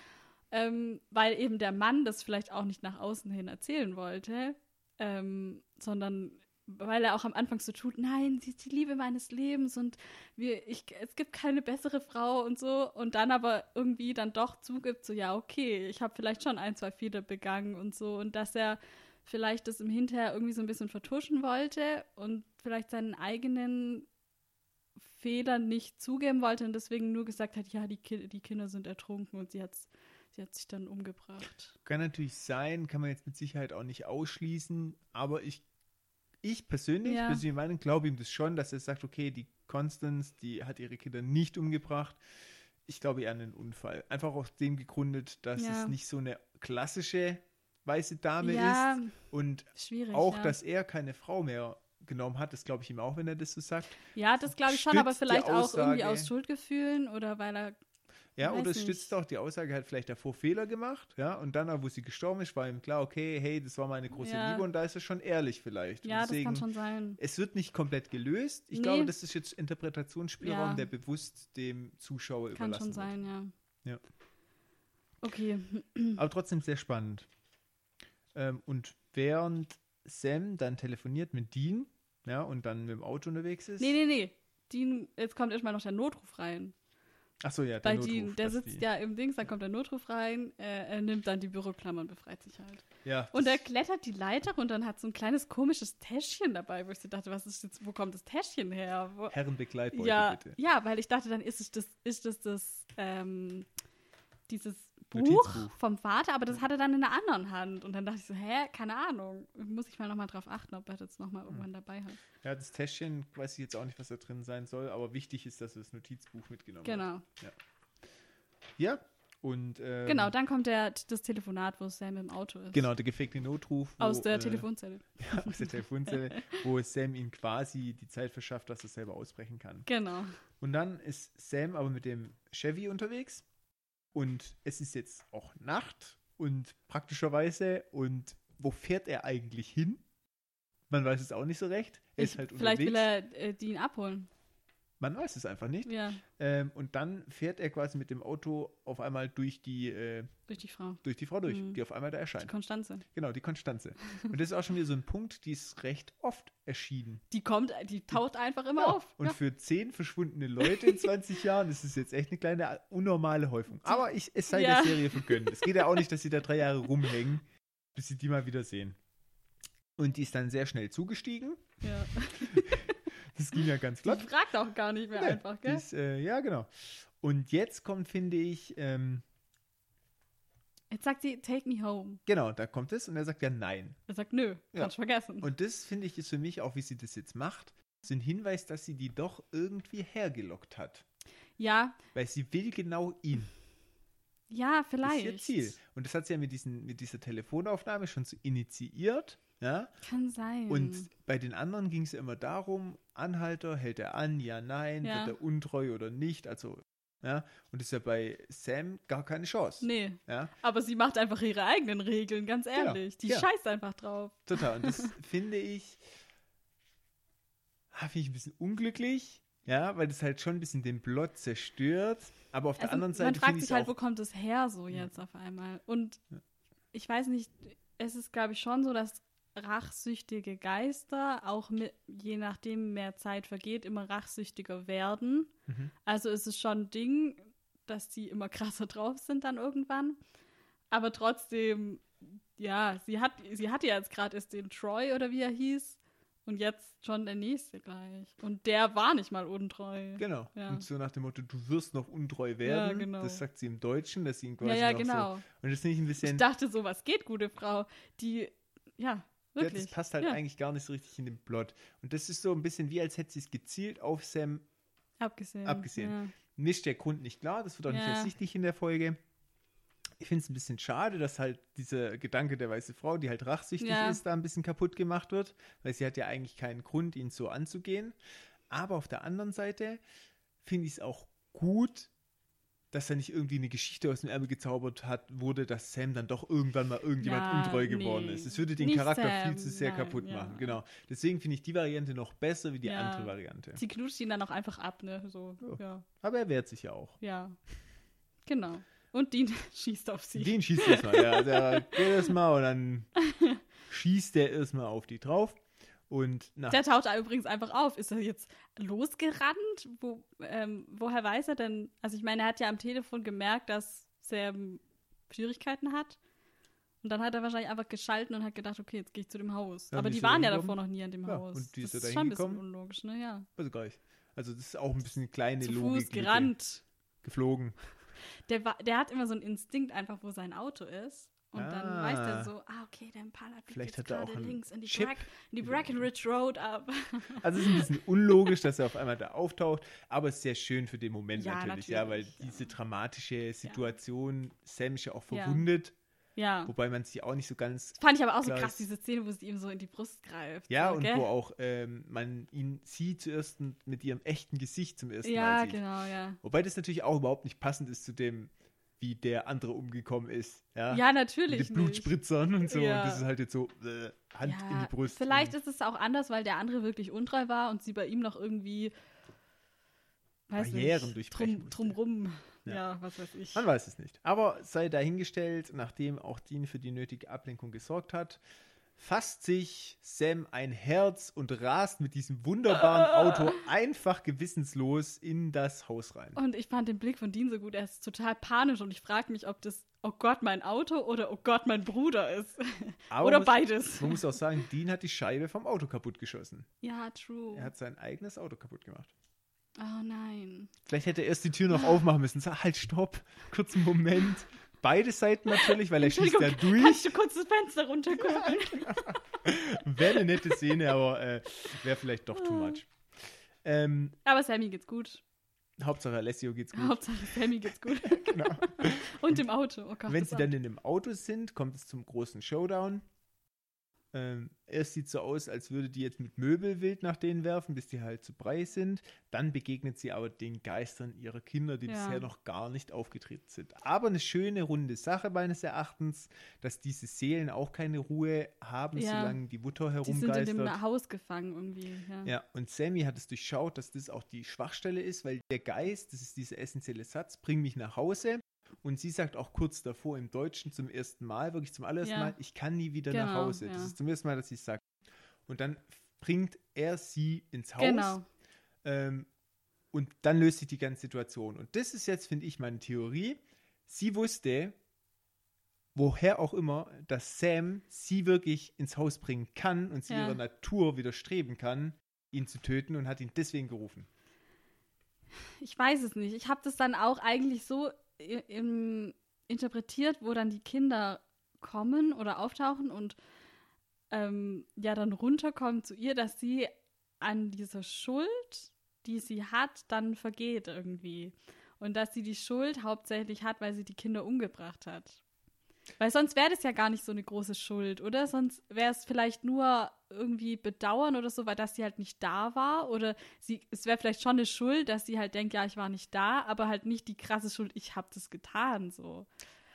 ähm, weil eben der Mann das vielleicht auch nicht nach außen hin erzählen wollte, ähm, sondern weil er auch am Anfang so tut, nein, sie ist die Liebe meines Lebens und wir, ich, es gibt keine bessere Frau und so und dann aber irgendwie dann doch zugibt, so ja, okay, ich habe vielleicht schon ein, zwei Fehler begangen und so und dass er vielleicht das im Hinterher irgendwie so ein bisschen vertuschen wollte und vielleicht seinen eigenen Fehler nicht zugeben wollte und deswegen nur gesagt hat, ja, die, Ki die Kinder sind ertrunken und sie, hat's, sie hat sich dann umgebracht. kann natürlich sein, kann man jetzt mit Sicherheit auch nicht ausschließen, aber ich, ich persönlich, Ja. persönliche Meinung, glaube ihm das schon, dass er sagt, okay, die Constance, die hat ihre Kinder nicht umgebracht. Ich glaube eher an einen Unfall. Einfach aus dem gegründet, dass Ja. es nicht so eine klassische weiße Dame ja, ist und schwierig. auch, ja. dass er keine Frau mehr genommen hat. Das glaube ich ihm auch, wenn er das so sagt. Ja, das glaube ich schon, aber vielleicht auch irgendwie aus Schuldgefühlen oder weil er. Ja, Weiß oder es stützt auch die Aussage, hat vielleicht davor Fehler gemacht, ja, und dann, wo sie gestorben ist, war ihm klar, okay, hey, das war meine große Ja. Liebe und da ist er schon ehrlich vielleicht. Ja, das deswegen, kann schon sein. Es wird nicht komplett gelöst. Ich Nee. glaube, das ist jetzt Interpretationsspielraum, Ja. der bewusst dem Zuschauer Kann überlassen schon sein, ja. Ja. Okay. Aber trotzdem sehr spannend. Ähm, und während Sam dann telefoniert mit Dean, ja, und dann mit dem Auto unterwegs ist. Nee, nee, nee. Dean, jetzt kommt erstmal noch der Notruf rein. Achso, ja, der Notruf, Dean, der sitzt die, ja im Dings, dann kommt der Notruf rein, äh, er nimmt dann die Büroklammer und befreit sich halt. Ja, Und er klettert die Leiter und dann hat so ein kleines komisches Täschchen dabei, wo ich so dachte, was ist jetzt, wo kommt das Täschchen her? Wo, Herrenbegleitbeutel, ja, bitte. ja, weil ich dachte, dann ist es das, ist es das, ähm, dieses Buch vom Vater, aber das hat er dann in der anderen Hand. Und dann dachte ich so, hä, keine Ahnung. Muss ich mal nochmal drauf achten, ob er das nochmal irgendwann dabei hat. Ja, das Täschchen weiß ich jetzt auch nicht, was da drin sein soll, aber wichtig ist, dass er das Notizbuch mitgenommen hat. Genau. Ja, und ähm, Genau, dann kommt der, das Telefonat, wo Sam im Auto ist. genau, der gefakte Notruf. wo, Aus der äh, Telefonzelle. [laughs] Ja, aus der Telefonzelle, wo Sam ihm quasi die Zeit verschafft, dass er selber ausbrechen kann. Genau. Und dann ist Sam aber mit dem Chevy unterwegs und es ist jetzt auch Nacht und praktischerweise und wo fährt er eigentlich hin? Man weiß es auch nicht so recht. Er Ich, ist halt vielleicht unterwegs. will er äh, Dean abholen. Man weiß es einfach nicht. Ja, Ähm, und dann fährt er quasi mit dem Auto auf einmal durch die, äh, durch die Frau. durch die Frau durch, Mhm. die auf einmal da Die erscheint. Konstanze. Genau, die Konstanze. [laughs] Und das ist auch schon wieder so ein Punkt, die ist recht oft erschienen. Die kommt, die taucht einfach immer Ja, auf. Und Ja. für zehn verschwundene Leute in [laughs] 20 Jahren ist es jetzt echt eine kleine unnormale Häufung. Aber ich, es sei der Serie vergönnt. Es geht ja auch nicht, dass sie da drei Jahre rumhängen, bis sie die mal wieder sehen. Und die ist dann sehr schnell zugestiegen. Ja. [laughs] Das ging ja ganz Die flott. fragt auch gar nicht mehr Nee, einfach, die gell? ist, äh, ja, genau. Und jetzt kommt, finde ich, ähm, Jetzt sagt sie, take me home. genau, da kommt es und er sagt ja nein. Er sagt, nö, Ja. kannst vergessen. Und das, finde ich, ist für mich, auch wie sie das jetzt macht, so ein Hinweis, dass sie die doch irgendwie hergelockt hat. ja, Weil sie will genau ihn. ja, Das vielleicht. ist ihr Ziel. Und das hat sie ja mit, diesen, mit dieser Telefonaufnahme schon so initiiert. Ja? Kann sein. Und bei den anderen ging es immer darum, Anhalter, hält er an, ja, nein, Ja. wird er untreu oder nicht. Also, ja, und ist ja bei Sam gar keine Chance. nee, Ja, aber sie macht einfach ihre eigenen Regeln, ganz ehrlich. Die ja. scheißt einfach drauf. total. Und das [laughs] finde ich, ah, finde ich ein bisschen unglücklich. Ja, weil das halt schon ein bisschen den Plot zerstört. Aber auf der Also, anderen man Seite fragt finde ich sich halt, wo kommt es her so jetzt auf einmal? Und Ja. ich weiß nicht, es ist, glaube ich, schon so, dass rachsüchtige Geister auch mit, je nachdem mehr Zeit vergeht, immer rachsüchtiger werden. Mhm. Also ist es schon ein Ding, dass die immer krasser drauf sind dann irgendwann. Aber trotzdem, ja, sie hat, sie hatte ja jetzt gerade erst den Troy oder wie er hieß. Und jetzt schon der nächste gleich. Und der war nicht mal untreu. Genau. Ja. Und so nach dem Motto, du wirst noch untreu werden. genau. Das sagt sie im Deutschen, dass sie ihn quasi Ja, ja, genau. so. Und das finde ich ein bisschen. Ich dachte so, was geht, gute Frau? Die, ja, ja, wirklich. das passt halt ja. eigentlich gar nicht so richtig in den Plot. Und das ist so ein bisschen wie, als hätte sie es gezielt auf Sam. Abgesehen. abgesehen. Ja. Mir ist der Grund nicht klar, das wird auch nicht Ja. ersichtlich in der Folge. Ich finde es ein bisschen schade, dass halt dieser Gedanke der weißen Frau, die halt rachsüchtig ist, da ein bisschen kaputt gemacht wird, weil sie hat ja eigentlich keinen Grund, ihn so anzugehen. Aber auf der anderen Seite finde ich es auch gut, dass er nicht irgendwie eine Geschichte aus dem Ärmel gezaubert hat, wurde, dass Sam dann doch irgendwann mal irgendjemand Ja, untreu geworden nee. ist. Es würde den Nicht Charakter Sam, viel zu sehr nein, kaputt ja. machen. Genau. Deswegen finde ich die Variante noch besser wie die Ja. andere Variante. Sie knutscht ihn dann auch einfach ab, ne? So. Aber er wehrt sich ja auch. Ja. Genau. Und Dean [laughs] schießt auf sie. Den schießt erstmal, ja. Der geht erstmal und dann [laughs] schießt der erstmal auf die drauf. Und nach, Der taucht übrigens einfach auf. Ist er jetzt losgerannt? Wo, ähm, woher weiß er denn? Also ich meine, er hat ja am Telefon gemerkt, dass Sam Schwierigkeiten hat. Und dann hat er wahrscheinlich einfach geschalten und hat gedacht, okay, jetzt gehe ich zu dem Haus. Ja, Aber die ist waren ja davor noch nie an dem Ja, Haus. und ist das ist da schon ein bisschen unlogisch, ne? Ja. also gar nicht. Also das ist auch ein bisschen eine kleine Zu Logik. Fuß gerannt. Geflogen. Der, war, der hat immer so einen Instinkt einfach, wo sein Auto ist. Und dann Ah. weiß der so, ah, okay, der Impala biegt Vielleicht jetzt er gerade links in die, Chip. Brack, in die Brackenridge Road ab. [laughs] Also es ist ein bisschen unlogisch, dass er auf einmal da auftaucht, aber es ist sehr schön für den Moment Ja, natürlich, ja, weil natürlich, ja. diese dramatische Situation, Sam ist ja auch Ja. verwundet. Ja. Wobei man sie auch nicht so ganz. Fand ich aber auch so krass, diese Szene, wo sie ihm so in die Brust greift. Ja, so, und gell? wo auch ähm, man ihn sieht zuerst mit ihrem echten Gesicht zum ersten Ja, Mal sieht. genau, ja. Wobei das natürlich auch überhaupt nicht passend ist zu dem, wie der andere umgekommen ist. Ja, Ja, mit natürlich. den Blutspritzern und so. Ja. Und das ist halt jetzt so äh, Hand ja, in die Brust. Vielleicht ist es auch anders, weil der andere wirklich untreu war und sie bei ihm noch irgendwie weiß Barrieren nicht, durchbrechen drum, drumrum. Ja. Ja. was weiß ich. Man weiß es nicht. Aber sei dahingestellt, nachdem auch Dean für die nötige Ablenkung gesorgt hat, fasst sich Sam ein Herz und rast mit diesem wunderbaren Auto einfach gewissenslos in das Haus rein. Und ich fand den Blick von Dean so gut. Er ist total panisch und ich frage mich, ob das Oh Gott, mein Auto oder Oh Gott, mein Bruder ist. Oder muss- beides. Man muss auch sagen, Dean hat die Scheibe vom Auto kaputt geschossen. Ja, true. Er hat sein eigenes Auto kaputt gemacht. oh nein. Vielleicht hätte er erst die Tür noch aufmachen müssen. Sag, halt, stopp, kurzen Moment. Beide Seiten natürlich, weil er schießt ja durch. Kannst du kurz das Fenster runtergucken? [laughs] Wäre eine nette Szene, aber äh, wäre vielleicht doch too much. Ähm, Aber Sammy geht's gut. Hauptsache Alessio geht's gut. Hauptsache Sammy geht's gut. [laughs] Genau. Und im Auto. Oh Gott, Wenn sie dann in dem Auto sind, kommt es zum großen Showdown. Ähm, erst sieht so aus, als würde die jetzt mit Möbelwild nach denen werfen, bis die halt zu Brei sind. Dann begegnet sie aber den Geistern ihrer Kinder, die Ja. bisher noch gar nicht aufgetreten sind. Aber eine schöne runde Sache meines Erachtens, dass diese Seelen auch keine Ruhe haben, Ja. solange die Mutter Die sind in herumgeistert. dem Haus gefangen irgendwie. Ja. Ja, und Sammy hat es durchschaut, dass das auch die Schwachstelle ist, weil der Geist, das ist dieser essentielle Satz, bring mich nach Hause. Und sie sagt auch kurz davor im Deutschen zum ersten Mal, wirklich zum allerersten Ja. Mal, ich kann nie wieder nach Genau, Hause. Das ja. ist zum ersten Mal, dass sie es sagt. Und dann bringt er sie ins Haus. Genau. Ähm, und dann löst sich die ganze Situation. Und das ist jetzt, finde ich, meine Theorie. Sie wusste, woher auch immer, dass Sam sie wirklich ins Haus bringen kann und sie Ja. ihrer Natur widerstreben kann, ihn zu töten und hat ihn deswegen gerufen. Ich weiß es nicht. Ich habe das dann auch eigentlich so im, interpretiert, wo dann die Kinder kommen oder auftauchen und ähm, ja dann runterkommen zu ihr, dass sie an dieser Schuld, die sie hat, dann vergeht irgendwie. Und dass sie die Schuld hauptsächlich hat, weil sie die Kinder umgebracht hat. Weil sonst wäre das ja gar nicht so eine große Schuld, oder? Sonst wäre es vielleicht nur irgendwie Bedauern oder so, weil dass sie halt nicht da war. Oder sie, es wäre vielleicht schon eine Schuld, dass sie halt denkt, ja, ich war nicht da, aber halt nicht die krasse Schuld, ich habe das getan, so.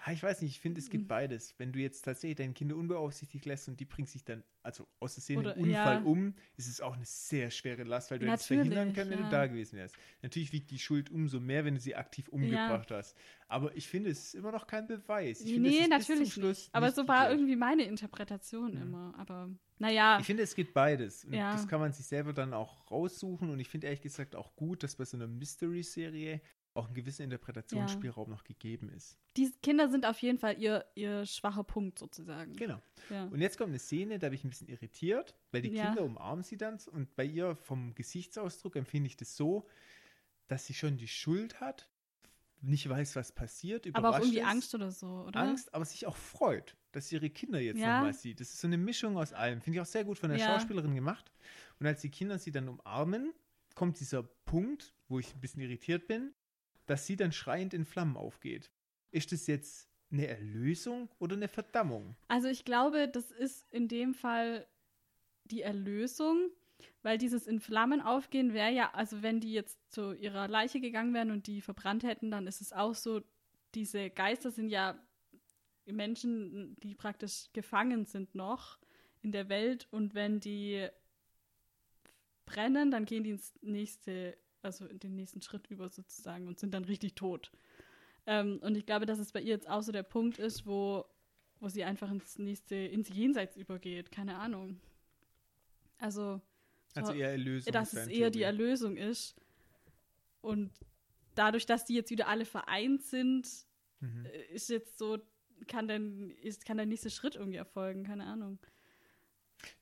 Ah, Ich weiß nicht, ich finde, es Mhm. gibt beides. Wenn du jetzt tatsächlich deine Kinder unbeaufsichtigt lässt und die bringt sich dann, also aus Versehen Oder- im Unfall ja. um, ist es auch eine sehr schwere Last, weil du hättest verhindern können, wenn ja. du da gewesen wärst. Natürlich wiegt die Schuld umso mehr, wenn du sie aktiv umgebracht hast. Aber ich finde, es ist immer noch kein Beweis. Ich finde, es nee, ist natürlich zum Schluss nicht. Aber nicht so war irgendwie meine Interpretation Ja. immer. Aber naja, Ich finde, es geht beides. Und Ja. das kann man sich selber dann auch raussuchen. Und ich finde ehrlich gesagt auch gut, dass bei so einer Mystery-Serie auch ein gewisser Interpretationsspielraum noch gegeben ist. die Kinder sind auf jeden Fall ihr, ihr schwacher Punkt sozusagen. Genau. Ja. Und jetzt kommt eine Szene, da bin ich ein bisschen irritiert, weil die Ja. Kinder umarmen sie dann und bei ihr vom Gesichtsausdruck empfinde ich das so, dass sie schon die Schuld hat, nicht weiß, was passiert, aber auch überrascht irgendwie ist, Angst oder so, oder? Angst, aber sich auch freut, dass sie ihre Kinder jetzt Ja. nochmal sieht. Das ist so eine Mischung aus allem. Finde ich auch sehr gut von der Ja. Schauspielerin gemacht. Und als die Kinder sie dann umarmen, kommt dieser Punkt, wo ich ein bisschen irritiert bin, dass sie dann schreiend in Flammen aufgeht. Ist das jetzt eine Erlösung oder eine Verdammung? Also ich glaube, das ist in dem Fall die Erlösung, weil dieses in Flammen aufgehen wäre ja, also wenn die jetzt zu ihrer Leiche gegangen wären und die verbrannt hätten, dann ist es auch so, diese Geister sind ja Menschen, die praktisch gefangen sind noch in der Welt und wenn die brennen, dann gehen die ins nächste, also in den nächsten Schritt über sozusagen und sind dann richtig tot. Ähm, und ich glaube, dass es bei ihr jetzt auch so der Punkt ist, wo, wo sie einfach ins nächste, ins Jenseits übergeht. Keine Ahnung. Also, Also so- eher Erlösung. dass es eher die. Erlösung ist. Und dadurch, dass die jetzt wieder alle vereint sind, Mhm. äh, ist jetzt so, kann dann, ist, kann der nächste Schritt irgendwie erfolgen, keine Ahnung.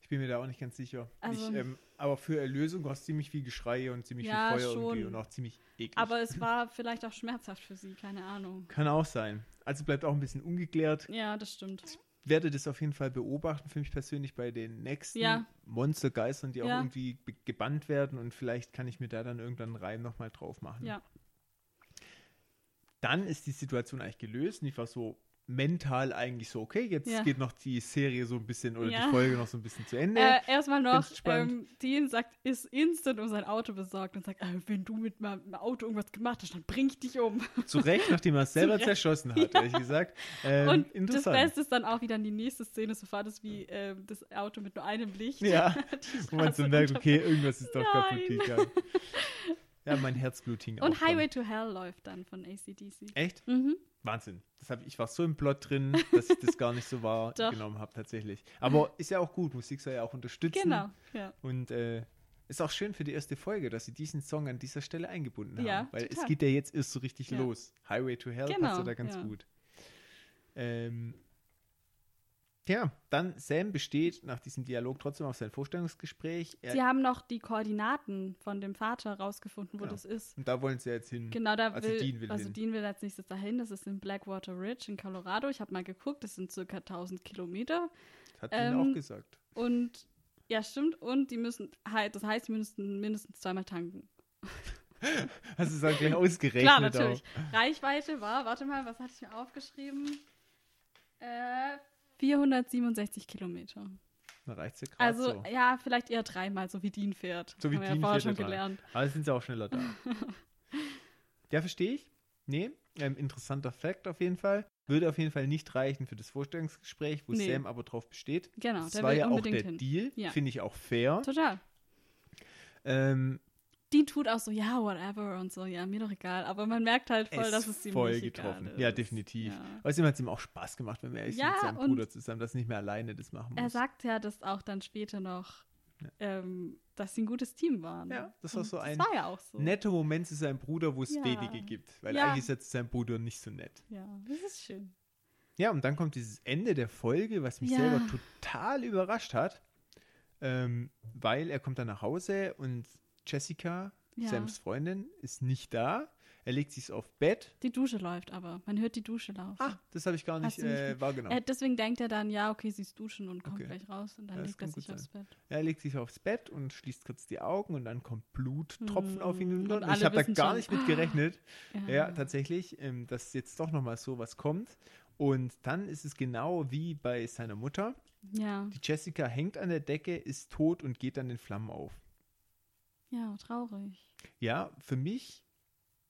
Ich bin mir da auch nicht ganz sicher. Also- ich, ähm, aber für Erlösung war es ziemlich viel Geschrei und ziemlich Ja, viel Feuer irgendwie schon. und auch ziemlich eklig. Aber es [laughs] war vielleicht auch schmerzhaft für sie, keine Ahnung. Kann auch sein. Also bleibt auch ein bisschen ungeklärt. Ja, das stimmt. Werde das auf jeden Fall beobachten für mich persönlich bei den nächsten Ja. Monstergeistern, die auch Ja. irgendwie gebannt werden und vielleicht kann ich mir da dann irgendwann einen Reim nochmal drauf machen. Ja. Dann ist die Situation eigentlich gelöst und ich war so, mental eigentlich so, okay, jetzt Ja. geht noch die Serie so ein bisschen oder Ja. die Folge noch so ein bisschen zu Ende. Äh, erstmal noch, ähm, Dean sagt, ist instant um sein Auto besorgt und sagt, äh, wenn du mit meinem Auto irgendwas gemacht hast, dann bring ich dich um. [laughs] Zu Recht, nachdem er es selber Recht. zerschossen hat, [laughs] Ja. ehrlich gesagt. Ähm, und das interessant. Beste ist dann auch wieder die nächste Szene, so fahrt es wie ähm, das Auto mit nur einem Licht. Ja, [laughs] Wo man so merkt, okay, irgendwas ist doch kaputt gegangen. Ja, mein Herzblut hing auch Und dran. Highway to Hell läuft dann von ACDC. Echt? Mhm. Wahnsinn. Das hab, ich war so im Plot drin, dass ich das gar nicht so [laughs] wahrgenommen habe, tatsächlich. Aber ist ja auch gut, Musik soll ja auch unterstützen. Genau, ja. Und äh, ist auch schön für die erste Folge, dass sie diesen Song an dieser Stelle eingebunden haben. Ja, weil es total. geht ja jetzt erst so richtig Ja. los. Highway to Hell passt Genau, ja da ganz gut. Ähm, ja, dann Sam besteht nach diesem Dialog trotzdem auf sein Vorstellungsgespräch. Er, Sie haben noch die Koordinaten von dem Vater rausgefunden, wo Genau. das ist. und da wollen sie jetzt hin. Genau, da Also will, Dean will also hin. Dean will als nächstes dahin. Das ist in Blackwater Ridge in Colorado. Ich habe mal geguckt, das sind circa 1000 Kilometer. Das hat Dean ähm, auch gesagt. Und ja, stimmt. Und die müssen, halt, das heißt, die müssen mindestens zweimal tanken. [laughs] Hast du es auch gleich ausgerechnet? Klar, natürlich. Auch. Reichweite war, warte mal, was hatte ich mir aufgeschrieben? Äh, 467 Kilometer. Da reicht ja gerade Also, so. ja, vielleicht eher dreimal, so wie Dean fährt. So wie Haben wir Dean ja vorher fährt schon dran. gelernt. Aber sind sie auch schneller da. [laughs] ja, verstehe ich. Nee, ähm, interessanter Fakt auf jeden Fall. Würde auf jeden Fall nicht reichen für das Vorstellungsgespräch, wo Nee. Sam aber drauf besteht. Genau, das der war will ja auch unbedingt der hin. Deal, Ja. finde ich auch fair. Total. Ähm, Dean tut auch so, ja, whatever und so, ja, mir doch egal. Aber man merkt halt voll, es dass es ihm voll nicht getroffen. Ja, definitiv. Ja. Außerdem hat es ihm auch Spaß gemacht, wenn sind, Ja, mit seinem Bruder zusammen, dass nicht mehr alleine das machen muss. Er sagt ja das auch dann später noch, Ja. ähm, dass sie ein gutes Team waren. Ja, das war Und so ein Das war ja so. Netter Moment zu seinem Bruder, wo es Ja. wenige gibt. Weil Ja. eigentlich ist er zu seinem Bruder nicht so nett. Ja, das ist schön. Ja, und dann kommt dieses Ende der Folge, was mich selber total überrascht hat. Ähm, weil er kommt dann nach Hause und Jessica, Ja. Sams Freundin, ist nicht da. Er legt sich aufs Bett. Die Dusche läuft aber. Man hört die Dusche laufen. Ah, das habe ich gar nicht, äh, wahrgenommen. Äh, deswegen denkt er dann, ja, okay, sie ist duschen und kommt Okay. gleich raus und dann Ja, legt er sich aufs Bett. er legt sich aufs Bett und schließt kurz die Augen und dann kommt Bluttropfen Hm, auf ihn und runter. Und alle ich habe da gar schon. nicht mit gerechnet. [gasps] Ja, Ja, tatsächlich, ähm, dass jetzt doch nochmal so was kommt. Und dann ist es genau wie bei seiner Mutter. ja, Die Jessica hängt an der Decke, ist tot und geht dann in Flammen auf. Ja, traurig. Ja, für mich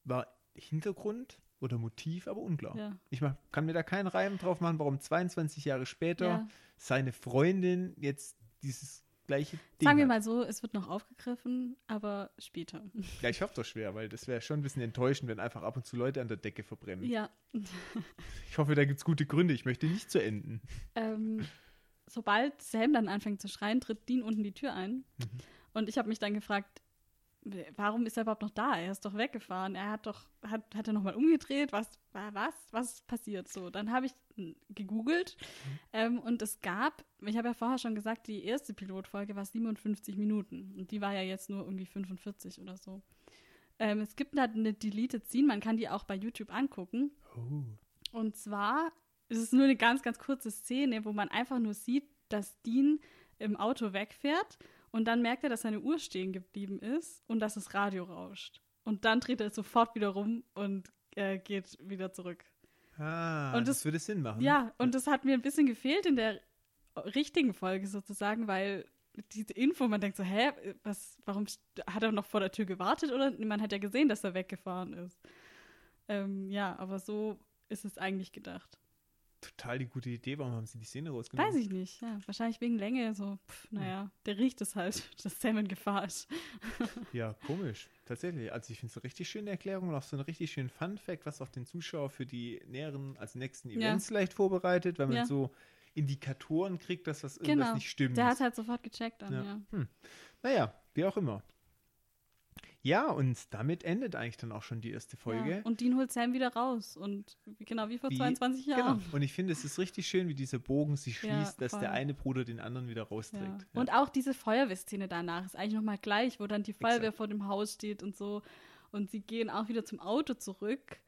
war Hintergrund oder Motiv aber unklar. Ja. Ich mach, kann mir da keinen Reim drauf machen, warum 22 Jahre später Ja. seine Freundin jetzt dieses gleiche Ding Sagen wir hat. mal so, es wird noch aufgegriffen, aber später. Ja, ich hoffe doch schwer, weil das wäre schon ein bisschen enttäuschend, wenn einfach ab und zu Leute an der Decke verbrennen. Ja. Ich hoffe, da gibt es gute Gründe. Ich möchte nicht zu enden. Ähm, sobald Sam dann anfängt zu schreien, tritt Dean unten die Tür ein. Mhm. Und ich habe mich dann gefragt, warum ist er überhaupt noch da? Er ist doch weggefahren. Er hat doch, hat, hat er nochmal umgedreht? Was, was, was ist passiert so? Dann habe ich hm, gegoogelt Mhm. ähm, und es gab, ich habe ja vorher schon gesagt, die erste Pilotfolge war 57 Minuten und die war ja jetzt nur irgendwie 45 oder so. Ähm, es gibt da eine Deleted Scene, man kann die auch bei YouTube angucken. Oh. Und zwar ist es nur eine ganz, ganz kurze Szene, wo man einfach nur sieht, dass Dean im Auto wegfährt und dann merkt er, dass seine Uhr stehen geblieben ist und dass das Radio rauscht. Und dann dreht er sofort wieder rum und äh, geht wieder zurück. Ah, Und das, das- würde Sinn machen. Ja, und das hat mir ein bisschen gefehlt in der richtigen Folge sozusagen, weil diese Info, man denkt so, hä, was, warum hat er noch vor der Tür gewartet oder man hat ja gesehen, dass er weggefahren ist. Ähm, ja, aber so ist es eigentlich gedacht. Total die gute Idee. Warum haben sie die Szene rausgenommen? Weiß ich nicht, ja. Wahrscheinlich wegen Länge, so, pff, naja, der riecht es halt, [laughs] dass Sam in Gefahr ist. [laughs] Ja, komisch. Tatsächlich. Also ich finde es eine richtig schöne Erklärung und auch so einen richtig schönen Fun-Fact, was auch den Zuschauer für die näheren, also nächsten Ja. Events vielleicht vorbereitet, weil man Ja. so Indikatoren kriegt, dass was irgendwas Genau. nicht stimmt. Der hat halt sofort gecheckt dann, Ja. ja. Hm. Naja, wie auch immer. Ja, und damit endet eigentlich dann auch schon die erste Folge. Ja. Und Dean holt Sam wieder raus und genau wie vor Wie- 22 Genau. Jahren. Und ich finde, es ist richtig schön, wie dieser Bogen sich Ja, schließt, dass voll. der eine Bruder den anderen wieder rausträgt. Ja. Ja. Und auch diese Feuerwehrszene danach ist eigentlich nochmal gleich, wo dann die Feuerwehr Exakt. vor dem Haus steht und so. Und sie gehen auch wieder zum Auto zurück,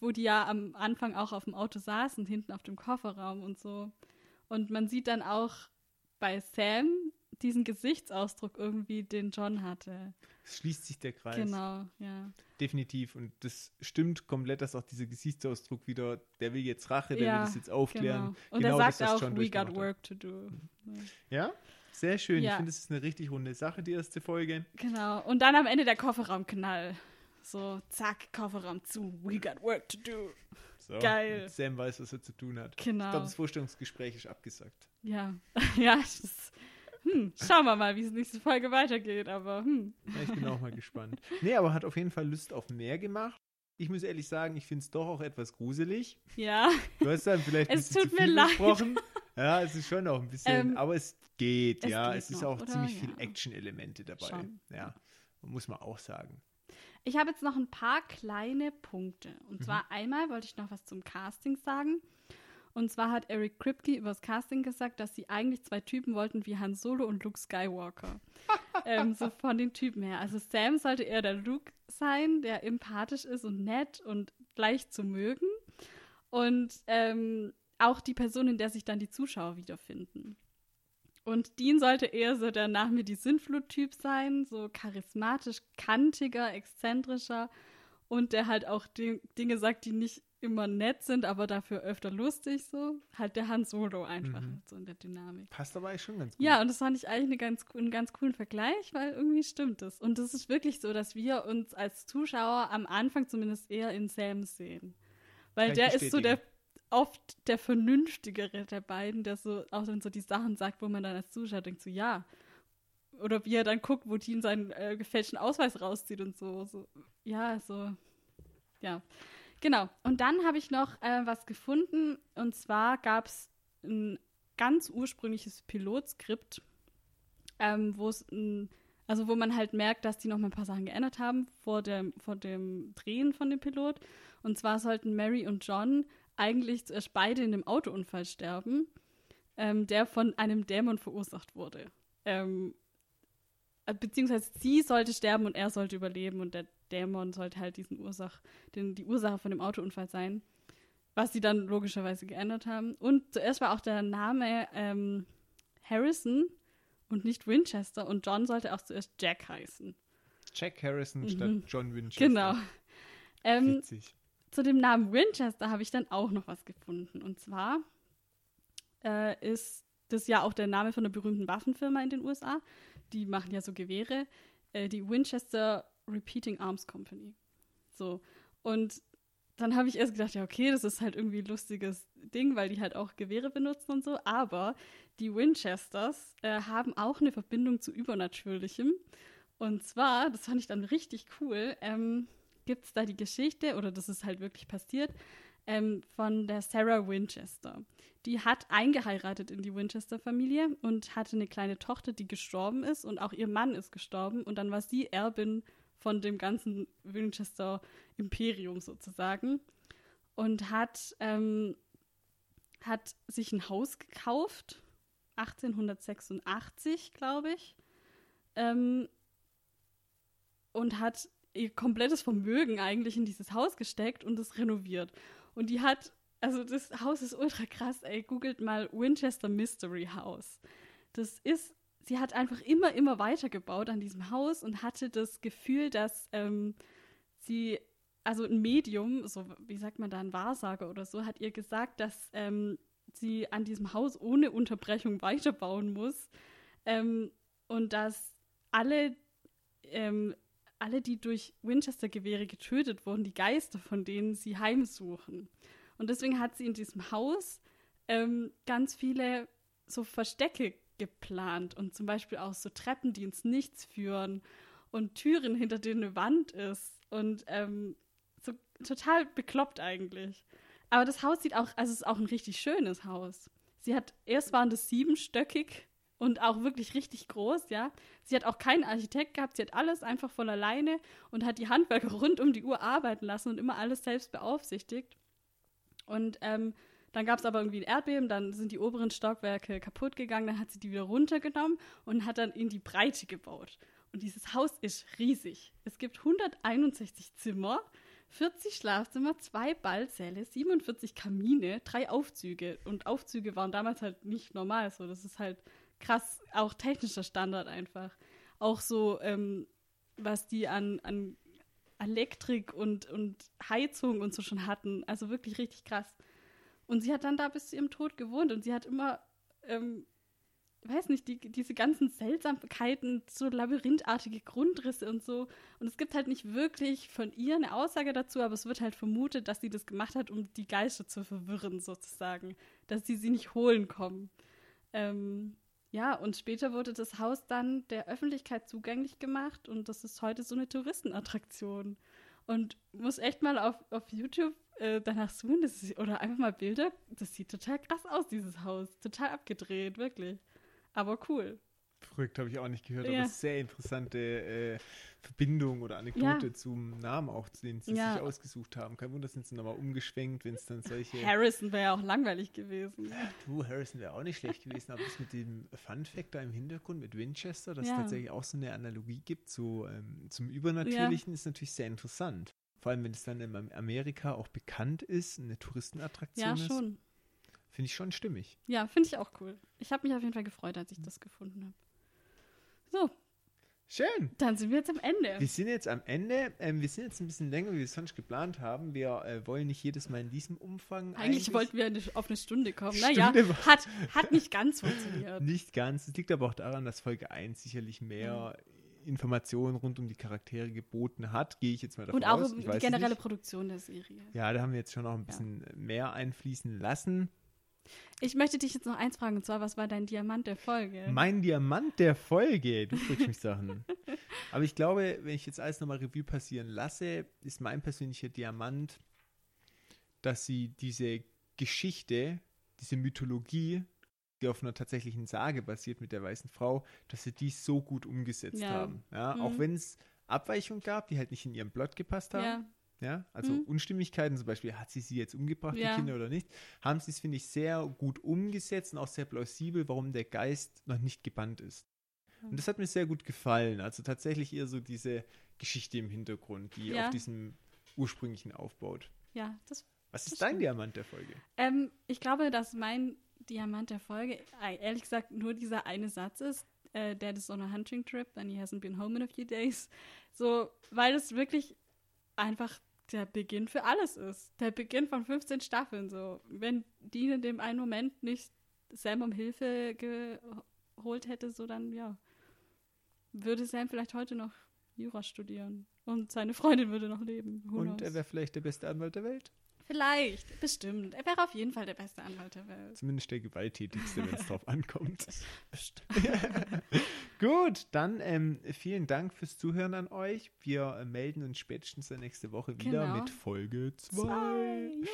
wo die ja am Anfang auch auf dem Auto saßen, hinten auf dem Kofferraum und so. Und man sieht dann auch bei Sam diesen Gesichtsausdruck irgendwie, den John hatte. Es schließt sich der Kreis. Genau, ja. Definitiv. Und das stimmt komplett, dass auch dieser Gesichtsausdruck wieder, der will jetzt Rache, der Ja, will das jetzt aufklären. Genau. Und Genau er das, sagt was auch, John we got work to do. Ja, sehr schön. Ich Ja. finde, es ist eine richtig runde Sache, die erste Folge. Genau. Und dann am Ende der Kofferraumknall. So, zack, Kofferraum zu. We got work to do. So, Geil. Sam weiß, was er zu tun hat. Ich Genau. glaube, das Vorstellungsgespräch ist abgesagt. Ja. [laughs] ja, das, hm, schauen wir mal, wie es nächste Folge weitergeht. Aber hm. Ja, ich bin auch mal gespannt. Nee, aber hat auf jeden Fall Lust auf mehr gemacht. Ich muss ehrlich sagen, ich finde es doch auch etwas gruselig. Ja. Du hast dann vielleicht [laughs] ein Es bisschen tut zu mir viel leid. gesprochen. Ja, es ist schon auch ein bisschen, Ähm, aber es geht, es ja. geht es ist noch, auch oder? ziemlich viel Ja. Action-Elemente dabei. Schon. Ja, muss man auch sagen. Ich habe jetzt noch ein paar kleine Punkte. Und zwar Mhm. einmal wollte ich noch was zum Casting sagen. Und zwar hat Eric Kripke über das Casting gesagt, dass sie eigentlich zwei Typen wollten wie Han Solo und Luke Skywalker. [laughs] ähm, so von den Typen her. Also Sam sollte eher der Luke sein, der empathisch ist und nett und leicht zu mögen. Und ähm, auch die Person, in der sich dann die Zuschauer wiederfinden. Und Dean sollte eher so der nach mir die Sintflut-Typ sein, so charismatisch, kantiger, exzentrischer und der halt auch Di Dinge sagt, die nicht immer nett sind, aber dafür öfter lustig so. Halt der Han Solo einfach, Mhm. so in der Dynamik. Passt aber eigentlich schon ganz gut. Ja, und das fand ich eigentlich eine ganz, einen ganz coolen Vergleich, weil irgendwie stimmt es. Und es ist wirklich so, dass wir uns als Zuschauer am Anfang zumindest eher in Sam sehen. Weil ich der ist so der oft der vernünftigere der beiden, der so auch dann so die Sachen sagt, wo man dann als Zuschauer denkt, so ja. Oder wie er dann guckt, wo Dean seinen äh, gefälschten Ausweis rauszieht und so. so. Ja, so. Ja. Genau. Und dann habe ich noch äh, was gefunden. Und zwar gab es ein ganz ursprüngliches Pilotskript, ähm, wo es also wo man halt merkt, dass die noch mal ein paar Sachen geändert haben vor dem, vor dem Drehen von dem Pilot. Und zwar sollten Mary und John eigentlich zuerst beide in einem Autounfall sterben, ähm, der von einem Dämon verursacht wurde. Ähm, äh, beziehungsweise sie sollte sterben und er sollte überleben und der Dämon sollte halt diesen Ursach, den, die Ursache von dem Autounfall sein. Was sie dann logischerweise geändert haben. Und zuerst war auch der Name ähm, Harrison und nicht Winchester und John sollte auch zuerst Jack heißen. Jack Harrison Mhm. statt John Winchester. Genau. Ähm, Witzig. zu dem Namen Winchester habe ich dann auch noch was gefunden. Und zwar äh, ist das ja auch der Name von einer berühmten Waffenfirma in den USA. Die machen ja so Gewehre. Äh, die Winchester Repeating Arms Company. So. Und dann habe ich erst gedacht, ja, okay, das ist halt irgendwie ein lustiges Ding, weil die halt auch Gewehre benutzen und so. Aber die Winchesters äh, haben auch eine Verbindung zu Übernatürlichem. Und zwar, das fand ich dann richtig cool, ähm, gibt es da die Geschichte, oder das ist halt wirklich passiert, ähm, von der Sarah Winchester. Die hat eingeheiratet in die Winchester-Familie und hatte eine kleine Tochter, die gestorben ist und auch ihr Mann ist gestorben und dann war sie Erbin von dem ganzen Winchester-Imperium sozusagen und hat, ähm, hat sich ein Haus gekauft, 1886, glaube ich, ähm, und hat ihr komplettes Vermögen eigentlich in dieses Haus gesteckt und es renoviert. Und die hat, also das Haus ist ultra krass, ey, googelt mal Winchester Mystery House. Das ist, sie hat einfach immer, immer weitergebaut an diesem Haus und hatte das Gefühl, dass ähm, sie, also ein Medium, so wie sagt man da, ein Wahrsager oder so, hat ihr gesagt, dass ähm, sie an diesem Haus ohne Unterbrechung weiterbauen muss ähm, und dass alle ähm, alle, die durch Winchester-Gewehre getötet wurden, die Geister von denen sie heimsuchen. Und deswegen hat sie in diesem Haus ähm, ganz viele so Verstecke geplant und zum Beispiel auch so Treppen, die ins Nichts führen und Türen, hinter denen eine Wand ist und ähm, so total bekloppt eigentlich. Aber das Haus sieht auch, also es ist auch ein richtig schönes Haus. Sie hat, erst waren das siebenstöckig und auch wirklich richtig groß, ja. Sie hat auch keinen Architekt gehabt, sie hat alles einfach von alleine und hat die Handwerker [laughs] rund um die Uhr arbeiten lassen und immer alles selbst beaufsichtigt. Und ähm, dann gab es aber irgendwie ein Erdbeben, dann sind die oberen Stockwerke kaputt gegangen, dann hat sie die wieder runtergenommen und hat dann in die Breite gebaut. Und dieses Haus ist riesig. Es gibt 161 Zimmer, 40 Schlafzimmer, zwei Ballsäle, 47 Kamine, drei Aufzüge. Und Aufzüge waren damals halt nicht normal so. Das ist halt krass, auch technischer Standard einfach. Auch so, ähm, was die an, an Elektrik und, und Heizung und so schon hatten. Also wirklich richtig krass. Und sie hat dann da bis zu ihrem Tod gewohnt und sie hat immer, ähm, weiß nicht, die, diese ganzen Seltsamkeiten, so labyrinthartige Grundrisse und so. Und es gibt halt nicht wirklich von ihr eine Aussage dazu, aber es wird halt vermutet, dass sie das gemacht hat, um die Geister zu verwirren, sozusagen. Dass sie sie nicht holen kommen. Ähm, ja, und später wurde das Haus dann der Öffentlichkeit zugänglich gemacht und das ist heute so eine Touristenattraktion. Und muss echt mal auf, auf YouTube äh, danach suchen ist, oder einfach mal Bilder. Das sieht total krass aus, dieses Haus. Total abgedreht, wirklich. Aber cool. Verrückt, habe ich auch nicht gehört, Ja. aber sehr interessante äh, Verbindung oder Anekdote Ja. zum Namen auch, den sie Ja. sich ausgesucht haben. Kein Wunder, sind sie nochmal umgeschwenkt, wenn es dann solche. Harrison wäre ja auch langweilig gewesen. Du, Harrison wäre auch nicht schlecht gewesen, aber das mit dem Fun Fact da im Hintergrund mit Winchester, dass es tatsächlich auch so eine Analogie gibt zu, ähm, zum Übernatürlichen, ist natürlich sehr interessant. Vor allem, wenn es dann in Amerika auch bekannt ist, eine Touristenattraktion Ja, ist, schon. finde ich schon stimmig. Ja, finde ich auch cool. Ich habe mich auf jeden Fall gefreut, als ich das gefunden habe. So, Schön! dann sind wir jetzt am Ende. Wir sind jetzt am Ende. Ähm, wir sind jetzt ein bisschen länger, wie wir es sonst geplant haben. Wir äh, wollen nicht jedes Mal in diesem Umfang. Eigentlich wollten wir eine, auf eine Stunde kommen. Naja, hat, hat nicht ganz funktioniert. [laughs] Nicht ganz. Es liegt aber auch daran, dass Folge 1 sicherlich mehr Informationen rund um die Charaktere geboten hat. Gehe ich jetzt mal davon Und auch aus. die generelle nicht. Produktion der Serie. Ja, da haben wir jetzt schon noch ein bisschen mehr einfließen lassen. Ich möchte dich jetzt noch eins fragen, und zwar, was war dein Diamant der Folge? Mein Diamant der Folge. Du fragst mich Sachen. [laughs] Aber ich glaube, wenn ich jetzt alles nochmal Revue passieren lasse, ist mein persönlicher Diamant, dass sie diese Geschichte, diese Mythologie, die auf einer tatsächlichen Sage basiert mit der weißen Frau, dass sie die so gut umgesetzt Ja. haben. Ja, Mhm. Auch wenn es Abweichungen gab, die halt nicht in ihrem Plot gepasst haben. ja, Ja, also Mhm. Unstimmigkeiten, zum Beispiel, hat sie sie jetzt umgebracht, Ja. die Kinder oder nicht, haben sie es, finde ich, sehr gut umgesetzt und auch sehr plausibel, warum der Geist noch nicht gebannt ist. Mhm. Und das hat mir sehr gut gefallen. Also tatsächlich eher so diese Geschichte im Hintergrund, die Ja. auf diesem ursprünglichen aufbaut. ja, das Was ist Das dein stimmt. Diamant der Folge? Ähm, ich glaube, dass mein Diamant der Folge ehrlich gesagt nur dieser eine Satz ist. Äh, Dad is on a hunting trip and he hasn't been home in a few days. So, weil es wirklich einfach der Beginn für alles ist. Der Beginn von 15 Staffeln. So, wenn Dean in dem einen Moment nicht Sam um Hilfe geholt hätte, so dann ja, würde Sam vielleicht heute noch Jura studieren und seine Freundin würde noch leben. Who Und er knows? wäre vielleicht der beste Anwalt der Welt. Vielleicht, bestimmt. Er wäre auf jeden Fall der beste Anwalt der Welt. Zumindest der gewalttätigste, wenn es drauf ankommt. [laughs] [laughs] Gut, dann ähm, vielen Dank fürs Zuhören an euch. Wir äh, melden uns spätestens nächste Woche wieder Genau. mit Folge 2. Zwei. Juhu.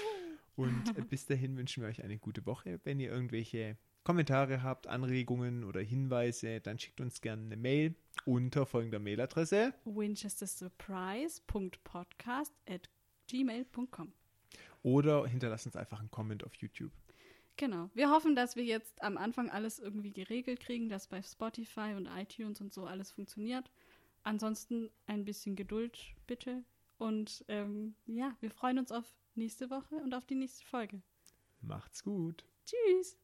Und äh, bis dahin wünschen wir euch eine gute Woche. Wenn ihr irgendwelche Kommentare habt, Anregungen oder Hinweise, dann schickt uns gerne eine Mail unter folgender Mailadresse. winchestersurprise.podcast at gmail.com. Oder hinterlasst uns einfach einen Comment auf YouTube. Genau. Wir hoffen, dass wir jetzt am Anfang alles irgendwie geregelt kriegen, dass bei Spotify und iTunes und so alles funktioniert. Ansonsten ein bisschen Geduld, bitte. Und ähm, ja, wir freuen uns auf nächste Woche und auf die nächste Folge. Macht's gut. Tschüss.